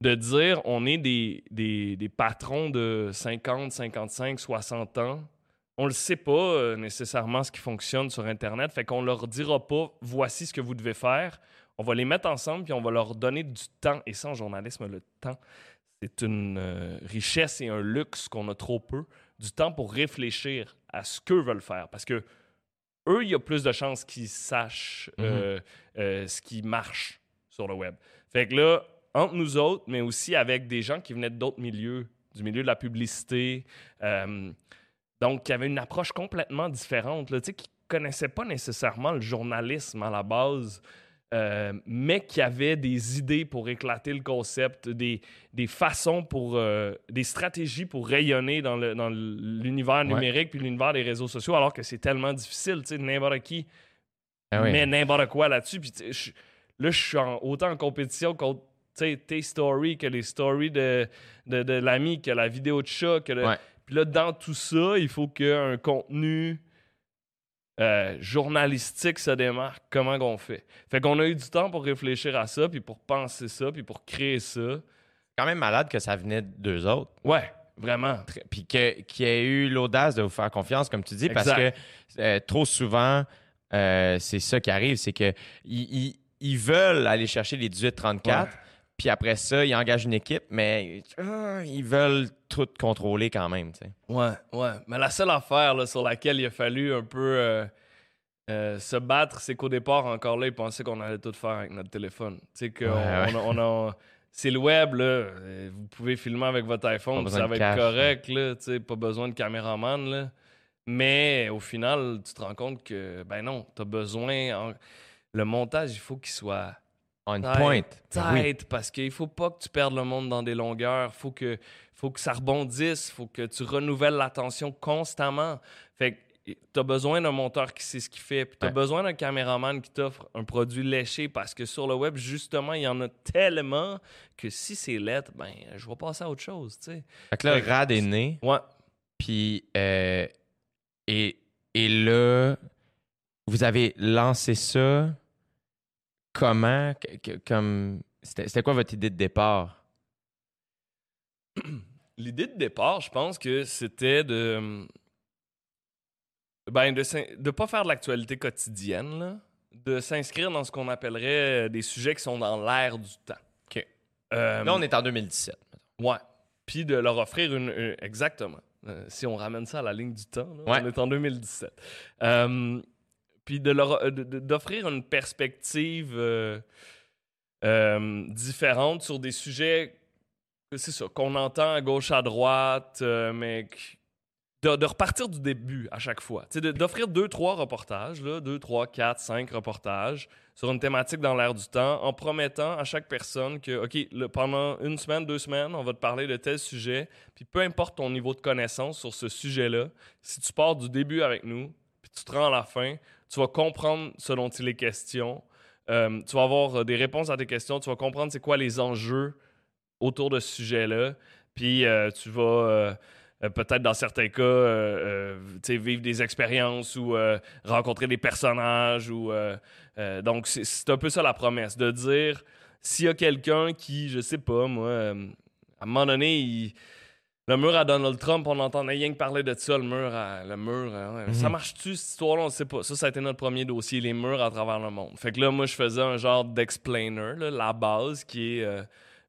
de dire on est des, des, des patrons de 50, 55, 60 ans. On le sait pas euh, nécessairement ce qui fonctionne sur Internet, fait qu'on leur dira pas voici ce que vous devez faire. On va les mettre ensemble puis on va leur donner du temps. Et en journalisme, le temps, c'est une euh, richesse et un luxe qu'on a trop peu. Du temps pour réfléchir à ce qu'eux veulent faire. Parce que eux, il y a plus de chances qu'ils sachent euh, euh, ce qui marche sur le web. Fait que là, entre nous autres, mais aussi avec des gens qui venaient d'autres milieux, du milieu de la publicité, euh, donc qui avaient une approche complètement différente, là, qui connaissaient pas nécessairement le journalisme à la base, euh, mais qui avaient des idées pour éclater le concept, des, des façons pour, euh, des stratégies pour rayonner dans le- dans l'univers numérique puis l'univers des réseaux sociaux, alors que c'est tellement difficile, tu sais, n'importe qui Ah oui. mais n'importe quoi là-dessus. Puis là, je suis autant en compétition contre sais, tes stories que les stories de, de, de l'ami, que la vidéo de chat. Que le- Ouais. Puis là, dans tout ça, il faut qu'un contenu euh, journalistique se démarque. Comment qu'on fait? Fait qu'on a eu du temps pour réfléchir à ça, puis pour penser ça, puis pour créer ça. quand même malade que ça venait d'eux autres. Ouais, vraiment. Puis que- qu'il y ait eu l'audace de vous faire confiance, comme tu dis, parce que euh, trop souvent, euh, c'est ça qui arrive, c'est que ils, ils- ils veulent aller chercher les 18-34, Ouais. Puis après ça, ils engagent une équipe, mais euh, ils veulent tout contrôler quand même. tu sais. Ouais, ouais. Mais la seule affaire là, sur laquelle il a fallu un peu euh, euh, se battre, c'est qu'au départ, encore là, ils pensaient qu'on allait tout faire avec notre téléphone. Tu sais, qu'on Ouais, ouais. on c'est le web, là. Vous pouvez filmer avec votre iPhone, ça va être cash, correct, là. Tu sais, pas besoin de caméraman, là. Mais au final, tu te rends compte que, ben non, t'as besoin. en- Le montage, il faut qu'il soit On point. Ben oui. parce qu'il faut pas que tu perdes le monde dans des longueurs. Faut que, faut que ça rebondisse. Faut que tu renouvelles l'attention constamment. Fait que t'as besoin d'un monteur qui sait ce qu'il fait. Puis t'as Ouais. besoin d'un caméraman qui t'offre un produit léché parce que sur le web, justement, il y en a tellement que si c'est lettre, ben, je vais passer à autre chose, tu sais. Fait que là, Fait que- Rad est né, Ouais. puis euh, et, et là, vous avez lancé ça comment? Que- que- comme C'était c'était quoi votre idée de départ? [clears throat] l'idée de départ, je pense que c'était de. Ben, de ne pas faire de l'actualité quotidienne, là, de s'inscrire dans ce qu'on appellerait des sujets qui sont dans l'air du temps. OK. Euh, Là, on est en 2017. Ouais. Puis de leur offrir une. une- exactement. Euh, si on ramène ça à la ligne du temps, là, Ouais. on est en 2017. Euh, puis de leur euh, d'offrir une perspective euh, euh, différente sur des sujets, c'est qu'on entend à gauche, à droite, mais de, de repartir du début à chaque fois. D'offrir deux, trois reportages, là, deux, trois, quatre, cinq reportages sur une thématique dans l'air du temps, en promettant à chaque personne que, OK, pendant une semaine, deux semaines, on va te parler de tel sujet, puis peu importe ton niveau de connaissance sur ce sujet-là, si tu pars du début avec nous, puis tu te rends à la fin, tu vas comprendre ce dont il est question, euh, tu vas avoir euh, des réponses à tes questions, tu vas comprendre c'est quoi les enjeux autour de ce sujet-là, puis euh, tu vas... euh, peut-être dans certains cas, vivre des expériences ou rencontrer des personnages. Ou, donc, c'est- un peu ça la promesse, de dire, s'il y a quelqu'un qui, je sais pas, moi, à un moment donné, il- le mur à Donald Trump, on entendait rien que parler de ça, le mur à... Le mur. Ça marche-tu, cette histoire-là? On ne sait pas. Ça, ça a été notre premier dossier, les murs à travers le monde. Fait que là, moi, je faisais un genre d'explainer, la base, qui est... euh,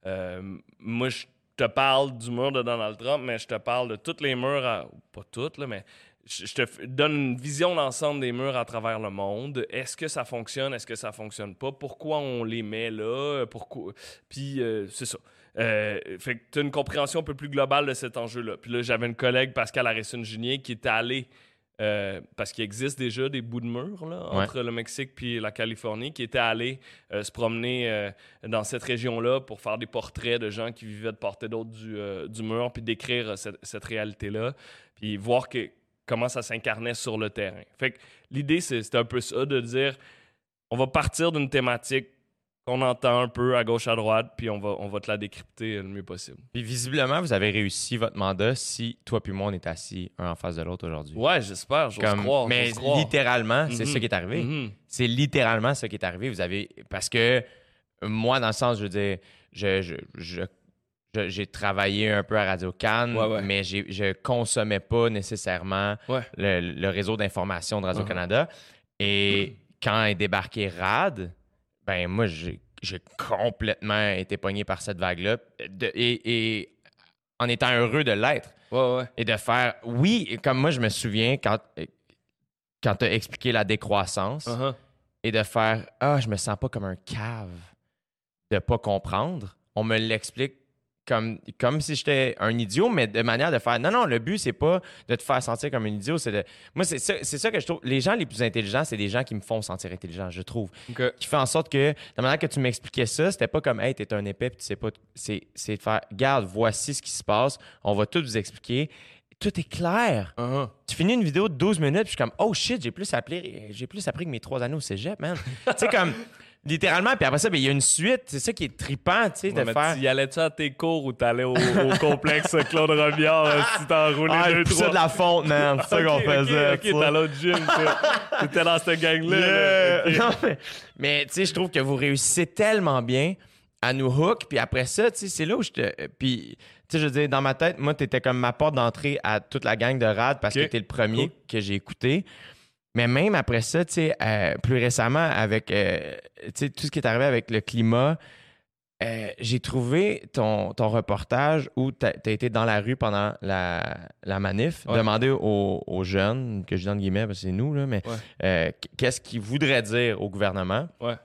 euh, moi, je te parle du mur de Donald Trump, mais je te parle de tous les murs, à- pas toutes, là, mais je te donne une vision d'ensemble des murs à travers le monde. Est-ce que ça fonctionne? Est-ce que ça fonctionne pas? Pourquoi on les met là? Pourquoi? Puis, euh, c'est ça. Euh, fait que tu as une compréhension un peu plus globale de cet enjeu-là. Puis là, j'avais une collègue, Pascal Harrison-Ginier, qui était allée, euh, parce qu'il existe déjà des bouts de là, Ouais. entre le Mexique puis la Californie, qui était allé euh, se promener dans cette région-là pour faire des portraits de gens qui vivaient de part et d'autre du, du mur, puis décrire cette, cette réalité-là, puis voir que, comment ça s'incarnait sur le terrain. Fait que l'idée, c'est un peu ça, de dire, on va partir d'une thématique qu'on entend un peu à gauche, à droite, puis on va, on va te la décrypter le mieux possible. Puis visiblement, vous avez réussi votre mandat si toi puis moi, on est assis un en face de l'autre aujourd'hui. Ouais, j'espère, j'ose Comme- croire. mais croire. littéralement, c'est Mhm. ça qui est arrivé. Mhm. C'est littéralement ce qui est arrivé. Vous avez. Parce que moi, dans le sens, je veux dire, je. je- je- je- j'ai travaillé un peu à Radio Cannes, Ouais, ouais. mais je consommais pas nécessairement Ouais. le, le réseau d'information de Radio-Canada. Et quand est débarqué RAD, ben moi, j'ai complètement été pogné par cette vague-là. Et, et en étant heureux de l'être Ouais, ouais. et de faire. Oui, comme moi, je me souviens quand, quand tu as expliqué la décroissance Uh-huh. et de faire Ah, je me sens pas comme un cave de pas comprendre. On me l'explique comme, comme si j'étais un idiot, mais de manière de faire Non, non, le but, c'est pas de te faire sentir comme un idiot. C'est de... Moi, c'est ça, ça que je trouve. Les gens les plus intelligents, c'est des gens qui me font sentir intelligent, je trouve. Qui fait en sorte que, la manière que tu m'expliquais ça, c'était pas comme Hey, t'es un épais, puis tu sais pas. C'est de faire Garde, voici ce qui se passe, on va tout vous expliquer. Tout est clair Uh-huh. tu finis une vidéo de 12 minutes, puis je suis comme, oh shit, j'ai plus appris, j'ai plus appris que mes trois années au cégep, man. [laughs] tu sais, comme, littéralement, puis après ça, ben, il y a une suite, c'est ça qui est trippant, tu sais, de Ouais, mais faire. tu y allais-tu à tes cours ou t'allais au, au complexe [laughs] Claude Robillard euh, si t'en roulais Ah, deux, trois? de la fonte, man. C'est ça [laughs] qu'on faisait. Ok, allé au gym. T'étais dans cette gang-là. Yeah. mais, mais, tu sais, je trouve que vous réussissez tellement bien à nous hook, puis après ça, tu sais, c'est là où je te. Puis, tu sais, je veux dire, dans ma tête, moi, t'étais comme ma porte d'entrée à toute la gang de rad parce que t'es le premier Cool. que j'ai écouté. Mais même après ça, tu sais, euh, plus récemment, avec euh, tu sais, tout ce qui est arrivé avec le climat, euh, j'ai trouvé ton, ton reportage où tu as, été dans la rue pendant la, la manif, Ouais. demander aux, aux jeunes, que je dis entre guillemets parce que c'est nous, là, mais Ouais. qu'est-ce qu'ils voudraient dire au gouvernement? Ouais.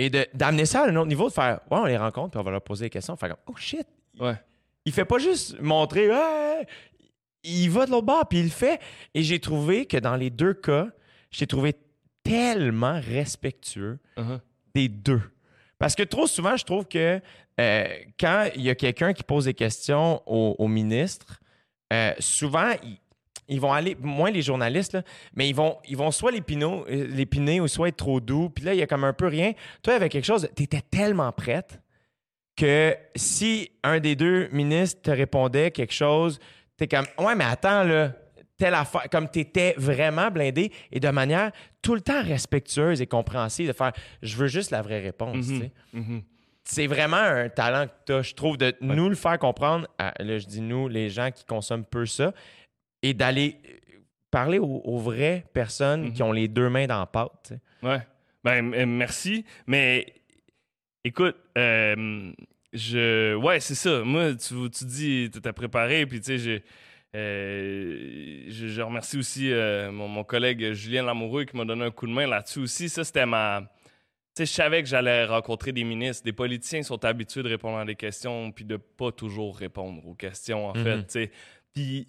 Et d'amener ça à un autre niveau, de faire Ouais, on les rencontre, puis on va leur poser des questions. Faire comme Oh shit! Ouais. Il fait pas juste montrer Ouais! Il va de l'autre bord, puis il le fait. Et j'ai trouvé que dans les deux cas, j'ai trouvé tellement respectueux Uh-huh. des deux. Parce que trop souvent, je trouve que euh, quand il y a quelqu'un qui pose des questions au, au ministre, euh, souvent, ils, ils vont aller, moins les journalistes, là, mais ils vont, ils vont soit l'épiner, euh, l'épiner ou soit être trop doux. Puis là, il y a comme un peu rien. Toi, avec quelque chose, tu étais tellement prête que si un des deux ministres te répondait quelque chose, tu es comme Ouais, mais attends, là, telle affaire, comme tu étais vraiment blindé et de manière tout le temps respectueuse et compréhensive de faire Je veux juste la vraie réponse. sais. Mhm. c'est vraiment un talent que tu as, je trouve, de nous le faire comprendre. à- là, je dis nous, les gens qui consomment peu ça, et d'aller euh, parler aux, aux vraies personnes Mhm. qui ont les deux mains dans la pâte. Ouais. Ben, euh, merci. Mais écoute, euh, je. Ouais, c'est ça. Moi, tu, tu dis, tu t'es préparé, puis tu sais, j'ai. euh, je, je remercie aussi mon, mon collègue Julien Lamoureux qui m'a donné un coup de main là-dessus aussi. Ça, c'était ma. Tu sais, je savais que j'allais rencontrer des ministres. Des politiciens sont habitués de répondre à des questions, puis de pas toujours répondre aux questions, en Mhm. fait. tu sais. Puis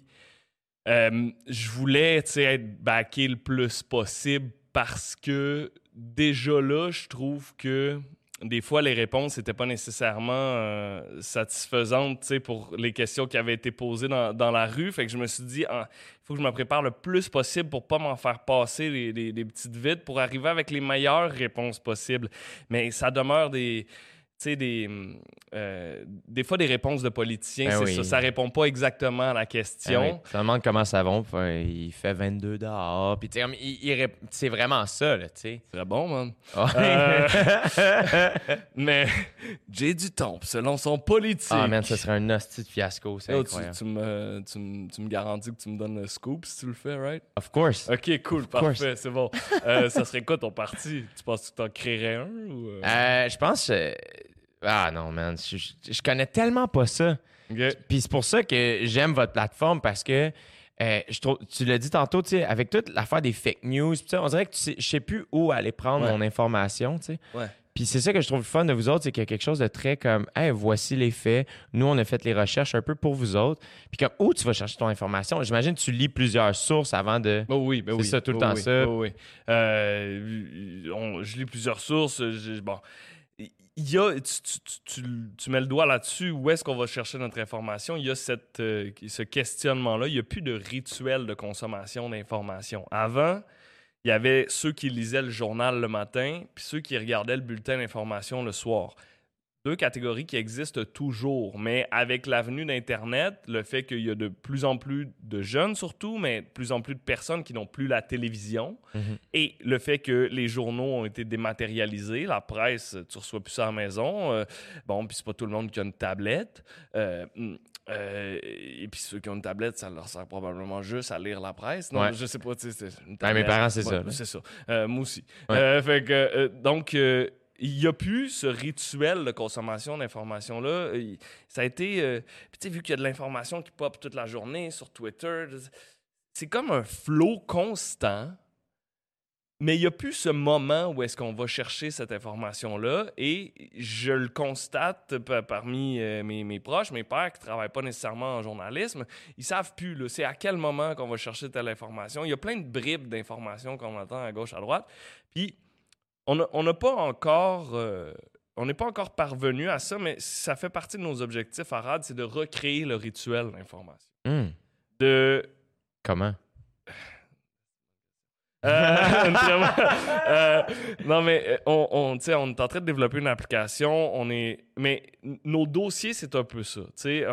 euh, je voulais être backé le plus possible parce que déjà là, je trouve que des fois, les réponses n'étaient pas nécessairement euh, satisfaisantes pour les questions qui avaient été posées dans, la rue. Fait que je me suis dit, il faut que je me prépare le plus possible pour pas m'en faire passer les- les petites vides pour arriver avec les meilleures réponses possibles. Mais ça demeure des. Tu sais, des, euh, des fois, des réponses de politiciens, Ben c'est oui. ça. Ça répond pas exactement à la question. Ah oui, te demandes comment ça va, il fait 22 dehors. Puis, c'est vraiment ça, là, tu sais. C'est bon, man. Euh, [laughs] Mais j'ai du temps, selon son politique. ah, man, ça serait un hostie de fiasco, c'est incroyable. tu me, tu, me, tu me garantis que tu me donnes le scoop si tu le fais, right? Of course. Ok, cool, course. parfait, c'est bon. Euh, ça serait quoi ton parti? Tu penses que tu t'en créerais un ou. je pense. Ah non, man. Je, je- je connais tellement pas ça. Puis c'est pour ça que j'aime votre plateforme parce que euh, je trouve, tu l'as dit tantôt, tu sais, avec toute l'affaire des fake news, on dirait que tu sais, je sais plus où aller prendre Ouais. mon information, tu sais. Ouais. Puis c'est ça que je trouve le fun de vous autres, c'est qu'il y a quelque chose de très comme, hey, voici les faits. Nous, on a fait les recherches un peu pour vous autres. Puis comme, où tu vas chercher ton information? J'imagine que tu lis plusieurs sources avant de. Oh oui, ben C'est oui. ça, tout le Oh temps oui, ça. oh oui. Euh, on- je lis plusieurs sources. je- bon, tu, mets le doigt là-dessus, où est-ce qu'on va chercher notre information? Il y a cette, euh, ce questionnement-là. Il n'y a plus de rituel de consommation d'information. Avant, il y avait ceux qui lisaient le journal le matin, puis ceux qui regardaient le bulletin d'information le soir. Deux catégories qui existent toujours, mais avec l'avenue d'Internet, le fait qu'il y a de plus en plus de jeunes surtout, mais de plus en plus de personnes qui n'ont plus la télévision, Mhm. et le fait que les journaux ont été dématérialisés, la presse, tu reçois plus ça à la maison. euh, bon, puis c'est pas tout le monde qui a une tablette. Euh, hum, euh, et puis ceux qui ont une tablette, ça leur sert probablement juste à lire la presse. Non, Ouais. je sais pas, tu sais, c'est une Ouais, mes tablette. parents, c'est Ouais, ça. C'est ça. Euh, moi aussi. Ouais. Fait que, donc, il n'y a plus ce rituel de consommation d'informations-là. Ça a été. euh, tu sais, vu qu'il y a de l'information qui pop toute la journée sur Twitter, c'est comme un flot constant. Mais il n'y a plus ce moment où est-ce qu'on va chercher cette information-là. Et je le constate pa- parmi euh, mes, proches, mes pères qui ne travaillent pas nécessairement en journalisme. Ils savent plus, c'est à quel moment qu'on va chercher telle information. Il y a plein de bribes d'informations qu'on entend à gauche, à droite. Puis, on n'a on pas encore... euh, on n'est pas encore parvenu à ça, mais ça fait partie de nos objectifs à RAD, c'est de recréer le rituel d'information. Hum, De Comment? Euh. [laughs] Euh, non, mais on, on, est en train de développer une application. On est, mais nos dossiers, c'est un peu ça.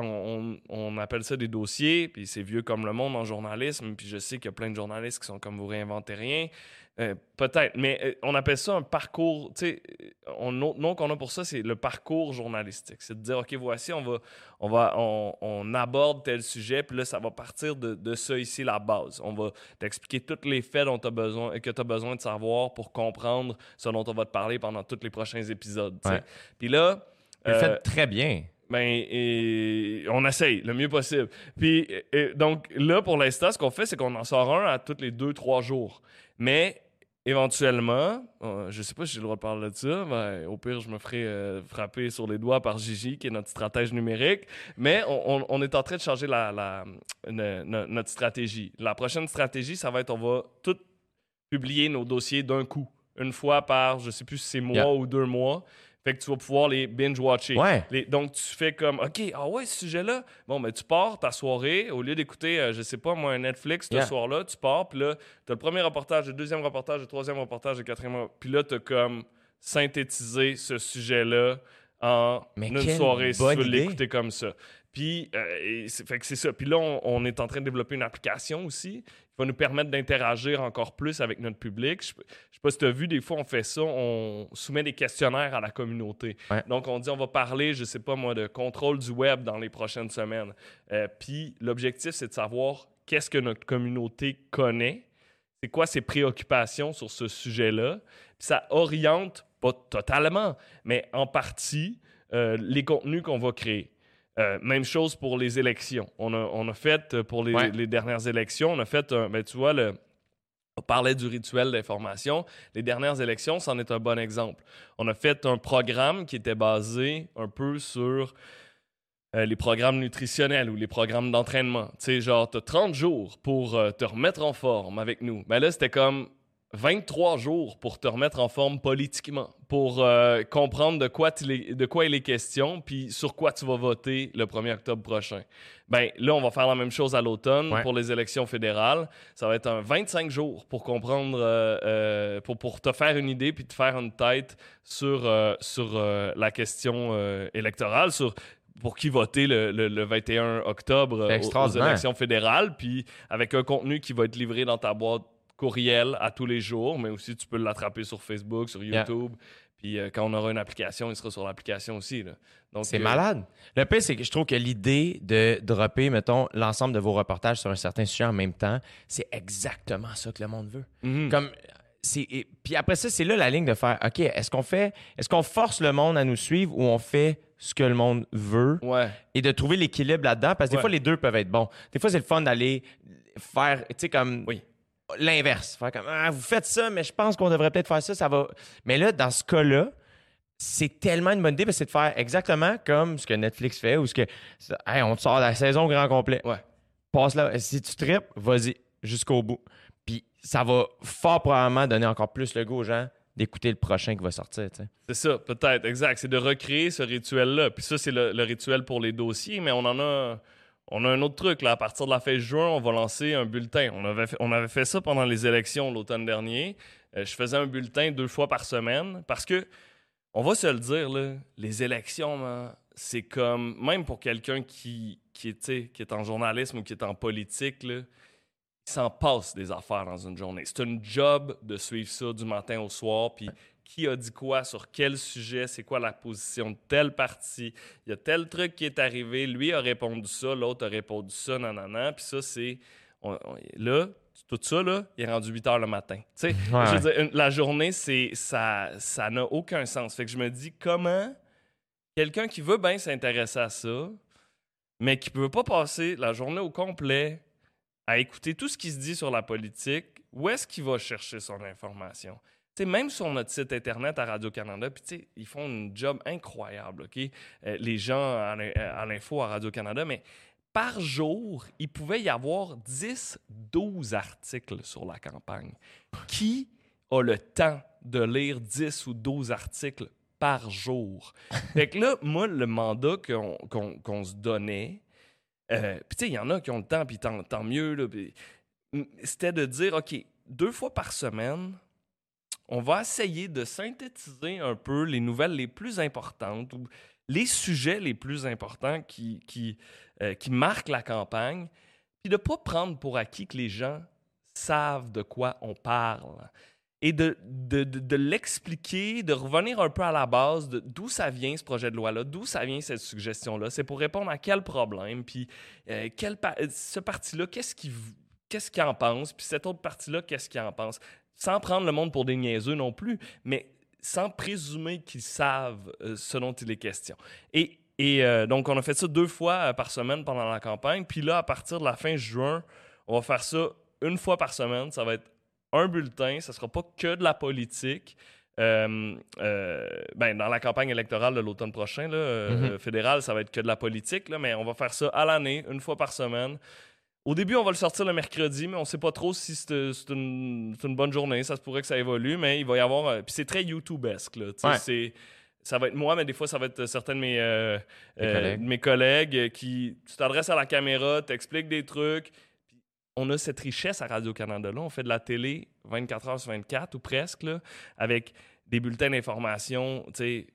on, on appelle ça des dossiers, puis c'est vieux comme le monde en journalisme. Puis je sais qu'il y a plein de journalistes qui sont comme vous réinventez rien. Euh, Peut-être, mais euh, on appelle ça un parcours. Tu sais, on, notre nom qu'on a pour ça, c'est le parcours journalistique. C'est de dire, OK, voici, on va, on va, on, on aborde tel sujet, puis là, ça va partir de, de ça ici, la base. On va t'expliquer tous les faits dont as besoin, que tu as besoin de savoir pour comprendre ce dont on va te parler pendant tous les prochains épisodes. Ouais. Puis là, Vous le euh, faites très bien. ben, et on essaye le mieux possible. Puis, donc, là, pour l'instant, ce qu'on fait, c'est qu'on en sort un à tous les deux, trois jours. Mais, éventuellement, euh, je sais pas si j'ai le droit de parler de ça, au pire, je me ferai euh, frapper sur les doigts par Gigi, qui est notre stratège numérique. Mais on, on- on est en train de changer la, la- ne- ne- notre stratégie. La prochaine stratégie, ça va être on va tout publier nos dossiers d'un coup. Une fois par, je sais plus si c'est mois Yeah. ou deux mois. Fait que tu vas pouvoir les binge-watcher. Ouais. Les- donc, tu fais comme, OK, ah ouais, ce sujet-là. Bon, ben, tu pars ta soirée, au lieu d'écouter, euh, je sais pas, moi, un Netflix ce Yeah. soir-là, tu pars, puis là, tu as le premier reportage, le deuxième reportage, le troisième reportage, le quatrième. Puis là, tu as comme synthétisé ce sujet-là en Mais une soirée si tu veux l'écouter comme ça. Puis, euh, c'est- fait que c'est ça. Puis là, on, on est en train de développer une application aussi qui va nous permettre d'interagir encore plus avec notre public. Je, je sais pas si tu as vu, des fois, on fait ça, on soumet des questionnaires à la communauté. Ouais. Donc, on dit, on va parler, je sais pas moi, de contrôle du web dans les prochaines semaines. Euh, puis, l'objectif, c'est de savoir qu'est-ce que notre communauté connaît, c'est quoi ses préoccupations sur ce sujet-là. Puis ça oriente, pas totalement, mais en partie, euh, les contenus qu'on va créer. Euh, même chose pour les élections. On a, on a fait, euh, pour les, Ouais. les dernières élections, on a fait, un, ben, tu vois, le, on parlait du rituel d'information. Les dernières élections, c'en est un bon exemple. On a fait un programme qui était basé un peu sur euh, les programmes nutritionnels ou les programmes d'entraînement. Tu sais, genre, tu as 30 jours pour euh, te remettre en forme avec nous. Mais là, c'était comme 23 jours pour te remettre en forme politiquement, pour euh, comprendre de quoi, il est, de quoi il est question, puis sur quoi tu vas voter le 1er octobre prochain. Ben là, on va faire la même chose à l'automne Ouais. pour les élections fédérales. Ça va être un 25 jours pour comprendre, euh, euh, pour, pour te faire une idée, puis te faire une tête sur, sur la question électorale, sur pour qui voter le, le- le 21 octobre aux- aux, élections fédérales, puis avec un contenu qui va être livré dans ta boîte courriel à tous les jours, mais aussi tu peux l'attraper sur Facebook, sur Yeah. YouTube. Puis euh, quand on aura une application, il sera sur l'application aussi. là. Donc, C'est euh, malade. Le pire, c'est que je trouve que l'idée de dropper, mettons, l'ensemble de vos reportages sur un certain sujet en même temps, c'est exactement ça que le monde veut. mhm. Comme et- puis après ça, c'est là la ligne de faire OK, est-ce qu'on fait est-ce qu'on force le monde à nous suivre ou on fait ce que le monde veut? Ouais. et de trouver l'équilibre là-dedans parce que des fois les deux peuvent être bons. Des fois c'est le fun d'aller faire tu sais comme Oui. L'inverse, faire comme ah, vous faites ça mais je pense qu'on devrait peut-être faire ça, ça va. Mais là dans ce cas-là, c'est tellement une bonne idée parce que c'est de faire exactement comme ce que Netflix fait ou ce que Hey, on te sort la saison au grand complet Ouais. passe là. Si tu tripes, vas-y jusqu'au bout. Puis ça va fort probablement donner encore plus le goût aux gens d'écouter le prochain qui va sortir. C'est ça, peut-être, exact. C'est de recréer ce rituel-là. Puis ça, c'est le, le rituel pour les dossiers, mais on en a. On a un autre truc, là. À partir de la fin juin, on va lancer un bulletin. On avait fait, on ça pendant les élections l'automne dernier. Euh, je faisais un bulletin deux fois par semaine parce que, on va se le dire, les élections, c'est comme, même pour quelqu'un qui, est, qui est en journalisme ou qui est en politique, il s'en passe des affaires dans une journée. C'est un job de suivre ça du matin au soir, qui a dit quoi sur quel sujet, c'est quoi la position de telle partie, il y a tel truc qui est arrivé, lui a répondu ça, l'autre a répondu ça, nanana, puis ça, c'est... on- on- là, tout ça, là, il est rendu 8 heures le matin. Tu sais, Ouais, je veux dire, une- la journée, c'est ça ça n'a aucun sens. Fait que je me dis, comment quelqu'un qui veut bien s'intéresser à ça, mais qui ne peut pas passer la journée au complet à écouter tout ce qui se dit sur la politique, où est-ce qu'il va chercher son information? Même sur notre site internet à Radio-Canada, puis ils font un job incroyable, OK? Euh, les gens à l'in- à l'info à Radio-Canada, mais par jour, il pouvait y avoir 10, 12 articles sur la campagne. Qui a le temps de lire 10 ou 12 articles par jour? [laughs] Fait que là, moi, le mandat qu'on se donnait, euh, puis tu sais, il y en a qui ont le temps, puis tant, tant mieux, c'était de dire, OK, deux fois par semaine, on va essayer de synthétiser un peu les nouvelles les plus importantes ou les sujets les plus importants qui, qui, euh, qui marquent la campagne, puis de ne pas prendre pour acquis que les gens savent de quoi on parle. Et de, l'expliquer, de revenir un peu à la base d'où ça vient ce projet de loi-là, d'où ça vient cette suggestion-là. C'est pour répondre à quel problème, puis euh, euh, ce parti-là, qu'est-ce qu'il en pense, puis cette autre partie-là, qu'est-ce qu'il en pense. Sans prendre le monde pour des niaiseux non plus, mais sans présumer qu'ils savent euh, ce dont il est question. Et, et euh, donc, on a fait ça deux fois euh, par semaine pendant la campagne. Puis là, à partir de la fin juin, on va faire ça une fois par semaine. Ça va être un bulletin. Ça sera pas que de la politique. Euh, euh, ben, dans la campagne électorale de l'automne prochain, là, euh, Mhm. fédérale, ça va être que de la politique, là, mais on va faire ça à l'année, une fois par semaine. Au début, on va le sortir le mercredi, mais on sait pas trop si c'est une, bonne journée. Ça se pourrait que ça évolue, mais il va y avoir. euh, Puis c'est très YouTube-esque. Ouais. Ça va être moi, mais des fois, ça va être certains de mes, euh, Tes euh, collègues. de mes collègues qui. Tu t'adresses à la caméra, t'expliques des trucs. Puis on a cette richesse à Radio-Canada. Là, on fait de la télé 24 heures sur 24 ou presque, là, avec des bulletins d'information, tu sais,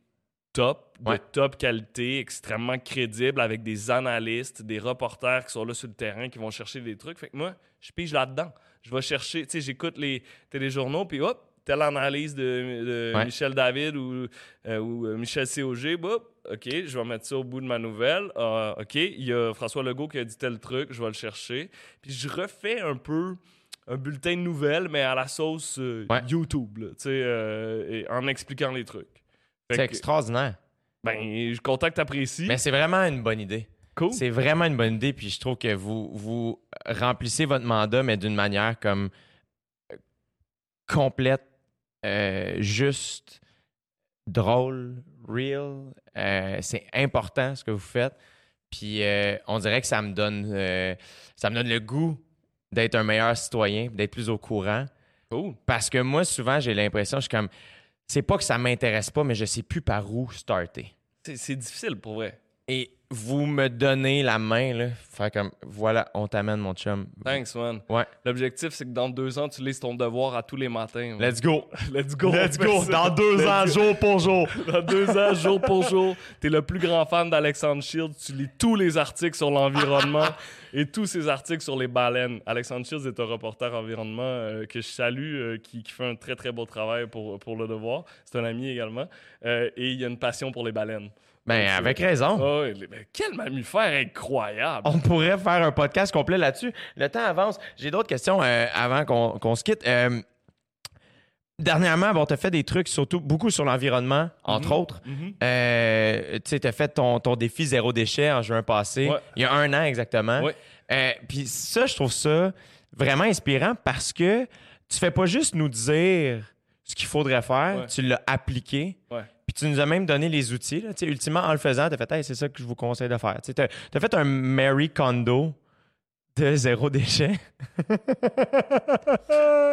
top, de Ouais. top qualité, extrêmement crédible, avec des analystes, des reporters qui sont là sur le terrain, qui vont chercher des trucs. Fait que moi, je pige là-dedans. Je vais chercher, tu sais, j'écoute les téléjournaux, puis hop, telle analyse de, de Ouais. Michel David ou, euh, ou euh, Michel COG, boop, OK, je vais mettre ça au bout de ma nouvelle. Ah, OK, il y a François Legault qui a dit tel truc, je vais le chercher. Puis je refais un peu un bulletin de nouvelles, mais à la sauce euh, Ouais. YouTube, là, tu sais, et en expliquant les trucs. C'est extraordinaire. ben, je contacte apprécie. Mais c'est vraiment une bonne idée. Cool. C'est vraiment une bonne idée, puis je trouve que vous, vous remplissez votre mandat, mais d'une manière comme euh, complète, euh, juste, drôle, real. Euh, c'est important ce que vous faites. Puis euh, on dirait que ça me donne ça me donne le goût d'être un meilleur citoyen, d'être plus au courant. Cool. Parce que moi, souvent, j'ai l'impression, je suis comme. C'est pas que ça m'intéresse pas, mais je sais plus par où starter. C'est- difficile pour vrai. Et vous me donnez la main, là. Faire comme, voilà, on t'amène, mon chum. Thanks, man. Ouais. L'objectif, c'est que dans deux ans, tu lises ton devoir à tous les matins. [laughs] Let's go. Let's go. Let's go. Dans deux Let's ans, go. jour pour jour. [laughs] Dans deux ans, jour pour jour, t'es le plus grand fan d'Alexandre Shields. Tu lis tous les articles sur l'environnement [laughs] et tous ces articles sur les baleines. Alexandre Shields est un reporter environnement euh, que je salue, euh, qui, qui fait un très, très beau travail pour, pour Le Devoir. C'est un ami également. Euh, et il a une passion pour les baleines. Ben, avec raison. Ah ben, quel mammifère incroyable! On pourrait faire un podcast complet là-dessus. Le temps avance. J'ai d'autres questions euh, avant qu'on se quitte. Euh, dernièrement, bon, tu as fait des trucs surtout beaucoup sur l'environnement, entre Mhm. autres. Mhm. Euh, tu sais, as fait ton, ton défi zéro déchet en juin passé, Ouais. il y a un an exactement. Ouais. Puis ça, je trouve ça vraiment inspirant parce que tu fais pas juste nous dire ce qu'il faudrait faire, Ouais. tu l'as appliqué. Ouais. Tu nous as même donné les outils. Là. Ultimement, en le faisant, tu as fait Hey, c'est ça que je vous conseille de faire. Tu as, fait un Mary Kondo de zéro déchet.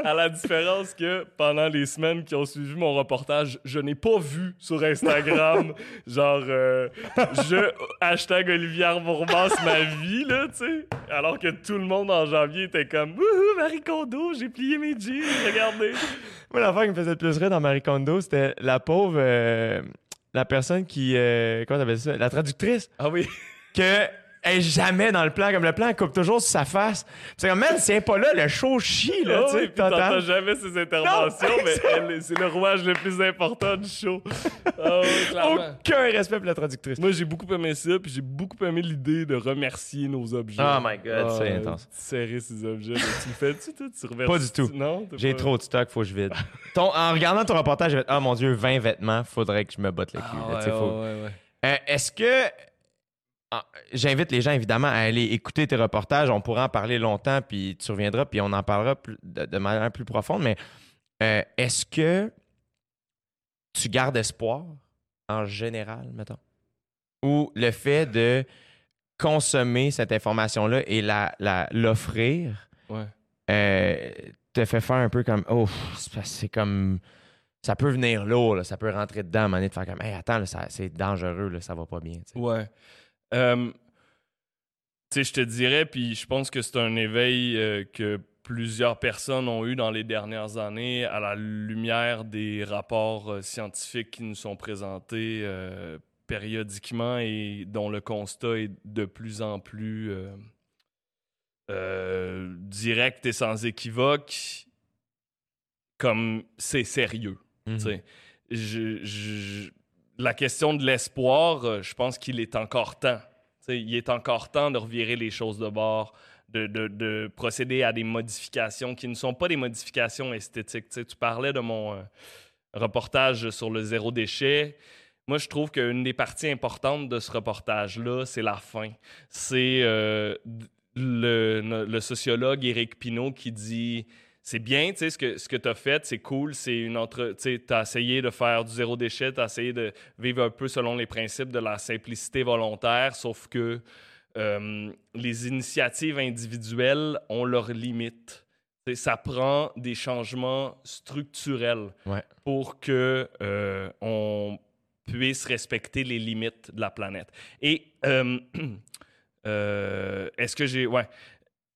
À la différence que pendant les semaines qui ont suivi mon reportage, je n'ai pas vu sur Instagram, [laughs] genre, euh, je, hashtag Olivier Arbourmas ma vie, là, tu sais. Alors que tout le monde en janvier était comme, wouhou, Marie Kondo, j'ai plié mes jeans, regardez. Moi, l'affaire qui me faisait le plus rire dans Marie Kondo, c'était la pauvre. euh, la personne qui. euh, comment t'appelles ça? La traductrice. Ah oui. que est jamais dans le plan. Comme le plan, elle coupe toujours sur sa face. C'est comme, man, c'est pas là, le show chie, là, Ah tu sais, t'entends? jamais ses interventions, Non, mais c'est le rouage le plus important du show. [laughs] Ah. Aucun respect pour la traductrice. Moi, j'ai beaucoup aimé ça, puis j'ai beaucoup aimé l'idée de remercier nos objets. Oh my God, c'est intense. Serrer ces objets. là. tu le fais-tu, toi? Tu reverses Pas du tout. Non? J'ai pas- trop de stock, faut que je vide. Ton- en regardant ton reportage, j'ai fait, ah mon Dieu, 20 vêtements, faudrait que je me botte le cul. Ah, faut- ouais, ouais, ouais. Euh, Est-ce que. Ah, J'invite les gens évidemment à aller écouter tes reportages. On pourra en parler longtemps, puis tu reviendras, puis on en parlera plus- de, de manière plus profonde. Mais euh, est-ce que tu gardes espoir en général, mettons? Ou le fait de consommer cette information-là et la- la- l'offrir Ouais. euh, te fait faire un peu comme oh c'est comme ça peut venir lourd là, ça peut rentrer dedans à un moment donné de faire comme hey attends c'est dangereux là, ça va pas bien. Ouais. Euh, tu sais, je te dirais, puis je pense que c'est un éveil euh, que plusieurs personnes ont eu dans les dernières années à la lumière des rapports euh, scientifiques qui nous sont présentés euh, périodiquement et dont le constat est de plus en plus direct et sans équivoque, comme c'est sérieux. Je- je- la question de l'espoir, euh, je pense qu'il est encore temps. Il est encore temps de revirer les choses de bord, de, de- de procéder à des modifications qui ne sont pas des modifications esthétiques. Tu parlais de mon euh, reportage sur le zéro déchet. Moi, je trouve qu'une des parties importantes de ce reportage-là, c'est la fin. C'est euh, le, le sociologue Éric Pinault qui dit c'est bien, tu sais, ce que, ce que tu as fait, c'est cool, c'est une entre. Tu as essayé de faire du zéro déchet, tu as essayé de vivre un peu selon les principes de la simplicité volontaire, sauf que euh, les initiatives individuelles ont leurs limites. Ça prend des changements structurels Ouais. pour que euh, on puisse respecter les limites de la planète. Et euh, [clears throat] est-ce que j'ai... Ouais.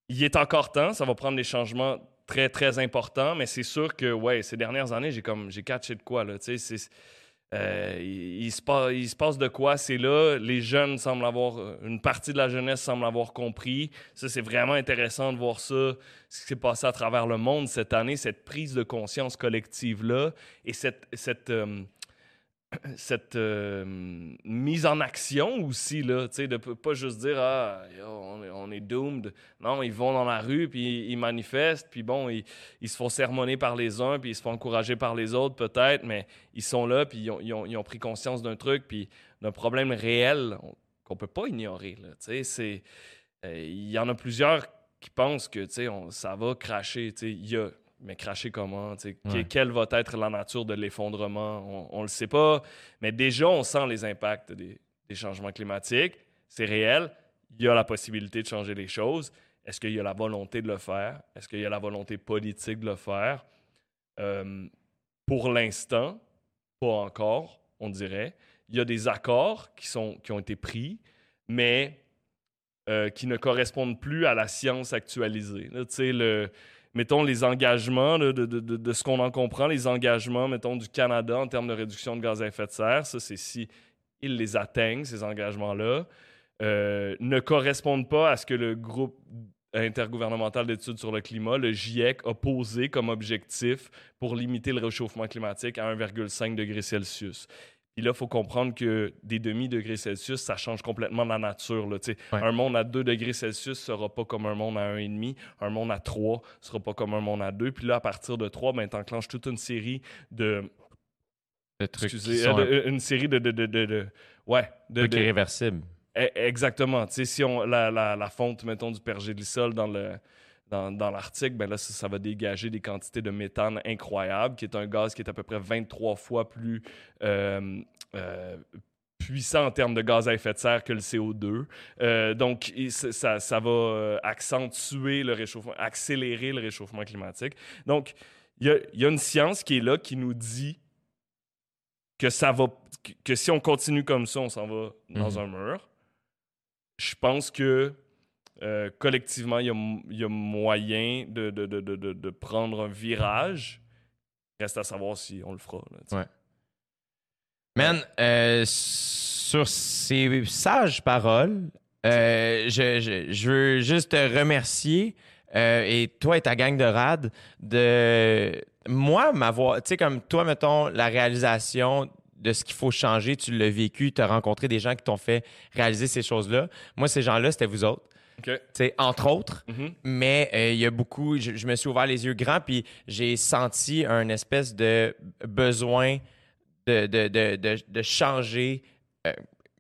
Il est encore temps, ça va prendre des changements très, très importants, mais c'est sûr que, ouais, ces dernières années, j'ai comme... J'ai catché de quoi, là, tu sais, euh, il, se passe, de quoi? C'est là, les jeunes semblent avoir, une partie de la jeunesse semble avoir compris. Ça, c'est vraiment intéressant de voir ça, ce qui s'est passé à travers le monde cette année, cette prise de conscience collective-là et cette, cette, euh, [coughs] cette euh, mise en action aussi, là, tu sais, pas juste dire Ah, on, est, doomed. Non, ils vont dans la rue, puis ils manifestent, puis bon, ils, se font sermonner par les uns, puis ils se font encourager par les autres, peut-être, mais ils sont là, puis ils ont, pris conscience d'un truc, puis d'un problème réel on- qu'on peut pas ignorer, euh, Il y en a plusieurs qui pensent que, tu ça va cracher, il y a... Mais cracher comment? Ouais. Quelle va être la nature de l'effondrement? On ne le sait pas. Mais déjà, on sent les impacts des, des changements climatiques. C'est réel. Il y a la possibilité de changer les choses. Est-ce qu'il y a la volonté de le faire? Est-ce qu'il y a la volonté politique de le faire? Euh, pour l'instant, pas encore, on dirait. Il y a des accords qui, sont, qui ont été pris, mais euh, qui ne correspondent plus à la science actualisée. Tu sais, le, mettons, les engagements, de- de- de ce qu'on en comprend, les engagements, mettons, du Canada en termes de réduction de gaz à effet de serre, ça, c'est si ils les atteignent, ces engagements-là, euh, ne correspondent pas à ce que le groupe intergouvernemental d'études sur le climat, le GIEC, a posé comme objectif pour limiter le réchauffement climatique à 1,5 degré Celsius. Puis là, il faut comprendre que des demi-degrés Celsius, ça change complètement la nature. Là. Ouais. Un monde à 2 degrés Celsius sera pas comme un monde à 1,5. Un monde à 3 sera pas comme un monde à 2. Puis là, à partir de 3, ben, tu enclenches toute une série de... Le truc qui excusez, euh, un de- une série de... de, de, de- de- ouais. De, truc de- irréversible. E- Exactement. Si on, la, la, la fonte, mettons, du pergélisol dans le dans, dans l'Arctique, ben là, ça, ça va dégager des quantités de méthane incroyables, qui est un gaz qui est à peu près 23 fois plus euh, euh, puissant en termes de gaz à effet de serre que le CO2. Euh, donc, ça, va accentuer le réchauffement, accélérer le réchauffement climatique. Donc, il y a, il y a une science qui est là qui nous dit que ça va que, que si on continue comme ça, on s'en va dans Mhm. un mur. Je pense que euh, collectivement, il y, a, moyen de, prendre un virage. Reste à savoir si on le fera. Man, euh, sur ces sages paroles, euh, je, je- veux juste te remercier, et toi et ta gang de rad, de moi m'avoir, tu sais, comme toi, mettons, la réalisation de ce qu'il faut changer, tu l'as vécu, tu as rencontré des gens qui t'ont fait réaliser ces choses-là. Moi, ces gens-là, c'était vous autres, Entre autres. Mhm. Mais euh, il y a beaucoup, je, je me suis ouvert les yeux grands, puis j'ai senti un espèce de besoin de, de, de, de, de changer euh,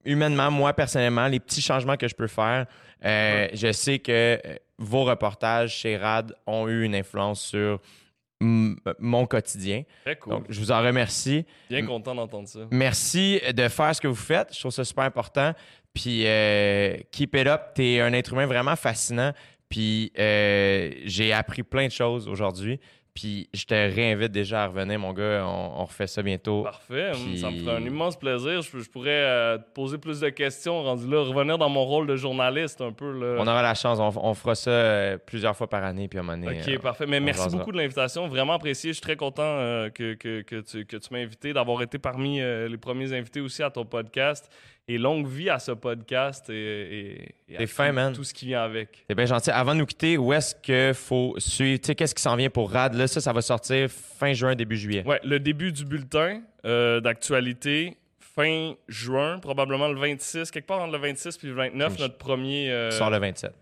humainement, moi personnellement, les petits changements que je peux faire. Euh, Je sais que vos reportages chez RAD ont eu une influence sur mon quotidien. Très cool. Donc, je vous en remercie. Bien content d'entendre ça. Merci de faire ce que vous faites. Je trouve ça super important. Puis, euh, keep it up. T'es un être humain vraiment fascinant. Puis, euh, j'ai appris plein de choses aujourd'hui. Puis, je te réinvite déjà à revenir, mon gars. On, on refait ça bientôt. Parfait. Puis- Ça me ferait un immense plaisir. Je, je pourrais euh, te poser plus de questions rendu là, revenir dans mon rôle de journaliste un peu. Là. On aura la chance. On, on fera ça plusieurs fois par année. Puis, à un moment donné, Ok, parfait. Mais merci beaucoup de l'invitation. Vraiment apprécié. Je suis très content que, que, que tu, que tu m'as invité, d'avoir été parmi les premiers invités aussi à ton podcast. Et longue vie à ce podcast et, et, et à T'es fin, tout, man. tout ce qui vient avec. C'est bien gentil. Avant de nous quitter, où est-ce qu'il faut suivre? Tu sais, qu'est-ce qui s'en vient pour RAD? Là, ça, ça va sortir fin juin, début juillet. Ouais, le début du bulletin euh, d'actualité, fin juin, probablement le 26, quelque part entre le 26 puis le 29, Hum, notre premier. euh, Sort le 27,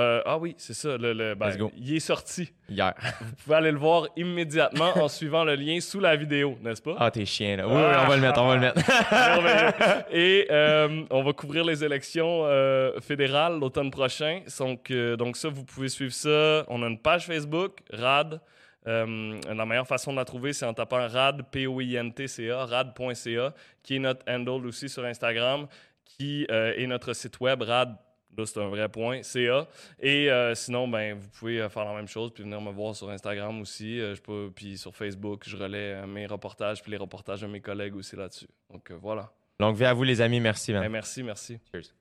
euh, ah oui, c'est ça. Le, le- ben, Let's go. il est sorti. hier. [laughs] Vous pouvez aller le voir immédiatement en suivant le lien sous la vidéo, n'est-ce pas? Ah, t'es chien, là. Oui, oui, on va le mettre, [laughs] on va le mettre. Et euh, on va couvrir les élections euh, fédérales l'automne prochain. Donc, donc ça, vous pouvez suivre ça. On a une page Facebook, RAD. Euh, la meilleure façon de la trouver, c'est en tapant RAD, P-O-I-N-T-C-A, rad.ca, qui est notre handle aussi sur Instagram, qui euh, est notre site web, rad. Là, c'est un vrai point, CA. Et euh, sinon, ben, vous pouvez euh, faire la même chose, puis venir me voir sur Instagram aussi. Euh, je peux, puis sur Facebook, je relais mes reportages, puis les reportages de mes collègues aussi là-dessus. Donc voilà. Longue vie à vous, les amis. Merci, man. Ben, merci, merci. Cheers.